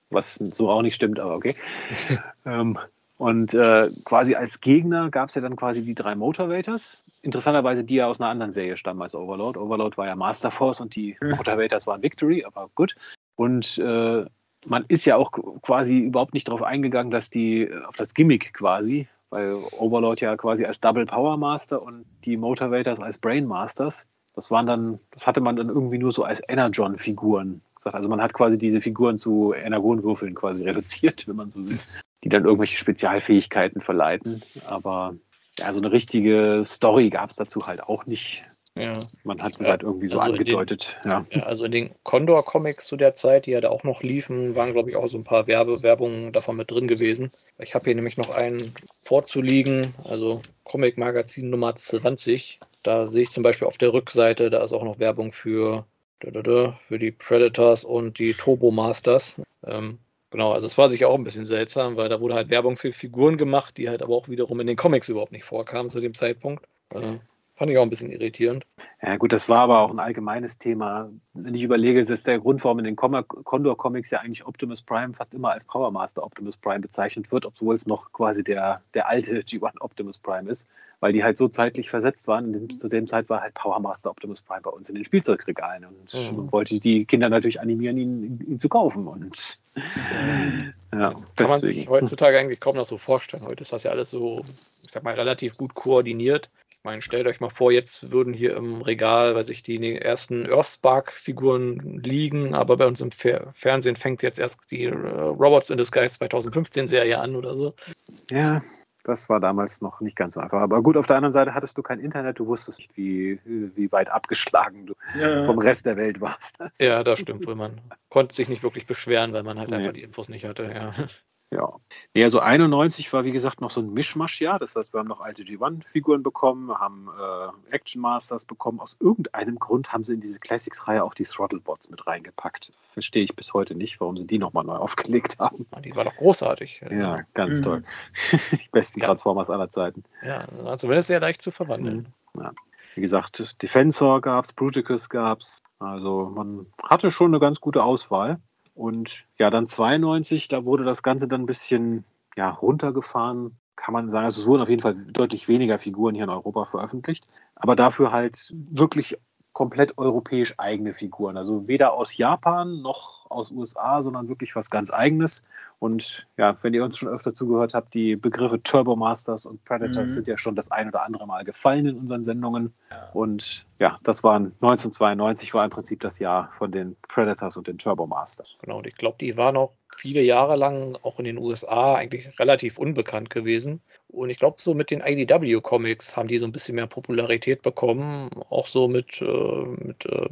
Was so auch nicht stimmt, aber okay. ähm, und äh, quasi als Gegner gab es ja dann quasi die drei Motivators. Interessanterweise, die ja aus einer anderen Serie stammen als Overlord. Overlord war ja Master Force und die Mhm. Motivators waren Victory, aber gut. Und äh, man ist ja auch quasi überhaupt nicht darauf eingegangen, dass die äh, auf das Gimmick quasi, weil Overlord ja quasi als Double Power Master und die Motivators als Brain Masters. Das waren dann, das hatte man dann irgendwie nur so als Energon-Figuren gesagt. Also man hat quasi diese Figuren zu Energonwürfeln quasi reduziert, wenn man so will, die dann irgendwelche Spezialfähigkeiten verleiten. Aber ja, so eine richtige Story gab es dazu halt auch nicht. Ja. Man hat es halt irgendwie so also in den- angedeutet. Ja. Ja, also in den Condor-Comics zu der Zeit, die ja da auch noch liefen, waren, glaube ich, auch so ein paar Werbewerbungen davon mit drin gewesen. Ich habe hier nämlich noch einen vorzuliegen, also Comic-Magazin Nummer 20. Da sehe ich zum Beispiel auf der Rückseite, da ist auch noch Werbung für, für die Predators und die Turbo Masters. Ähm, genau, also es war sicher auch ein bisschen seltsam, weil da wurde halt Werbung für Figuren gemacht, die halt aber auch wiederum in den Comics überhaupt nicht vorkamen zu dem Zeitpunkt. Äh, fand ich auch ein bisschen irritierend. Ja, gut, das war aber auch ein allgemeines Thema. Wenn ich überlege, dass der Grund, warum in den Com- Condor-Comics ja eigentlich Optimus Prime fast immer als Power Master Optimus Prime bezeichnet wird, obwohl es noch quasi der, der alte G1 Optimus Prime ist, weil die halt so zeitlich versetzt waren. Dem, zu dem Zeit war halt Power Master Optimus Prime bei uns in den Spielzeugregalen und Mhm. man wollte die Kinder natürlich animieren, ihn, ihn zu kaufen. Und ja, Kann man sich heutzutage eigentlich kaum noch so vorstellen. Heute ist das ja alles so, ich sag mal, relativ gut koordiniert. Ich meine, stellt euch mal vor, jetzt würden hier im Regal, weiß ich, die ersten Earthspark-Figuren liegen, aber bei uns im Fer Fernsehen fängt jetzt erst die äh, Robots in Disguise 2015-Serie an oder so. Ja, das war damals noch nicht ganz so einfach. Aber gut, auf der anderen Seite hattest du kein Internet, du wusstest nicht, wie, wie weit abgeschlagen du Ja. vom Rest der Welt warst. Ja, das stimmt wohl. Man konnte sich nicht wirklich beschweren, weil man halt Nee. einfach die Infos nicht hatte. Ja. Ja. Nee, also 91 war wie gesagt noch so ein Mischmaschjahr. Das heißt, wir haben noch alte G1-Figuren bekommen, wir haben äh, Action Masters bekommen. Aus irgendeinem Grund haben sie in diese Classics-Reihe auch die Throttlebots mit reingepackt. Verstehe ich bis heute nicht, warum sie die nochmal neu aufgelegt haben. Die war doch großartig. Ja, ganz Mhm. toll. die besten Ja. Transformers aller Zeiten. Ja, also wäre es sehr leicht zu verwandeln. Ja. Wie gesagt, Defensor gab es, Bruticus gab es. Also man hatte schon eine ganz gute Auswahl. Und ja, dann 92, da wurde das Ganze dann ein bisschen ja, runtergefahren, kann man sagen. Also es wurden auf jeden Fall deutlich weniger Figuren hier in Europa veröffentlicht, aber dafür halt wirklich komplett europäisch eigene Figuren. Also weder aus Japan noch aus USA, sondern wirklich was ganz eigenes. Und ja, wenn ihr uns schon öfter zugehört habt, die Begriffe Turbo Masters und Predators Mhm. sind ja schon das ein oder andere Mal gefallen in unseren Sendungen. Und ja, das waren 1992 war im Prinzip das Jahr von den Predators und den Turbo Masters. Genau, und ich glaube, die waren auch viele Jahre lang auch in den USA eigentlich relativ unbekannt gewesen. Und ich glaube, so mit den IDW-Comics haben die so ein bisschen mehr Popularität bekommen. Auch so mit, äh, mit äh,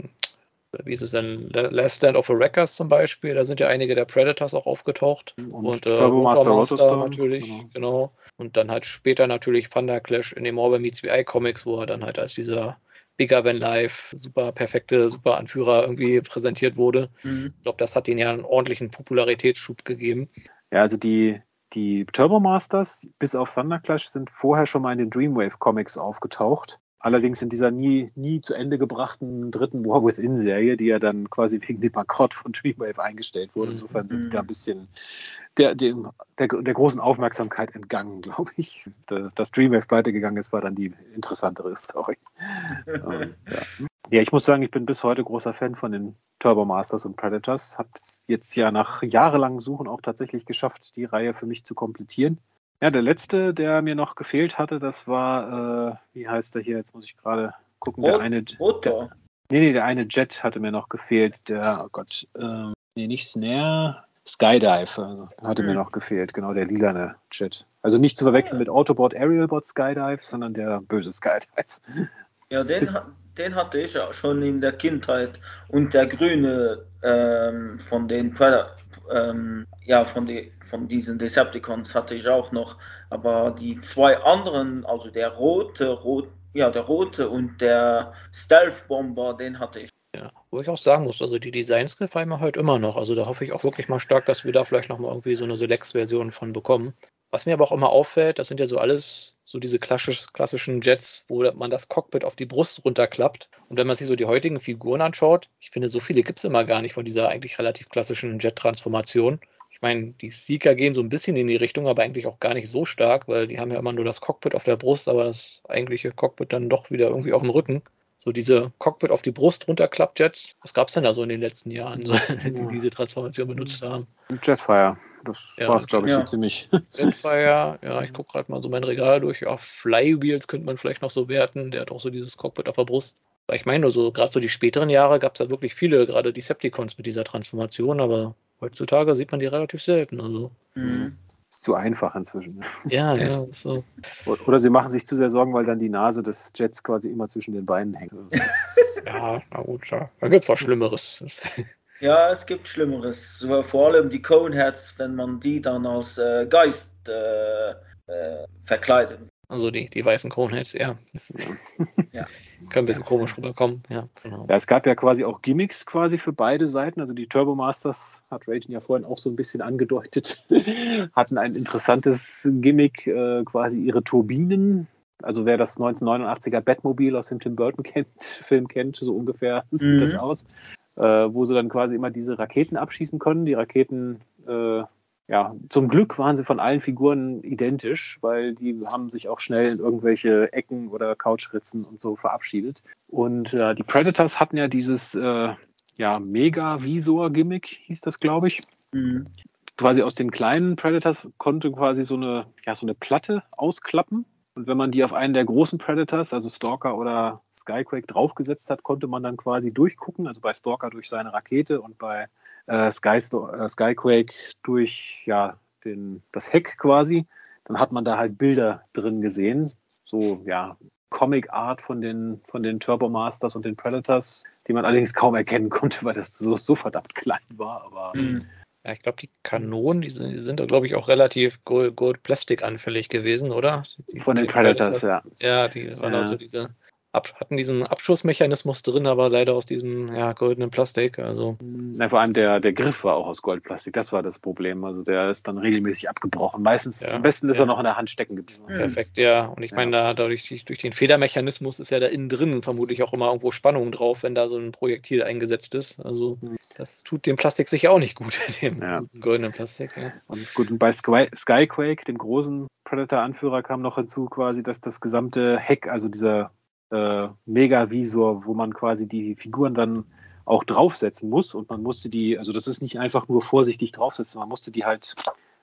wie ist es denn, La- Last Stand of the Wreckers zum Beispiel. Da sind ja einige der Predators auch aufgetaucht. Und, äh, Turbo Master Rotostorm, natürlich, genau. genau. Und dann halt später natürlich Thunder Clash in den Marvel Meets VI Comics, wo er dann halt als dieser Bigger Than Life, super perfekte, super Anführer irgendwie präsentiert wurde. Mhm. Ich glaube, das hat ihnen ja einen ordentlichen Popularitätsschub gegeben. Ja, also die, die Turbo Masters bis auf Thunder Clash sind vorher schon mal in den Dreamwave Comics aufgetaucht. Allerdings in dieser nie, nie zu Ende gebrachten dritten War Within Serie, die ja dann quasi wegen dem Bankrott von Dreamwave eingestellt wurde. Mhm. Insofern sind die Mhm. da ein bisschen der, dem, der, der großen Aufmerksamkeit entgangen, glaube ich. Da- Dass Dreamwave pleite gegangen ist, war dann die interessantere Story. Ähm, ja. ja, ich muss sagen, ich bin bis heute großer Fan von den Turbo Masters und Predators. Hat es jetzt ja nach jahrelangem Suchen auch tatsächlich geschafft, die Reihe für mich zu komplettieren. Ja, der letzte, der mir noch gefehlt hatte, das war, äh, wie heißt der hier? Jetzt muss ich gerade gucken. Der Rot- eine, der, nee, nee, der eine Jet hatte mir noch gefehlt. Der, oh Gott, ähm, nee, nicht Snare, Skydive also, hatte mir Hm. noch gefehlt. Genau, der lilane Jet. Also nicht zu verwechseln mit Autobot Aerialbot Skydive, sondern der böse Skydive. Ja, den, Ist- den hatte ich ja schon in der Kindheit. Und der grüne ähm, von den Preda ähm, ja, von, die, von diesen Decepticons hatte ich auch noch. Aber die zwei anderen, also der rote, rot, ja, der rote und der Stealth Bomber, den hatte ich. Ja, wo ich auch sagen muss, also die Designs gefallen mir halt immer noch. Also da hoffe ich auch wirklich mal stark, dass wir da vielleicht nochmal irgendwie so eine Select-Version von bekommen. Was mir aber auch immer auffällt, das sind ja so alles so diese klassisch, klassischen Jets, wo man das Cockpit auf die Brust runterklappt. Und wenn man sich so die heutigen Figuren anschaut, ich finde, so viele gibt es immer gar nicht von dieser eigentlich relativ klassischen Jet-Transformation. Ich meine, die Seeker gehen so ein bisschen in die Richtung, aber eigentlich auch gar nicht so stark, weil die haben ja immer nur das Cockpit auf der Brust, aber das eigentliche Cockpit dann doch wieder irgendwie auf dem Rücken. So diese Cockpit auf die Brust runterklappt-Jets. Was gab es denn da so in den letzten Jahren, so, die diese Transformation benutzt haben? Jetfire, das Ja, war es, glaube ich, ja. so ziemlich. Jetfire, ja, ich gucke gerade mal so mein Regal durch. Ja, Flywheels könnte man vielleicht noch so werten. Der hat auch so dieses Cockpit auf der Brust. Weil ich meine, nur so, gerade so die späteren Jahre gab es da wirklich viele, gerade Decepticons mit dieser Transformation, aber heutzutage sieht man die relativ selten. Also, Mhm. Ist zu einfach inzwischen. ja, ja, ist so. Oder sie machen sich zu sehr Sorgen, weil dann die Nase des Jets quasi immer zwischen den Beinen hängt. Ist- Ja, na gut, ja. Da gibt es auch Schlimmeres. Ja, es gibt Schlimmeres. So, vor allem die Coneheads, wenn man die dann als äh, Geist äh, äh, verkleidet. Also die, die weißen Coneheads, ja. Ja. Kann ein bisschen komisch rüberkommen, ja. Genau. Ja, es gab ja quasi auch Gimmicks quasi für beide Seiten. Also die Turbo Masters, hat Rayton ja vorhin auch so ein bisschen angedeutet, hatten ein interessantes Gimmick, äh, quasi ihre Turbinen. Also wer das 1989er Batmobil aus dem Tim Burton kennt, Film kennt, so ungefähr sieht Mhm. das aus. Äh, wo sie dann quasi immer diese Raketen abschießen können. Die Raketen, äh, ja, zum Glück waren sie von allen Figuren identisch, weil die haben sich auch schnell in irgendwelche Ecken oder Couchritzen und so verabschiedet. Und äh, die Predators hatten ja dieses äh, ja, Mega-Visor-Gimmick, hieß das, glaube ich. Mhm. Quasi aus den kleinen Predators konnte quasi so eine, ja, so eine Platte ausklappen. Und wenn man die auf einen der großen Predators, also Stalker oder Skyquake, draufgesetzt hat, konnte man dann quasi durchgucken. Also bei Stalker durch seine Rakete und bei äh, Sky, äh, Skyquake durch ja, den, das Heck quasi. Dann hat man da halt Bilder drin gesehen. So, ja, Comic-Art von den, von den Turbo Masters und den Predators, die man allerdings kaum erkennen konnte, weil das so, so verdammt klein war. Aber Mhm. Ja, ich glaube, die Kanonen, die sind, die sind da, glaube ich, auch relativ Gold, Gold Plastik anfällig gewesen, oder? Die, Von den Predators, ja. Ja, die waren Ja. also diese ab, hatten diesen Abschussmechanismus drin, aber leider aus diesem ja, goldenen Plastik. Also Na, vor allem der, der Griff war auch aus Goldplastik, das war das Problem. Also der ist dann regelmäßig abgebrochen. Meistens, Ja, am besten ist ja. er noch in der Hand stecken geblieben. Mhm. perfekt, ja. Und ich Ja. meine, da dadurch durch, durch den Federmechanismus ist ja da innen drin vermutlich auch immer irgendwo Spannung drauf, wenn da so ein Projektil eingesetzt ist. Also Mhm. das tut dem Plastik sicher auch nicht gut, dem Ja. goldenen Plastik. Ja. Und gut, und bei Sky, Skyquake, dem großen Predator-Anführer, kam noch hinzu quasi, dass das gesamte Heck, also dieser äh, Megavisor, wo man quasi die Figuren dann auch draufsetzen muss und man musste die, also das ist nicht einfach nur vorsichtig draufsetzen, man musste die halt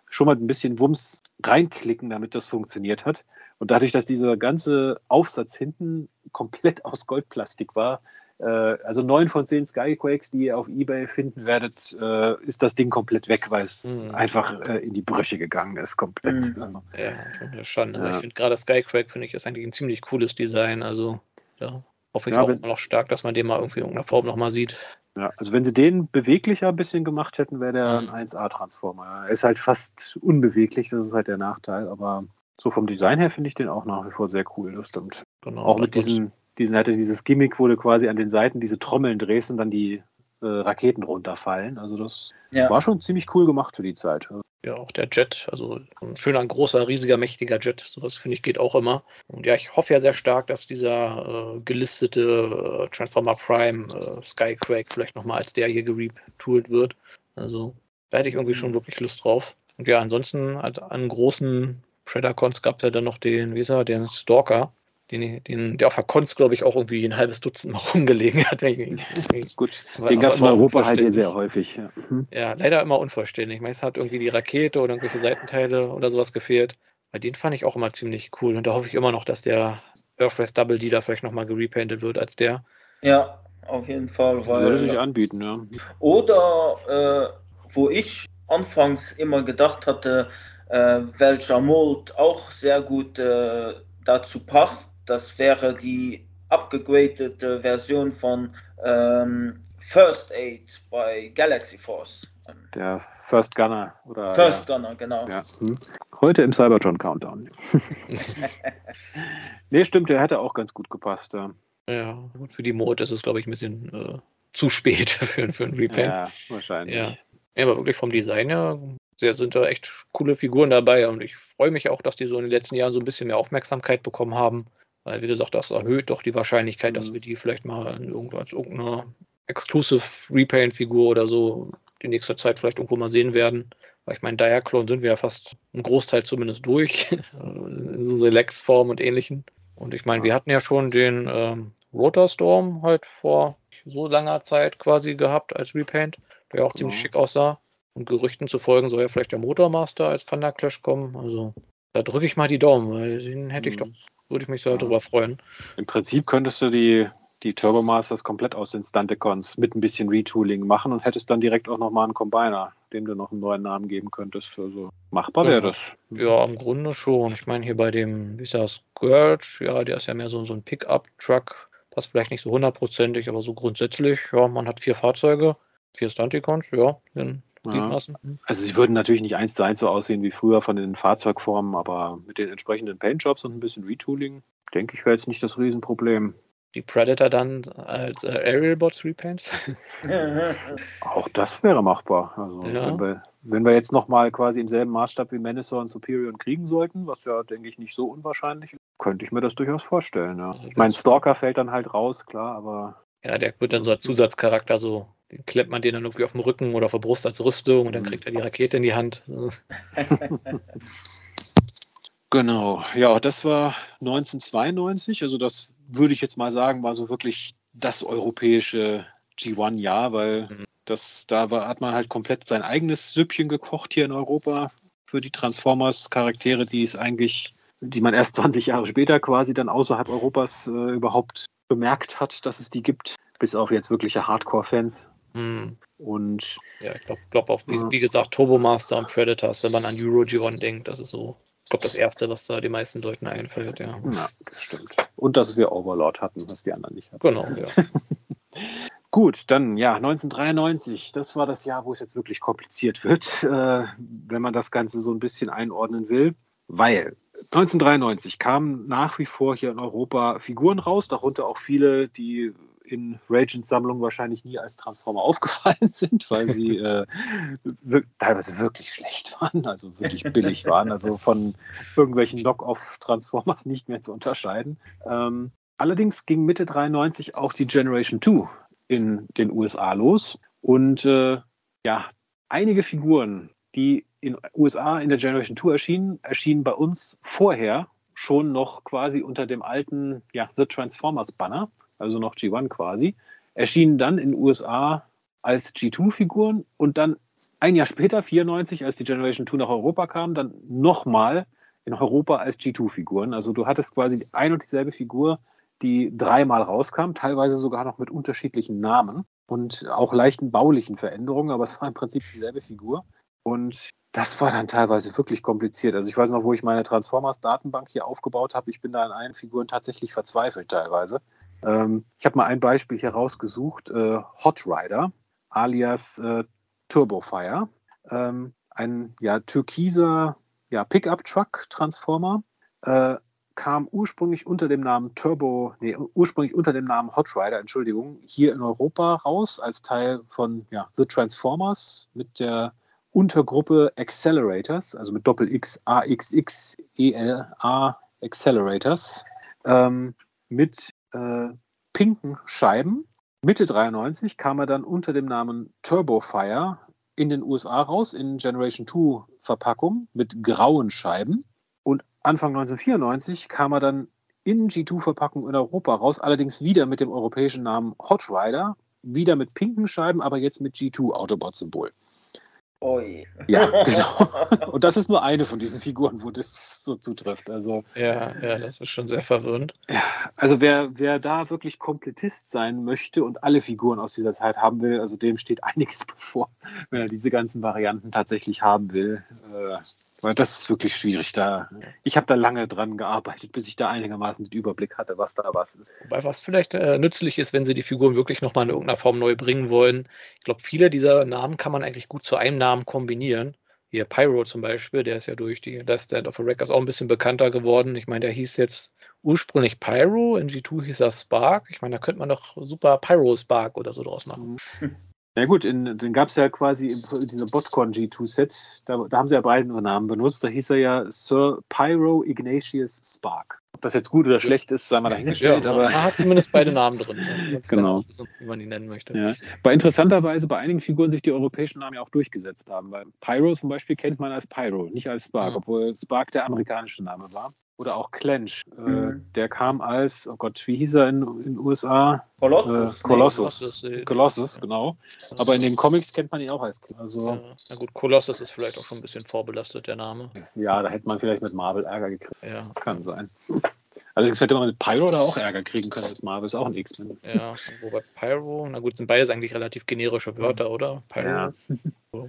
schon mal ein bisschen Wumms reinklicken, damit das funktioniert hat. Und dadurch, dass dieser ganze Aufsatz hinten komplett aus Goldplastik war, also neun von zehn Skyquakes, die ihr auf Ebay finden werdet, äh, ist das Ding komplett weg, weil es Mhm. einfach äh, in die Brüche gegangen ist, komplett. Mhm. Also, Ja, schon Ja. Ich finde gerade Skycrack finde ich ist eigentlich ein ziemlich cooles Design. Also ja, hoffe ich Ja, auch wenn- immer noch stark, dass man den mal irgendwie in irgendeiner Form nochmal sieht. ja, also wenn sie den beweglicher ein bisschen gemacht hätten, wäre der Mhm. ein 1A-Transformer. Er ist halt fast unbeweglich, das ist halt der Nachteil, aber so vom Design her finde ich den auch nach wie vor sehr cool, das stimmt. Genau. Auch mit diesen, diesen hatte dieses Gimmick, wo du quasi an den Seiten diese Trommeln drehst und dann die äh, Raketen runterfallen. Also das Ja. war schon ziemlich cool gemacht für die Zeit. Ja, auch der Jet, also ein schöner, großer, riesiger, mächtiger Jet. Sowas finde ich geht auch immer. Und ja, ich hoffe ja sehr stark, dass dieser äh, gelistete äh, Transformer Prime äh, Skyquake vielleicht nochmal als der hier geretooled wird. Also da hätte ich irgendwie schon wirklich Lust drauf. Und ja, ansonsten halt an großen Predacons gab es ja dann noch den, wie ist er, den Stalker. Den, den, der auf der Cons, glaube ich, auch irgendwie ein halbes Dutzend Mal rumgelegen hat. Gut, den gab es in Europa halt hier sehr häufig. Ja. Mhm. Ja, leider immer unvollständig. Meist hat irgendwie die Rakete oder irgendwelche Seitenteile oder sowas gefehlt. Bei den fand ich auch immer ziemlich cool. Und da hoffe ich immer noch, dass der Earthrise Double D da vielleicht nochmal gerepainted wird als der. Ja, auf jeden Fall, Würde sich weil. anbieten, ja. Oder äh, wo ich anfangs immer gedacht hatte, äh, welcher Mold auch sehr gut äh, dazu passt, das wäre die abgegradete Version von ähm, First Aid bei Galaxy Force. Der First Gunner oder First Gunner, genau. ja. Ja. Hm. Heute im Cybertron Countdown. nee, stimmt, der hätte auch ganz gut gepasst. Ja, Ja, gut, für die Mode ist es, glaube ich, ein bisschen äh, zu spät für, für ein Repaint. ja wahrscheinlich. Ja. Ja, aber wirklich vom Design her sehr, sind da echt coole Figuren dabei und ich freue mich auch, dass die so in den letzten Jahren so ein bisschen mehr Aufmerksamkeit bekommen haben. Weil, wie gesagt, das erhöht doch die Wahrscheinlichkeit, dass Mhm. wir die vielleicht mal in irgendeiner Exclusive Repaint-Figur oder so die nächste Zeit vielleicht irgendwo mal sehen werden. Weil ich meine, Diaclone sind wir ja fast ein Großteil zumindest durch. in so Selects-Form und ähnlichen. Und ich meine, wir hatten ja schon den ähm, Rotor Storm halt vor so langer Zeit quasi gehabt als Repaint, der auch ziemlich Ja. schick aussah. Und Gerüchten zu folgen soll ja vielleicht der Motormaster als Thunder Clash kommen. Also da drücke ich mal die Daumen, weil den hätte ich Mhm. doch, würde ich mich sehr Ja. darüber freuen. Im Prinzip könntest du die, die Turbomasters komplett aus den Stunticons mit ein bisschen Retooling machen und hättest dann direkt auch nochmal einen Combiner, dem du noch einen neuen Namen geben könntest. Also machbar wäre das. Ja, im Grunde schon. Ich meine, hier bei dem, wie ist das, Scourge, ja, der ist ja mehr so, so ein Pickup-Truck. Passt vielleicht nicht so hundertprozentig, aber so grundsätzlich, ja, man hat vier Fahrzeuge, vier Stunticons, ja, in Ja. Gliedmaßen. Also sie würden natürlich nicht eins zu eins so aussehen wie früher von den Fahrzeugformen, aber mit den entsprechenden Paintjobs und ein bisschen Retooling, denke ich, wäre jetzt nicht das Riesenproblem. Die Predator dann als äh, Aerial Bots Repaints. Auch das wäre machbar. Also Ja. wenn, wir, wenn wir jetzt nochmal quasi im selben Maßstab wie Manison und Superior kriegen sollten, was ja, denke ich, nicht so unwahrscheinlich ist, könnte ich mir das durchaus vorstellen. Ja. Ich meine, Stalker fällt dann halt raus, klar, aber Ja, der wird dann so als Zusatzcharakter so, den klemmt man den dann irgendwie auf dem Rücken oder auf der Brust als Rüstung und dann kriegt er die Rakete in die Hand. Genau, ja, das war 1992. Also das würde ich jetzt mal sagen, war so wirklich das europäische G1-Jahr, weil Mhm. das, da war, hat man halt komplett sein eigenes Süppchen gekocht hier in Europa für die Transformers-Charaktere, die es eigentlich, die man erst 20 Jahre später quasi dann außerhalb Europas äh, überhaupt bemerkt hat, dass es die gibt, bis auf jetzt wirkliche Hardcore-Fans. Hm. Und Ja, ich glaube glaub auch, wie, Ja. wie gesagt, Turbomaster und Predators, wenn man an Euro G1 denkt, das ist so, ich glaube, das Erste, was da den meisten Leuten einfällt, ja. ja, das stimmt. Und dass wir Overlord hatten, was die anderen nicht hatten. Genau, ja. Gut, dann ja, 1993, das war das Jahr, wo es jetzt wirklich kompliziert wird, äh, wenn man das Ganze so ein bisschen einordnen will. Weil 1993 kamen nach wie vor hier in Europa Figuren raus, darunter auch viele, die in Ragents Sammlung wahrscheinlich nie als Transformer aufgefallen sind, weil sie äh, wir teilweise wirklich schlecht waren, also wirklich billig waren, also von irgendwelchen Knock-off-Transformers nicht mehr zu unterscheiden. Ähm, allerdings ging Mitte 93 auch die Generation 2 in den USA los und äh, ja, einige Figuren, die in den USA in der Generation 2 erschienen, erschienen bei uns vorher schon noch quasi unter dem alten ja, The Transformers Banner, also noch G1 quasi, erschienen dann in den USA als G2-Figuren und dann ein Jahr später, 94, als die Generation 2 nach Europa kam, dann nochmal in Europa als G2-Figuren. Also du hattest quasi ein und dieselbe Figur, die dreimal rauskam, teilweise sogar noch mit unterschiedlichen Namen und auch leichten baulichen Veränderungen, aber es war im Prinzip dieselbe Figur. Und das war dann teilweise wirklich kompliziert. Also ich weiß noch, wo ich meine Transformers-Datenbank hier aufgebaut habe. Ich bin da an allen Figuren tatsächlich verzweifelt teilweise. Ähm, ich habe mal ein Beispiel hier rausgesucht. Äh, Hot Rider alias äh, Turbofire. Ähm, ein ja, türkiser ja, Pickup-Truck-Transformer. Äh, kam ursprünglich unter dem Namen Turbo, nee, ursprünglich unter dem Namen Hot Rider, Entschuldigung, hier in Europa raus als Teil von ja, The Transformers mit der Untergruppe Accelerators, also mit Doppel X, A, X, X, E, L, A, Accelerators, ähm, mit äh, pinken Scheiben. Mitte 93 kam er dann unter dem Namen Turbofire in den USA raus, in Generation 2 Verpackung mit grauen Scheiben. Und Anfang 1994 kam er dann in G2-Verpackung in Europa raus, allerdings wieder mit dem europäischen Namen Hot Rider, wieder mit pinken Scheiben, aber jetzt mit G2-Autobot-Symbol. Oi. Ja, genau. Und das ist nur eine von diesen Figuren, wo das so zutrifft. Also, ja, ja, das ist schon sehr verwirrend. Ja, also wer, wer da wirklich Komplettist sein möchte und alle Figuren aus dieser Zeit haben will, also dem steht einiges bevor, wenn er diese ganzen Varianten tatsächlich haben will. Äh, weil das ist wirklich schwierig. Da, ich habe da lange dran gearbeitet, bis ich da einigermaßen den Überblick hatte, was da was ist. Wobei was vielleicht äh, nützlich ist, wenn sie die Figuren wirklich nochmal in irgendeiner Form neu bringen wollen. Ich glaube, viele dieser Namen kann man eigentlich gut zu einem Namen kombinieren. Hier Pyro zum Beispiel, der ist ja durch die Last Stand of a Records auch ein bisschen bekannter geworden. Ich meine, der hieß jetzt ursprünglich Pyro, in G2 hieß er Spark. Ich meine, da könnte man doch super Pyro Spark oder so draus machen. Mhm. Ja gut, in, den gab es ja quasi in, diesem Botcon G2-Set, da, da, haben sie ja beide Namen benutzt. Da hieß er ja Sir Pyro Ignatius Spark. Ob das jetzt gut oder schlecht ist, sei mal dahingestellt. ja, aber er hat zumindest beide Namen drin. genau. Ist, wie man ihn nennen möchte. Ja. Bei interessanterweise bei einigen Figuren sich die europäischen Namen ja auch durchgesetzt haben. Weil Pyro zum Beispiel kennt man als Pyro, nicht als Spark, mhm. obwohl Spark der amerikanische Name war. Oder auch Clench. Äh, mhm. Äh, der kam als, oh Gott, wie hieß er in den USA? Colossus. Äh, Colossus. Nee, Colossus, genau. Aber in den Comics kennt man ihn auch als also, ja. Na gut, Colossus ist vielleicht auch schon ein bisschen vorbelastet, der Name. Ja, da hätte man vielleicht mit Marvel Ärger gekriegt. Ja. Kann sein. Allerdings hätte man mit Pyro da auch Ärger kriegen können als Marvel, ist auch ein X-Men. Ja, wobei Pyro, na gut, sind beides eigentlich relativ generische Wörter, oder? Pyro. Ja.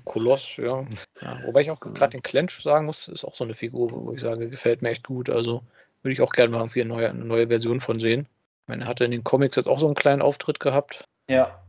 Koloss, ja. ja. Wobei ich auch gerade den Clench sagen muss, ist auch so eine Figur, wo ich sage, gefällt mir echt gut. Also würde ich auch gerne mal irgendwie eine neue, eine neue Version von sehen. Ich meine, er hatte in den Comics jetzt auch so einen kleinen Auftritt gehabt. Ja.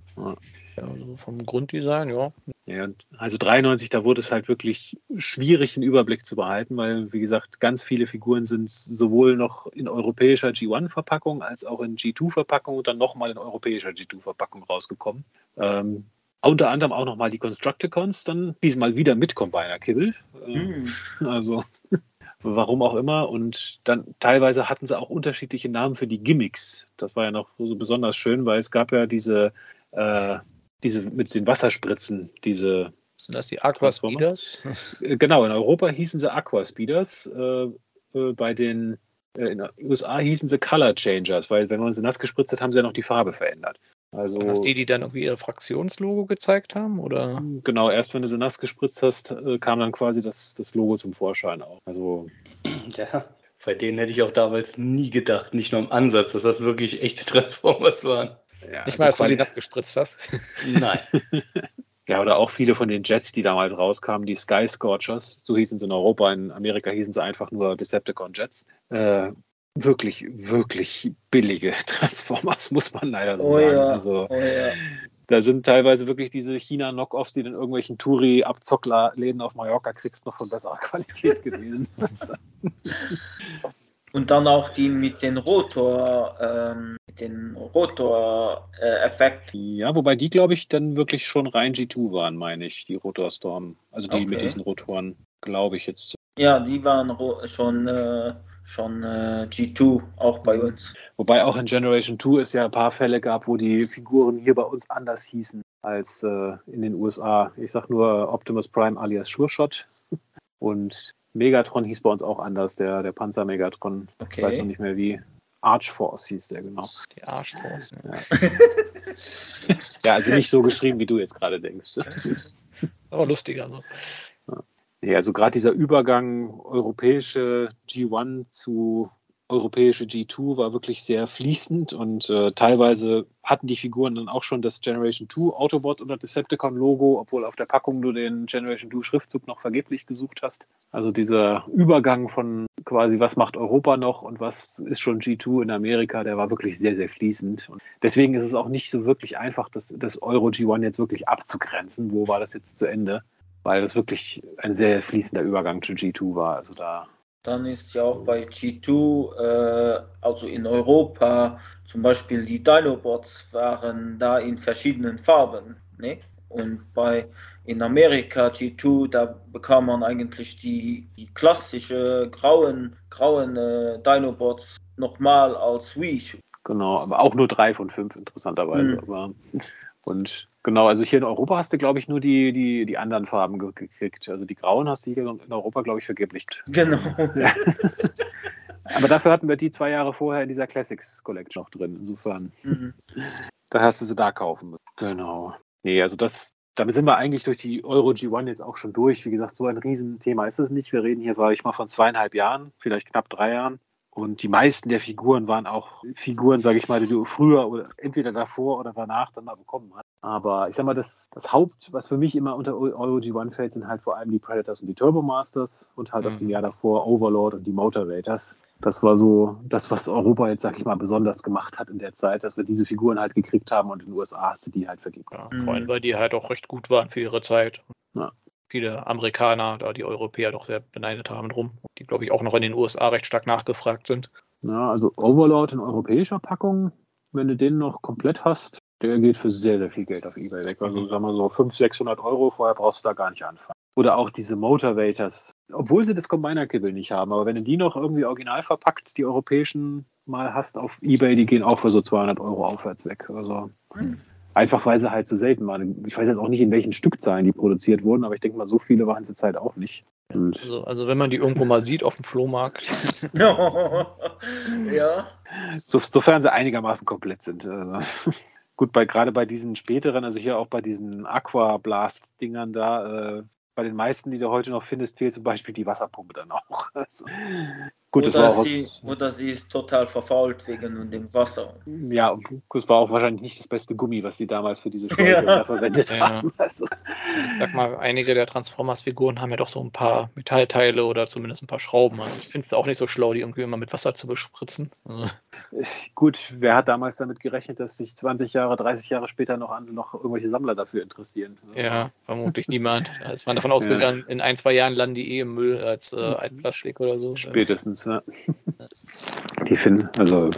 Ja. Also vom Grunddesign, ja. Ja, also 93, da wurde es halt wirklich schwierig, den Überblick zu behalten, weil, wie gesagt, ganz viele Figuren sind sowohl noch in europäischer G1-Verpackung als auch in G2-Verpackung und dann nochmal in europäischer G2-Verpackung rausgekommen. Ähm, unter anderem auch nochmal die Constructicons, dann diesmal wieder mit Combiner-Kibbel. Ähm, hm. Also, warum auch immer. Und dann teilweise hatten sie auch unterschiedliche Namen für die Gimmicks. Das war ja noch so besonders schön, weil es gab ja diese äh, diese mit den Wasserspritzen, diese. Sind das die Aquaspeeders? Äh, genau, in Europa hießen sie Aquaspeeders. Äh, äh, bei den äh, in den USA hießen sie Color Changers, weil wenn man sie nass gespritzt hat, haben sie ja noch die Farbe verändert. Also, Waren das die, die dann irgendwie ihr Fraktionslogo gezeigt haben? Oder? Genau, erst wenn du sie nass gespritzt hast, äh, kam dann quasi das, das Logo zum Vorschein auch. Also. Ja, bei denen hätte ich auch damals nie gedacht, nicht nur im Ansatz, dass das wirklich echte Transformers waren. Ja, Nicht also mal, als du sie nass gespritzt hast. Nein. ja, oder auch viele von den Jets, die damals rauskamen, die Sky Scorchers, so hießen sie in Europa, in Amerika hießen sie einfach nur Decepticon Jets. Äh, wirklich, wirklich billige Transformers, muss man leider so Oh sagen. ja, Also oh ja. da sind teilweise wirklich diese China-Knockoffs, die du in irgendwelchen Touri-Abzockläden auf Mallorca kriegst, noch von besserer Qualität gewesen. Also, Und dann auch die mit den Rotor, ähm, den Rotor-Effekt. ja, wobei die, glaube ich, dann wirklich schon rein G2 waren, meine ich, die Rotorstorm. Also die mit Okay. diesen Rotoren, glaube ich jetzt. Ja, die waren schon, äh, schon äh, G2, auch bei uns. Wobei auch in Generation 2 es ja ein paar Fälle gab, wo die Figuren hier bei uns anders hießen als äh, in den USA. Ich sag nur Optimus Prime alias Sure Shot. Und Megatron hieß bei uns auch anders, der, der Panzer Megatron. Ich weiß noch Okay. nicht mehr wie. Archforce hieß der genau. Die Arschforce. Ja. Ja, also nicht so geschrieben, wie du jetzt gerade denkst. Aber lustiger. So. Ja, also gerade dieser Übergang europäische G1 zu europäische G2 war wirklich sehr fließend und äh, teilweise hatten die Figuren dann auch schon das Generation 2 Autobot oder Decepticon Logo, obwohl auf der Packung du den Generation 2 Schriftzug noch vergeblich gesucht hast. Also dieser Übergang von quasi was macht Europa noch und was ist schon G2 in Amerika, der war wirklich sehr, sehr fließend. Und deswegen ist es auch nicht so wirklich einfach, das, das Euro G1 jetzt wirklich abzugrenzen. Wo war das jetzt zu Ende? weil das wirklich ein sehr fließender Übergang zu G2 war. Also da, Dann ist ja auch bei G2, äh, also in Europa, zum Beispiel die Dinobots waren da in verschiedenen Farben. Ne? Und bei in Amerika G2, da bekam man eigentlich die, die klassische grauen, grauen äh, Dinobots nochmal als Wii. genau, aber auch nur drei von fünf, interessanterweise. Mhm. Aber, und genau, also hier in Europa hast du, glaube ich, nur die, die, die anderen Farben ge- gekriegt. Also die grauen hast du hier in Europa, glaube ich, vergeblich. Genau. Ja. Aber dafür hatten wir die zwei Jahre vorher in dieser Classics Collection noch drin. Insofern, Mhm. da hast du sie da kaufen müssen. Genau. Nee, also das, damit sind wir eigentlich durch die Euro G1 jetzt auch schon durch. Wie gesagt, so ein Riesenthema ist es nicht. Wir reden hier, war ich mal von zweieinhalb Jahren, vielleicht knapp drei Jahren. Und die meisten der Figuren waren auch Figuren, sage ich mal, die du früher oder entweder davor oder danach dann mal bekommen hast. Aber ich sag mal, das, das Haupt, was für mich immer unter Euro G1 fällt, sind halt vor allem die Predators und die Turbo Masters und halt aus Mhm. dem Jahr davor Overlord und die Motor Raiders. Das war so das, was Europa jetzt, sag ich mal, besonders gemacht hat in der Zeit, dass wir diese Figuren halt gekriegt haben und in den USA hast du die halt vergeben. Ja, Mhm. Vor allem, weil die halt auch recht gut waren für ihre Zeit. Ja. Viele Amerikaner, da die Europäer doch sehr beneidet haben drum, die glaube ich auch noch in den USA recht stark nachgefragt sind. Ja, also Overlord in europäischer Packung, wenn du den noch komplett hast, der geht für sehr, sehr viel Geld auf Ebay weg. Also sagen wir so 500, 600 Euro, vorher brauchst du da gar nicht anfangen. Oder auch diese Motivators, obwohl sie das Combiner-Kibbel nicht haben, aber wenn du die noch irgendwie original verpackt, die europäischen mal hast auf Ebay, die gehen auch für so 200 Euro aufwärts weg. Also Mhm. Einfach, weil sie halt so selten waren. Ich weiß jetzt auch nicht, in welchen Stückzahlen die produziert wurden, aber ich denke mal, so viele waren es jetzt halt auch nicht. Also, also wenn man die irgendwo mal sieht auf dem Flohmarkt, ja. So, sofern sie einigermaßen komplett sind. Also, gut, bei, gerade bei diesen späteren, also hier auch bei diesen Aqua Blast-Dingern da, äh, bei den meisten, die du heute noch findest, fehlt zum Beispiel die Wasserpumpe dann auch. Also, gut, das war oder, auch sie, aus, oder sie ist total verfault wegen dem Wasser. ja, das war auch wahrscheinlich nicht das beste Gummi, was die damals für diese Schläuche Ja. verwendet Ja. haben. Also, ich sag mal, einige der Transformers-Figuren haben ja doch so ein paar Metallteile oder zumindest ein paar Schrauben. Also, ich finde es auch nicht so schlau, die irgendwie immer mit Wasser zu bespritzen. Also, gut, wer hat damals damit gerechnet, dass sich 20 Jahre, 30 Jahre später noch, an, noch irgendwelche Sammler dafür interessieren? ja, vermutlich niemand. Da ist man davon ausgegangen, in ein, zwei Jahren landen die eh im Müll als äh, Altplastik oder so. Spätestens, ja. Die finden, also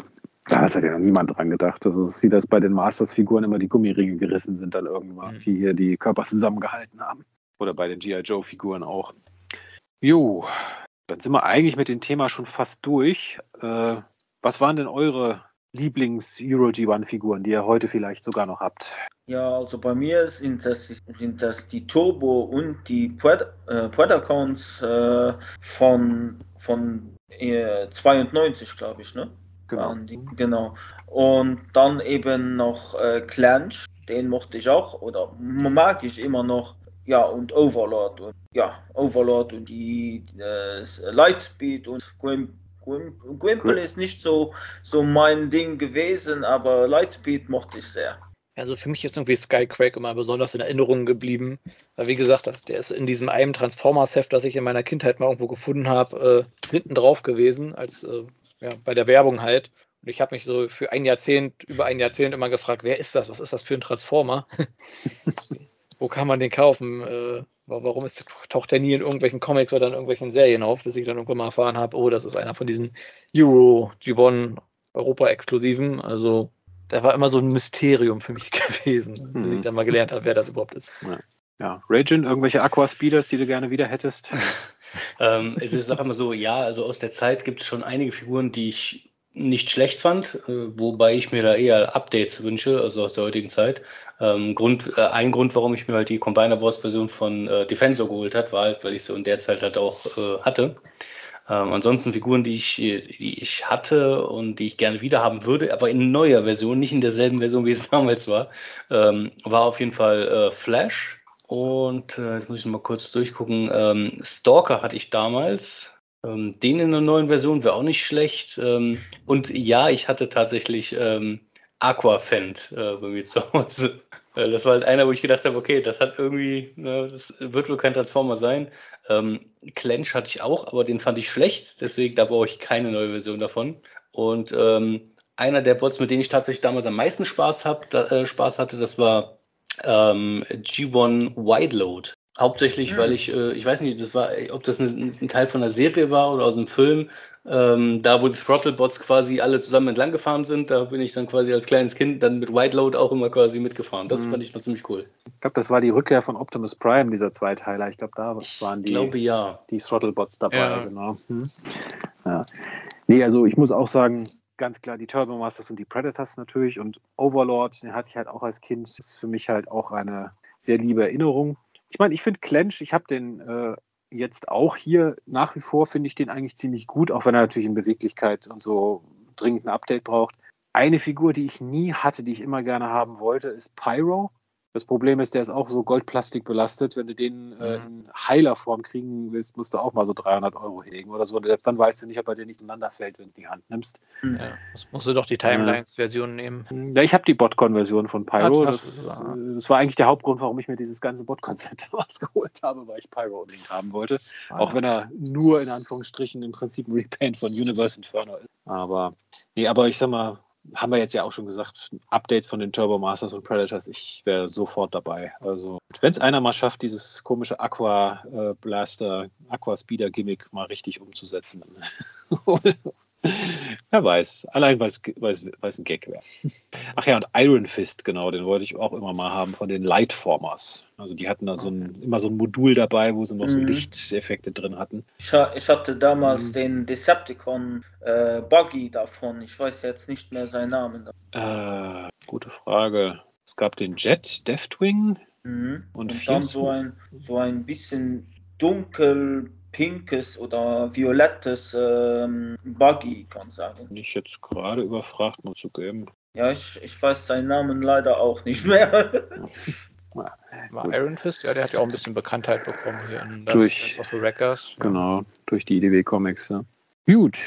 da hat ja noch niemand dran gedacht. Das ist wie das bei den Masters-Figuren immer die Gummiringe gerissen sind dann irgendwann, Mhm. die hier die Körper zusammengehalten haben. Oder bei den G.I. Joe-Figuren auch. Jo, dann sind wir eigentlich mit dem Thema schon fast durch. Äh, was waren denn eure Lieblings-Euro G1-Figuren, die ihr heute vielleicht sogar noch habt? Ja, also bei mir sind das, sind das die Turbo und die äh, Predacons äh, von, von äh, 92, glaube ich, ne? Waren die, genau. Und dann eben noch äh, Clanch, den mochte ich auch, oder mag ich immer noch. Ja, und Overlord. Und, ja, Overlord und die äh, Lightspeed und Grim, Grim, Grimple ist nicht so, so mein Ding gewesen, aber Lightspeed mochte ich sehr. Also für mich ist irgendwie Skyquake immer besonders in Erinnerung geblieben. Weil wie gesagt, das, der ist in diesem einen Transformers-Heft, das ich in meiner Kindheit mal irgendwo gefunden habe, äh, hinten drauf gewesen, als äh, ja, bei der Werbung halt. Und ich habe mich so für ein Jahrzehnt, über ein Jahrzehnt immer gefragt, wer ist das? Was ist das für ein Transformer? Wo kann man den kaufen? Äh, warum ist, taucht der nie in irgendwelchen Comics oder in irgendwelchen Serien auf, bis ich dann irgendwann mal erfahren habe, oh, das ist einer von diesen Euro Gibbon Europa-Exklusiven. Also da war immer so ein Mysterium für mich gewesen, mhm. bis ich dann mal gelernt habe, wer das überhaupt ist. Ja. Ja, Ragin, irgendwelche Aqua-Speeders, die du gerne wieder hättest? ähm, es ist auch immer so, ja, also aus der Zeit gibt es schon einige Figuren, die ich nicht schlecht fand, äh, wobei ich mir da eher Updates wünsche, also aus der heutigen Zeit. Ähm, Grund, äh, ein Grund, warum ich mir halt die Combiner Wars Version von äh, Defensor geholt habe, war halt, weil ich sie in der Zeit halt auch äh, hatte. Ähm, ansonsten Figuren, die ich, die ich hatte und die ich gerne wieder haben würde, aber in neuer Version, nicht in derselben Version, wie es damals war, ähm, war auf jeden Fall äh, Flash. Und äh, jetzt muss ich mal kurz durchgucken. Ähm, Stalker hatte ich damals. Ähm, den in einer neuen Version wäre auch nicht schlecht. Ähm, und ja, ich hatte tatsächlich ähm, Aquafend äh, bei mir zu Hause. Äh, das war halt einer, wo ich gedacht habe, okay, das hat irgendwie, ne, das wird wohl kein Transformer sein. Ähm, Clench hatte ich auch, aber den fand ich schlecht, deswegen da brauche ich keine neue Version davon. Und ähm, einer der Bots, mit denen ich tatsächlich damals am meisten Spaß, hab, da, äh, Spaß hatte, das war ähm, G1 Wide Load. Hauptsächlich, mhm. weil ich, äh, ich weiß nicht, das war, ob das ein, ein, Teil von einer Serie war oder aus einem Film, ähm, da wo die Throttlebots quasi alle zusammen entlang gefahren sind, da bin ich dann quasi als kleines Kind dann mit Wide Load auch immer quasi mitgefahren. Das mhm. fand ich noch ziemlich cool. Ich glaube, das war die Rückkehr von Optimus Prime, dieser Zweiteiler. Ich glaube, da waren die, glaube, ja. die Throttlebots dabei, ja. genau. Hm. Ja. Nee, also ich muss auch sagen, ganz klar die Turbo Masters und die Predators natürlich und Overlord, den hatte ich halt auch als Kind, das ist für mich halt auch eine sehr liebe Erinnerung. Ich meine, ich finde Clench, ich habe den äh, jetzt auch hier nach wie vor, finde ich den eigentlich ziemlich gut, auch wenn er natürlich in Beweglichkeit und so dringend ein Update braucht. Eine Figur, die ich nie hatte, die ich immer gerne haben wollte, ist Pyro. Das Problem ist, der ist auch so Goldplastik belastet. Wenn du den äh, mhm. in Heilerform kriegen willst, musst du auch mal so 300 Euro hegen oder so. Und selbst dann weißt du nicht, ob er dir nicht ineinander fällt, wenn du die Hand nimmst. Mhm. Ja, musst du doch die Timelines-Version nehmen. Ja, ich habe die Botcon-Version von Pyro. Das, das, war eigentlich der Hauptgrund, warum ich mir dieses ganze Botcon-Set damals geholt habe, weil ich Pyro unbedingt haben wollte. Ah, auch wenn er nur in Anführungsstrichen im Prinzip ein Repaint von Universe Inferno ist. Aber, nee, aber ich sag mal, haben wir jetzt ja auch schon gesagt, Updates von den Turbo Masters und Predators, ich wäre sofort dabei. Also, wenn es einer mal schafft, dieses komische Aqua äh, Blaster, Aqua Speeder Gimmick mal richtig umzusetzen, Wer weiß. Allein weil es ein Gag wäre. Ach ja, und Iron Fist, genau, den wollte ich auch immer mal haben von den Lightformers. Also die hatten da so ein, immer so ein Modul dabei, wo sie noch so mhm. Lichteffekte drin hatten. Ich, ich hatte damals mhm. den Decepticon äh, Buggy davon. Ich weiß jetzt nicht mehr seinen Namen. Äh, gute Frage. Es gab den Jet, Deathwing mhm. und, und dann so ein, so ein bisschen dunkel pinkes oder violettes ähm, Buggy, kann ich sagen. Bin ich jetzt gerade überfragt, muss zugeben. Ja, ich, ich weiß seinen Namen leider auch nicht mehr. War Iron Fist, ja, der hat ja auch ein bisschen Bekanntheit bekommen hier in durch, of the Wreckers. Genau, durch die IDW Comics, ja. Gut,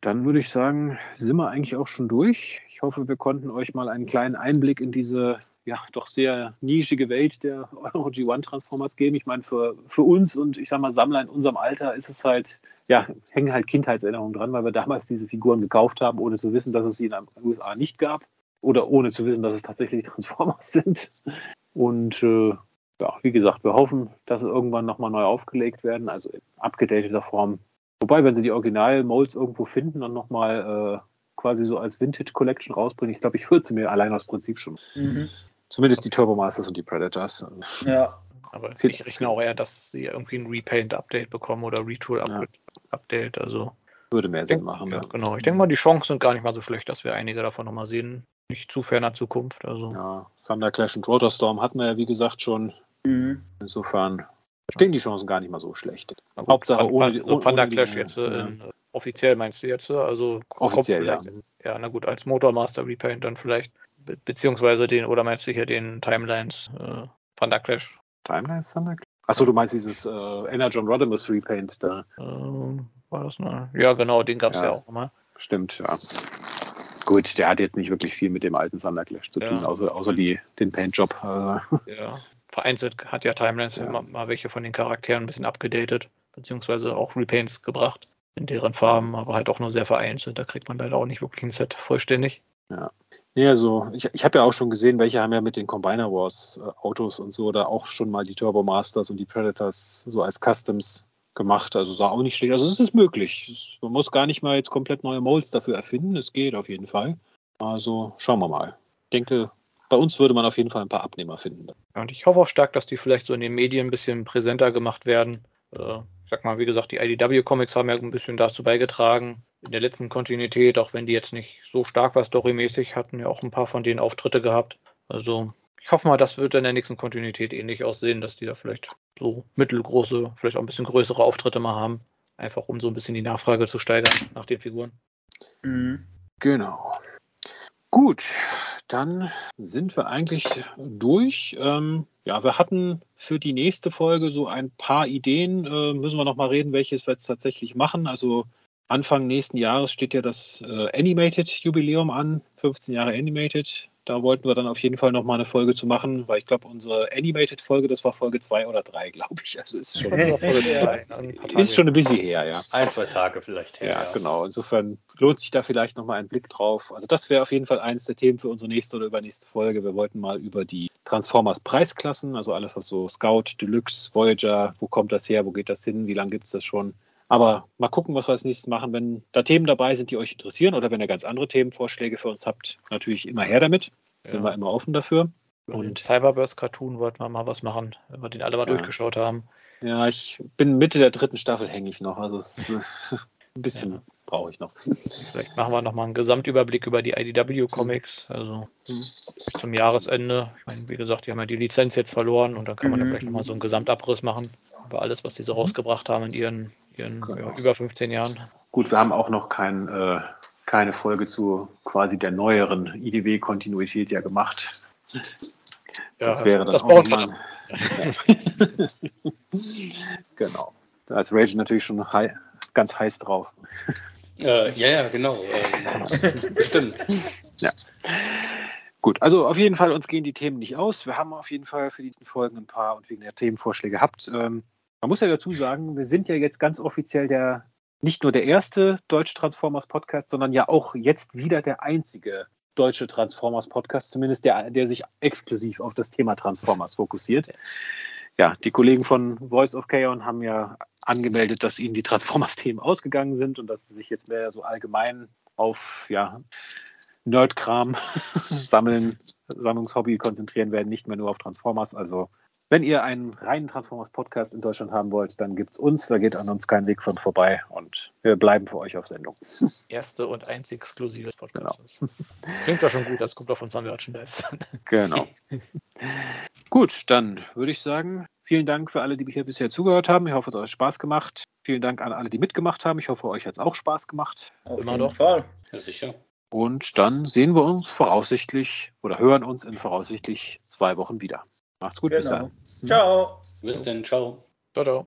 dann würde ich sagen, sind wir eigentlich auch schon durch. Ich hoffe, wir konnten euch mal einen kleinen Einblick in diese ja doch sehr nischige Welt der Euro G1 Transformers geben. Ich meine, für, für uns und ich sag mal Sammler in unserem Alter ist es halt, ja, hängen halt Kindheitserinnerungen dran, weil wir damals diese Figuren gekauft haben, ohne zu wissen, dass es sie in den USA nicht gab. Oder ohne zu wissen, dass es tatsächlich Transformers sind. Und äh, ja, wie gesagt, wir hoffen, dass sie irgendwann nochmal neu aufgelegt werden, also in abgedateter Form Wobei, wenn sie die Original-Molds irgendwo finden und nochmal äh, quasi so als Vintage Collection rausbringen, ich glaube, ich würde sie mir allein aus Prinzip schon. Mhm. Zumindest die Turbo Masters und die Predators. Ja. Aber ich rechne auch eher, dass sie irgendwie ein Repaint-Update bekommen oder Retool-Update. Ja. Also würde mehr Sinn machen. Ja, genau. Ich denke mal, die Chancen sind gar nicht mal so schlecht, dass wir einige davon nochmal sehen. Nicht zu ferner Zukunft. Also. Ja, Thunder Clash und Rotor Storm hatten wir ja, wie gesagt, schon. Mhm. Insofern stehen die Chancen gar nicht mal so schlecht. Gut, Hauptsache Van, ohne, so Thunder Clash jetzt äh, ja. in, offiziell meinst du jetzt, also offiziell ja. Ja, na gut, als Motormaster Repaint dann vielleicht be beziehungsweise den oder meinst du hier den Timelines äh, Thunder Clash? Timelines Thunder Clash? Achso, du meinst dieses äh, Energon Rodimus Repaint da. Ähm, war das mal? Ja, genau, den gab es ja. ja auch mal. Stimmt, ja. Gut, der hat jetzt nicht wirklich viel mit dem alten Thunder Clash zu tun, ja. außer, außer die, den Paint-Job. Äh. Ja, vereinzelt hat ja Timelines ja. immer mal welche von den Charakteren ein bisschen abgedatet, beziehungsweise auch Repaints gebracht. in deren Farben, aber halt auch nur sehr vereinzelt. Da kriegt man leider auch nicht wirklich ein Set vollständig. Ja. Ja, so, ich, ich habe ja auch schon gesehen, welche haben ja mit den Combiner Wars äh, Autos und so da auch schon mal die Turbo Masters und die Predators so als Customs gemacht. Also sah auch nicht schlecht. Also es ist möglich. Man muss gar nicht mal jetzt komplett neue Molds dafür erfinden. Es geht auf jeden Fall. Also schauen wir mal. Ich denke, bei uns würde man auf jeden Fall ein paar Abnehmer finden. Und ich hoffe auch stark, dass die vielleicht so in den Medien ein bisschen präsenter gemacht werden. Äh, ich sag mal, wie gesagt, die IDW-Comics haben ja ein bisschen dazu beigetragen. In der letzten Kontinuität, auch wenn die jetzt nicht so stark war storymäßig, hatten ja auch ein paar von denen Auftritte gehabt. Also ich hoffe mal, das wird in der nächsten Kontinuität ähnlich aussehen, dass die da vielleicht so mittelgroße, vielleicht auch ein bisschen größere Auftritte mal haben. Einfach um so ein bisschen die Nachfrage zu steigern nach den Figuren. Mhm. Genau. Gut, dann sind wir eigentlich durch. Ähm, ja, wir hatten für die nächste Folge so ein paar Ideen. Äh, müssen wir noch mal reden, welches wir jetzt tatsächlich machen. Also Anfang nächsten Jahres steht ja das äh, Animated-Jubiläum an, 15 Jahre Animated. Da wollten wir dann auf jeden Fall noch mal eine Folge zu machen, weil ich glaube, unsere Animated-Folge, das war Folge 2 oder 3, glaube ich. Also ist schon, ist schon ein bisschen her, ja. Ein, zwei Tage vielleicht her. Ja, ja. genau. Insofern lohnt sich da vielleicht noch mal ein Blick drauf. Also das wäre auf jeden Fall eines der Themen für unsere nächste oder übernächste Folge. Wir wollten mal über die Transformers Preisklassen, also alles, was so Scout, Deluxe, Voyager, wo kommt das her, wo geht das hin, wie lange gibt es das schon, aber mal gucken, was wir als nächstes machen. Wenn da Themen dabei sind, die euch interessieren oder wenn ihr ganz andere Themenvorschläge für uns habt, natürlich immer her damit. Ja. Sind wir immer offen dafür. Und Cyberburst Cartoon wollten wir mal was machen, wenn wir den alle mal ja. durchgeschaut haben. Ja, ich bin Mitte der dritten Staffel hängig noch. Also es ist ein bisschen ja. brauche ich noch. Vielleicht machen wir nochmal einen Gesamtüberblick über die IDW-Comics, also mhm. zum Jahresende. Ich meine, wie gesagt, die haben ja die Lizenz jetzt verloren und dann kann man mhm. da vielleicht nochmal so einen Gesamtabriss machen über alles, was sie so mhm. rausgebracht haben in ihren ihren genau. ja, über 15 Jahren. Gut, wir haben auch noch kein, äh, keine Folge zu quasi der neueren IDW-Kontinuität ja gemacht. Ja, das wäre dann das auch mal. Ja. genau. Da ist Rage natürlich schon hei ganz heiß drauf. Äh, ja, ja, genau. Ähm, stimmt. Ja. Gut, also auf jeden Fall, uns gehen die Themen nicht aus. Wir haben auf jeden Fall für diesen Folgen ein paar und wegen der Themenvorschläge habt. Ähm, man muss ja dazu sagen, wir sind ja jetzt ganz offiziell der, nicht nur der erste deutsche Transformers Podcast, sondern ja auch jetzt wieder der einzige deutsche Transformers Podcast, zumindest der, der sich exklusiv auf das Thema Transformers fokussiert. Ja, die Kollegen von Voice of Chaos haben ja angemeldet, dass ihnen die Transformers-Themen ausgegangen sind und dass sie sich jetzt mehr so allgemein auf ja, Nerdkram sammeln, Sammlungshobby konzentrieren werden, nicht mehr nur auf Transformers. Also wenn ihr einen reinen Transformers-Podcast in Deutschland haben wollt, dann gibt es uns. Da geht an uns kein Weg von vorbei und wir bleiben für euch auf Sendung. Erste und einzig exklusives Podcast. Genau. Klingt doch schon gut, das kommt auf unser Merchandise. Genau. gut, dann würde ich sagen, vielen Dank für alle, die hier bisher zugehört haben. Ich hoffe, es hat euch Spaß gemacht. Vielen Dank an alle, die mitgemacht haben. Ich hoffe, euch hat es auch Spaß gemacht. Auf Immer jeden Fall. Ja, sicher. Und dann sehen wir uns voraussichtlich oder hören uns in voraussichtlich zwei Wochen wieder. Macht's gut, genau. bis dann. Ciao. Bis dann, ciao. Ciao, ciao.